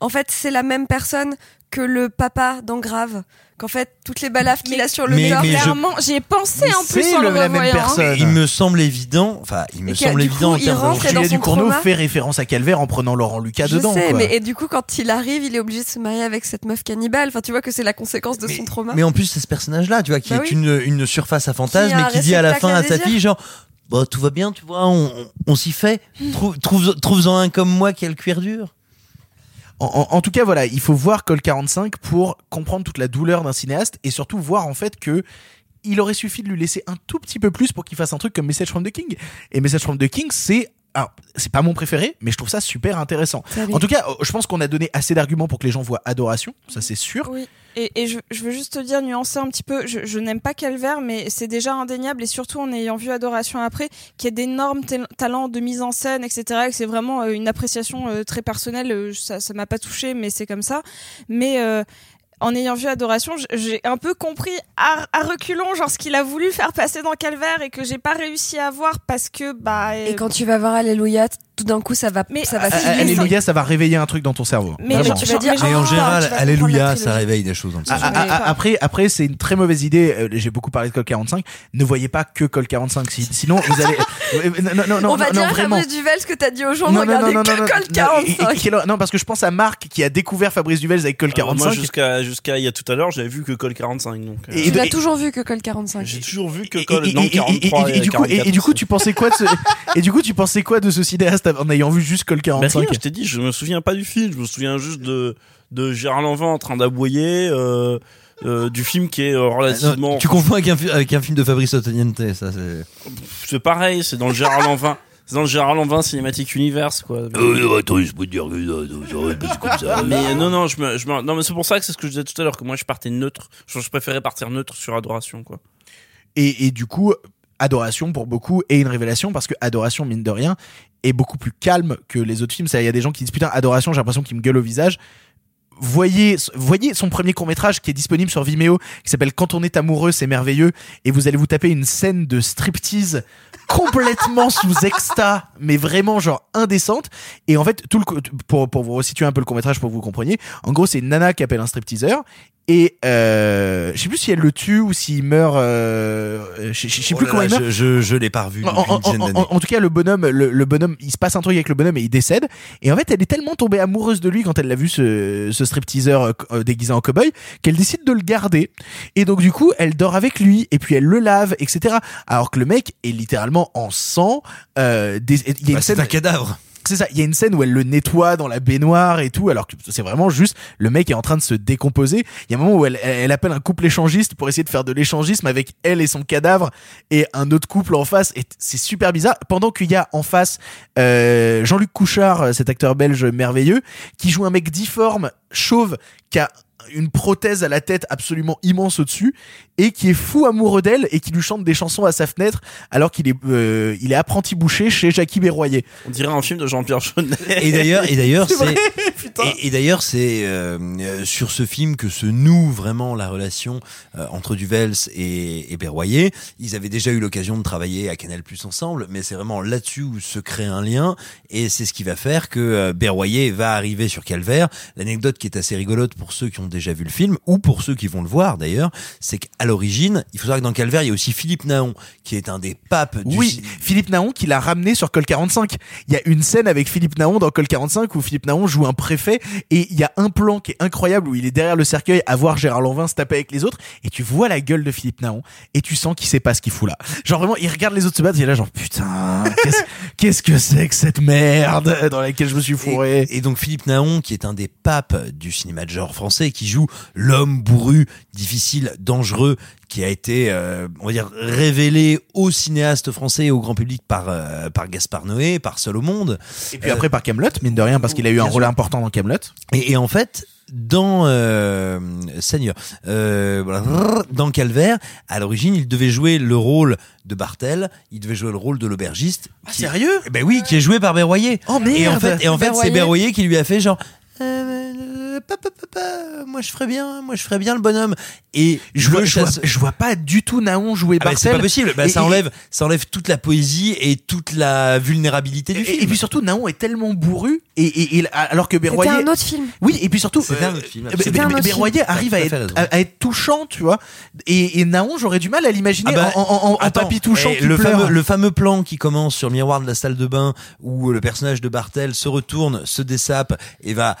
en fait c'est la même personne que le papa dans Grave. Qu'en fait toutes les balafres qu'il a sur le Mais- corps, mais Clairement, j'y ai pensé en plus c'est en le, le- la même personne. Il me semble évident, enfin, il me semble évident coup, en il termes rentre de- Ducournau fait référence à Calvaire en prenant Laurent Lucas je dedans. sais, quoi. mais et du coup quand il arrive, il est obligé de se marier avec cette meuf cannibale. Enfin tu vois que c'est la conséquence de son trauma. Mais en plus, c'est ce personnage-là, tu vois, qui Bah est oui. une, une surface à fantasme et qui dit à la fin à sa fille, genre, bah, tout va bien, tu vois, on, on, on s'y fait. Trouve, trouve, trouve-en un comme moi qui a le cuir dur. En, tout cas, voilà, il faut voir Col 45 pour comprendre toute la douleur d'un cinéaste et surtout voir en fait que il aurait suffi de lui laisser un tout petit peu plus pour qu'il fasse un truc comme Message from the King. Et Message from the King, c'est alors, c'est pas mon préféré, mais je trouve ça super intéressant. Salut. En tout cas, je pense qu'on a donné assez d'arguments pour que les gens voient Adoration, ça c'est sûr. Oui. Et, et je, je veux juste te dire, nuancer un petit peu, je, je n'aime pas Calvaire, mais c'est déjà indéniable, et surtout en ayant vu Adoration après, qu'il y a d'énormes talents de mise en scène, etc., et que c'est vraiment euh, une appréciation euh, très personnelle, euh, ça ça m'a pas touché, mais c'est comme ça. Mais euh, en ayant vu Adoration, j'ai un peu compris à, à reculons, genre ce qu'il a voulu faire passer dans Calvaire, et que j'ai pas réussi à voir parce que, bah... Et quand tu vas voir Alléluia, tout d'un coup ça va, ça va. Ah, filer. Alléluia, ça va réveiller un truc dans ton cerveau. Mais- mais tu vas dire, Mais en Ah, général, tu vas Alléluia, ça réveille des choses dans le Ah, cerveau. ah, ah, après, après, c'est une très mauvaise idée. Euh, J'ai beaucoup parlé de Col 45. Ne voyez pas que Col 45. Si- Sinon, vous allez. Euh, non, non, non, non, On va non, dire. Fabrice Duvel ce que t'as dit aux gens de Non, non, regarder non, non, que non, Col non, et- 45. et- quelle- non, parce que je pense à Marc qui a découvert Fabrice Duvels avec Col Euh, moi, 45. Jusqu'à il y a tout à l'heure, j'avais vu que Col 45. Donc, euh, Et- Tu l'as toujours vu que Col 45. j'ai toujours vu que Col et- non, et- et- 43 et- et du coup, et- 44. et du coup, tu pensais quoi de ce, et du coup, tu pensais quoi de ce cinéaste en ayant vu juste Col Bah, 45? rien, je t'ai dit, je me souviens pas du film. Je me souviens juste de de Gérard Lanvin en train d'aboyer. Euh, euh, du film qui est euh, relativement Non, tu confonds avec un, fi- avec un film de Fabrice Ottoniente, ça c'est. c'est pareil c'est dans le Gérard Lanvin c'est dans le Gérard Lanvin Cinematic Universe quoi Euh, attends, je peux te dire que ça, comme ça. mais euh, non non je me, je me- non mais c'est pour ça que c'est ce que je disais tout à l'heure que moi je partais neutre je, je préférais partir neutre sur Adoration quoi Et, et du coup, Adoration pour beaucoup est une révélation parce que Adoration, mine de rien, est beaucoup plus calme que les autres films. C'est- Il y a des gens qui disent putain, Adoration, j'ai l'impression qu'il me gueule au visage. Voyez, voyez son premier court métrage qui est disponible sur Vimeo, qui s'appelle Quand on est amoureux, c'est merveilleux, et vous allez vous taper une scène de striptease complètement sous exta, mais vraiment genre indécente. Et en fait, tout le pour pour vous resituer un peu le court métrage pour que vous compreniez, en gros, c'est une nana qui appelle un stripteaseur et euh, je sais plus si elle le tue ou s'il meurt. Euh, je, sais Oh plus comment là, il meurt. Je, je, je l'ai pas revu En, tout cas, le bonhomme, le, le bonhomme, il se passe un truc avec le bonhomme et il décède. Et en fait, elle est tellement tombée amoureuse de lui quand elle l'a vu ce, ce stripteaseur euh, euh, déguisé en cowboy qu'elle décide de le garder. Et donc du coup, elle dort avec lui et puis elle le lave, etc. Alors que le mec est littéralement en sang. Euh, des- il y a Bah, une c'est scène- un cadavre. C'est ça, il y a une scène où elle le nettoie dans la baignoire et tout, alors que c'est vraiment juste le mec est en train de se décomposer. Il y a un moment où elle, elle, elle appelle un couple échangiste pour essayer de faire de l'échangisme avec elle et son cadavre et un autre couple en face. Et c'est super bizarre. Pendant qu'il y a en face euh, Jean-Luc Couchard, cet acteur belge merveilleux, qui joue un mec difforme, chauve, qui a une prothèse à la tête absolument immense au-dessus et qui est fou amoureux d'elle et qui lui chante des chansons à sa fenêtre alors qu'il est euh, il est apprenti boucher chez Jackie Berroyer. on dirait un film de Jean-Pierre Jeunet Et d'ailleurs, et d'ailleurs, C'est et, et d'ailleurs, c'est euh, euh, sur ce film que se noue vraiment la relation euh, entre Duvels et, et Berroyer. Ils avaient déjà eu l'occasion de travailler à Canal Plus ensemble, mais c'est vraiment là-dessus où se crée un lien, et c'est ce qui va faire que euh, Berroyer va arriver sur Calvaire. L'anecdote qui est assez rigolote pour ceux qui ont déjà vu le film ou pour ceux qui vont le voir d'ailleurs, c'est qu'à l'origine, il faut savoir que dans Calvaire, il y a aussi Philippe Naon, qui est un des papes du Oui, Philippe Naon qui l'a ramené sur Col 45. Il y a une scène avec Philippe Naon dans Col 45 où Philippe Naon joue un préfet et il y a un plan qui est incroyable où il est derrière le cercueil à voir Gérard Lanvin se taper avec les autres et tu vois la gueule de Philippe Naon et tu sens qu'il sait pas ce qu'il fout là. Genre vraiment, il regarde les autres se battre, est là genre putain, qu'est-ce que c'est que cette merde dans laquelle je me suis fourré. Et, et donc Philippe Naon, qui est un des papes du cinéma de genre français, qui joue l'homme bourru, difficile, dangereux, qui a été, euh, on va dire, révélé aux cinéastes français et au grand public par euh, par Gaspard Noé, par Seul au monde. Et puis après par Camelot, mine de rien parce qu'il a eu un rôle important dans Camelot. Et, et en fait, dans euh, Seigneur, euh, dans Calvaire, à l'origine, il devait jouer le rôle de Bartel, il devait jouer le rôle de l'aubergiste. qui- sérieux? Eh Ben oui, qui est joué par Berroyer. Oh merde Et en fait, et en fait, c'est. Berroyer qui lui a fait genre. Euh, papa, papa, moi je ferais bien, moi je ferais bien le bonhomme. Et Je vois, le je, vois, chasse- je vois pas du tout Naon jouer Ah bah, c'est pas possible. Bah, Et- ça et- enlève, ça enlève toute la poésie et toute la vulnérabilité du Et, film. et puis surtout, Naon est tellement bourru, et, et- et- alors que C'était Berroyer. un autre film. Oui, et puis surtout, C'était euh, un autre film, Berroyer film. arrive à être, à, à être touchant, tu vois. Et, et Naon, j'aurais du mal à l'imaginer Ah bah, en, en, en- en Attends, papy touchant eh, qui le pleure. fameux le fameux plan qui commence sur le miroir de la salle de bain où le personnage de Bartel se retourne, se dessape et va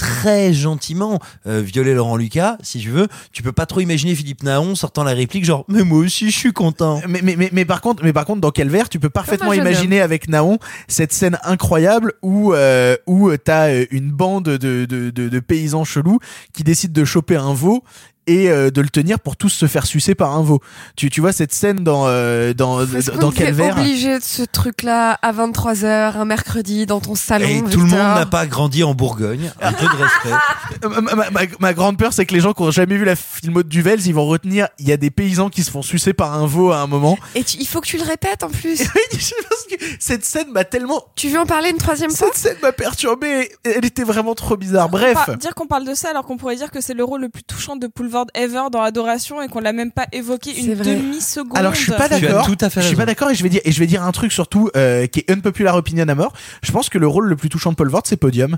très gentiment euh, violer Laurent Lucas, si tu veux. Tu peux pas trop imaginer Philippe Naon sortant la réplique genre mais moi aussi je suis content. Mais, mais, mais, mais par contre, mais par contre, dans Calvaire, tu peux parfaitement imaginer avec Naon cette scène incroyable où euh, où t'as euh, une bande de, de, de, de paysans chelous qui décident de choper un veau et euh, de le tenir pour tous se faire sucer par un veau. Tu, tu vois cette scène dans euh, dans Est-ce dans t'est Calvaire obligé de ce truc-là à 23h, un mercredi, dans ton salon Et tout le monde n'a pas grandi en Bourgogne. Un peu de respect. ma, ma- ma- ma grande peur, c'est que les gens qui ont jamais vu la filmo de Duvels, ils vont retenir. Il y a des paysans qui se font sucer par un veau à un moment. Et tu- il faut que tu le répètes en plus. Parce que cette scène m'a tellement, tu veux en parler une troisième fois? Cette scène m'a perturbé. Elle était vraiment trop bizarre. Bref. Pas- dire qu'on parle de ça alors qu'on pourrait dire que c'est le rôle le plus touchant de Poulvord Voldemort ever dans Adoration et qu'on l'a même pas évoqué une vrai. demi seconde. Alors je suis pas d'accord. tout à fait Je suis pas d'accord et je vais dire et je vais dire un truc surtout euh, qui est unpopular opinion à mort. Je pense que le rôle le plus touchant de Paul Vort c'est Podium.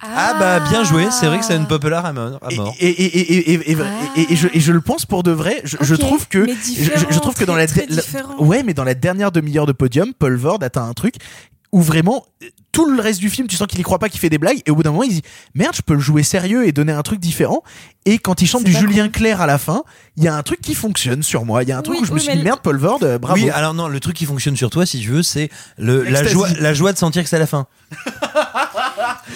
Ah bah bien joué, c'est vrai que c'est une populaire à mort. Et, et, et, et, et, et, et- et je, et je le pense pour de vrai. Je, trouve que je, trouve que dans très, la, très la- différent. ouais, mais dans la dernière demi-heure de podium, Paul Vord atteint un truc où vraiment tout le reste du film, tu sens qu'il y croit pas, qu'il fait des blagues, et au bout d'un moment, il dit merde, je peux le jouer sérieux et donner un truc différent. Et quand il chante du Julien Clerc à la fin, il y a un truc qui fonctionne sur moi. Il y a un truc Oui, où je me suis dit merde, Paul Vord, euh, bravo. Oui, alors non, le truc qui fonctionne sur toi, si tu veux, c'est joie, la joie de sentir que c'est la fin.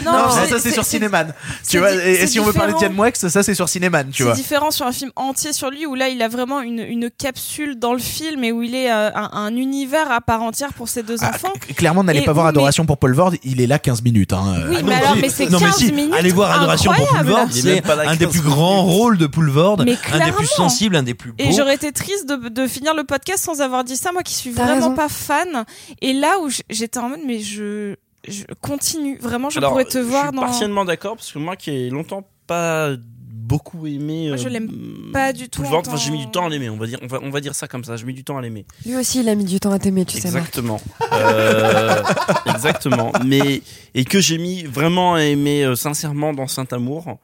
Non, Non, ça, c'est- ça c'est sur c'est- Cinéman. c'est Tu vois, et, et c'est si on veut parler de. Yann Moix, ça c'est sur Cinéman, tu C'est vois. différent sur un film entier sur lui où là il a vraiment une, une capsule dans le film et où il est euh, un, un univers à part entière pour ses deux Ah, enfants. Clairement, n'allez pas voir Adoration pour Paul Vord, il est là 15 minutes. Hein. Oui, Ah mais non, alors, mais c'est non, 15 mais si, minutes allez voir Adoration pour incroyables. Poulvord, Il est c'est un des 15 plus grands rôles de Poulvord, un des plus sensibles, un des plus beaux. Et j'aurais été triste de, de finir le podcast sans avoir dit ça, moi qui suis vraiment pas fan. Et là où j'étais en mode, mais je, je continue, vraiment, je Alors, pourrais te je voir suis dans. partiellement d'accord parce que moi qui ai longtemps pas beaucoup aimé. Moi, je euh, l'aime pas du tout Boulevard, en enfin, j'ai mis du temps- à l'aimer. On va dire, on va, on va dire ça comme ça. J'ai mis du temps à l'aimer. Lui aussi, il a mis du temps à t'aimer, tu sais. Exactement. Euh, exactement. Mais et que j'ai mis vraiment à aimer euh, sincèrement dans Saint Amour.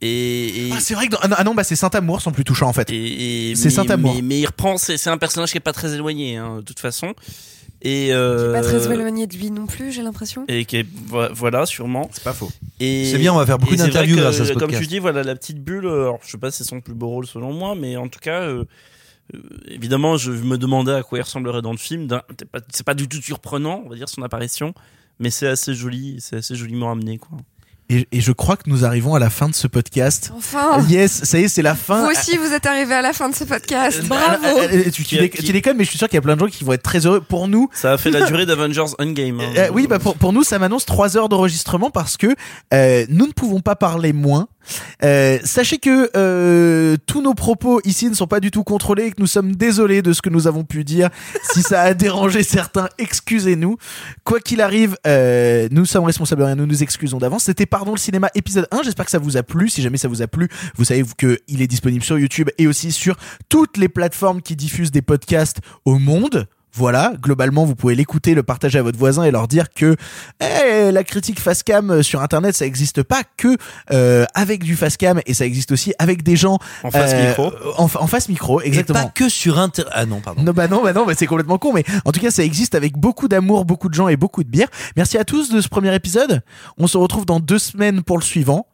Et, et- Ah, c'est vrai que dans- ah non, ah bah c'est Saint-Amour sont plus touchants en fait. et- et- C'est mais- Saint-Amour. Mais, mais il reprend. C'est c'est un personnage qui est pas très éloigné hein, de toute façon. Et euh, Pas très éloigné de lui non plus, j'ai l'impression. et qui est, vo- voilà sûrement. C'est pas faux. Et C'est bien, on va faire beaucoup d'interviews grâce à ce Comme podcast. tu dis, voilà la petite bulle. euh, Alors, je sais pas si c'est son plus beau rôle selon moi, mais en tout cas, euh, euh, évidemment, je me demandais à quoi il ressemblerait dans le film. C'est pas, c'est pas du tout surprenant, on va dire son apparition, mais c'est assez joli, c'est assez joliment amené, quoi. Et, et je crois que nous arrivons à la fin de ce podcast. Enfin Yes, ça y est, c'est la fin. Vous aussi, vous êtes arrivé à la fin de ce podcast. Ah, Bravo ah, ah, tu, tu, qui- tu déconnes, mais je suis sûr qu'il y a plein de gens qui vont être très heureux. Pour nous, Ça a fait la durée d'Avengers Endgame. hein. Euh, oui, bah pour, pour nous, ça m'annonce trois heures d'enregistrement parce que euh, nous ne pouvons pas parler moins. Euh, sachez que euh, tous nos propos ici ne sont pas du tout contrôlés et que nous sommes désolés de ce que nous avons pu dire. si ça a dérangé certains, excusez-nous. Quoi qu'il arrive, euh, nous sommes responsables de rien, nous nous excusons d'avance. C'était Pardon le cinéma épisode 1. J'espère que ça vous a plu. Si jamais ça vous a plu, vous savez que il est disponible sur YouTube et aussi sur toutes les plateformes qui diffusent des podcasts au monde. Voilà, globalement, vous pouvez l'écouter, le partager à votre voisin et leur dire que eh, la critique face cam euh, sur Internet, ça n'existe pas que euh, avec du face cam et ça existe aussi avec des gens En face euh, micro. En, en face micro, exactement. Et pas que sur Inter. Ah non, pardon. Non bah non bah non bah c'est complètement con mais en tout cas ça existe avec beaucoup d'amour beaucoup de gens et beaucoup de bière merci à tous de ce premier épisode on se retrouve dans deux semaines pour le suivant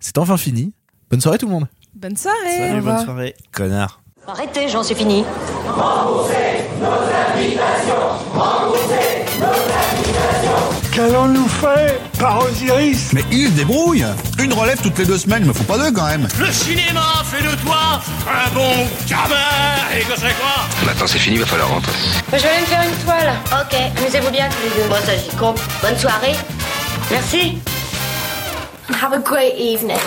c'est enfin fini bonne soirée tout le monde Bonne soirée. Salut, bonne soirée. Connard. Arrêtez, Jean, c'est fini. Qu'allons-nous faire par Osiris Mais il se débrouille Une relève toutes les deux semaines, il me faut pas deux quand même Le cinéma fait de toi un bon gamin Et que c'est quoi? Maintenant c'est fini, va falloir rentrer. Je vais aller me faire une toile. Ok, amusez-vous bien tous les deux. Bon, ça j'y compte. Bonne soirée. Merci. Have a great evening.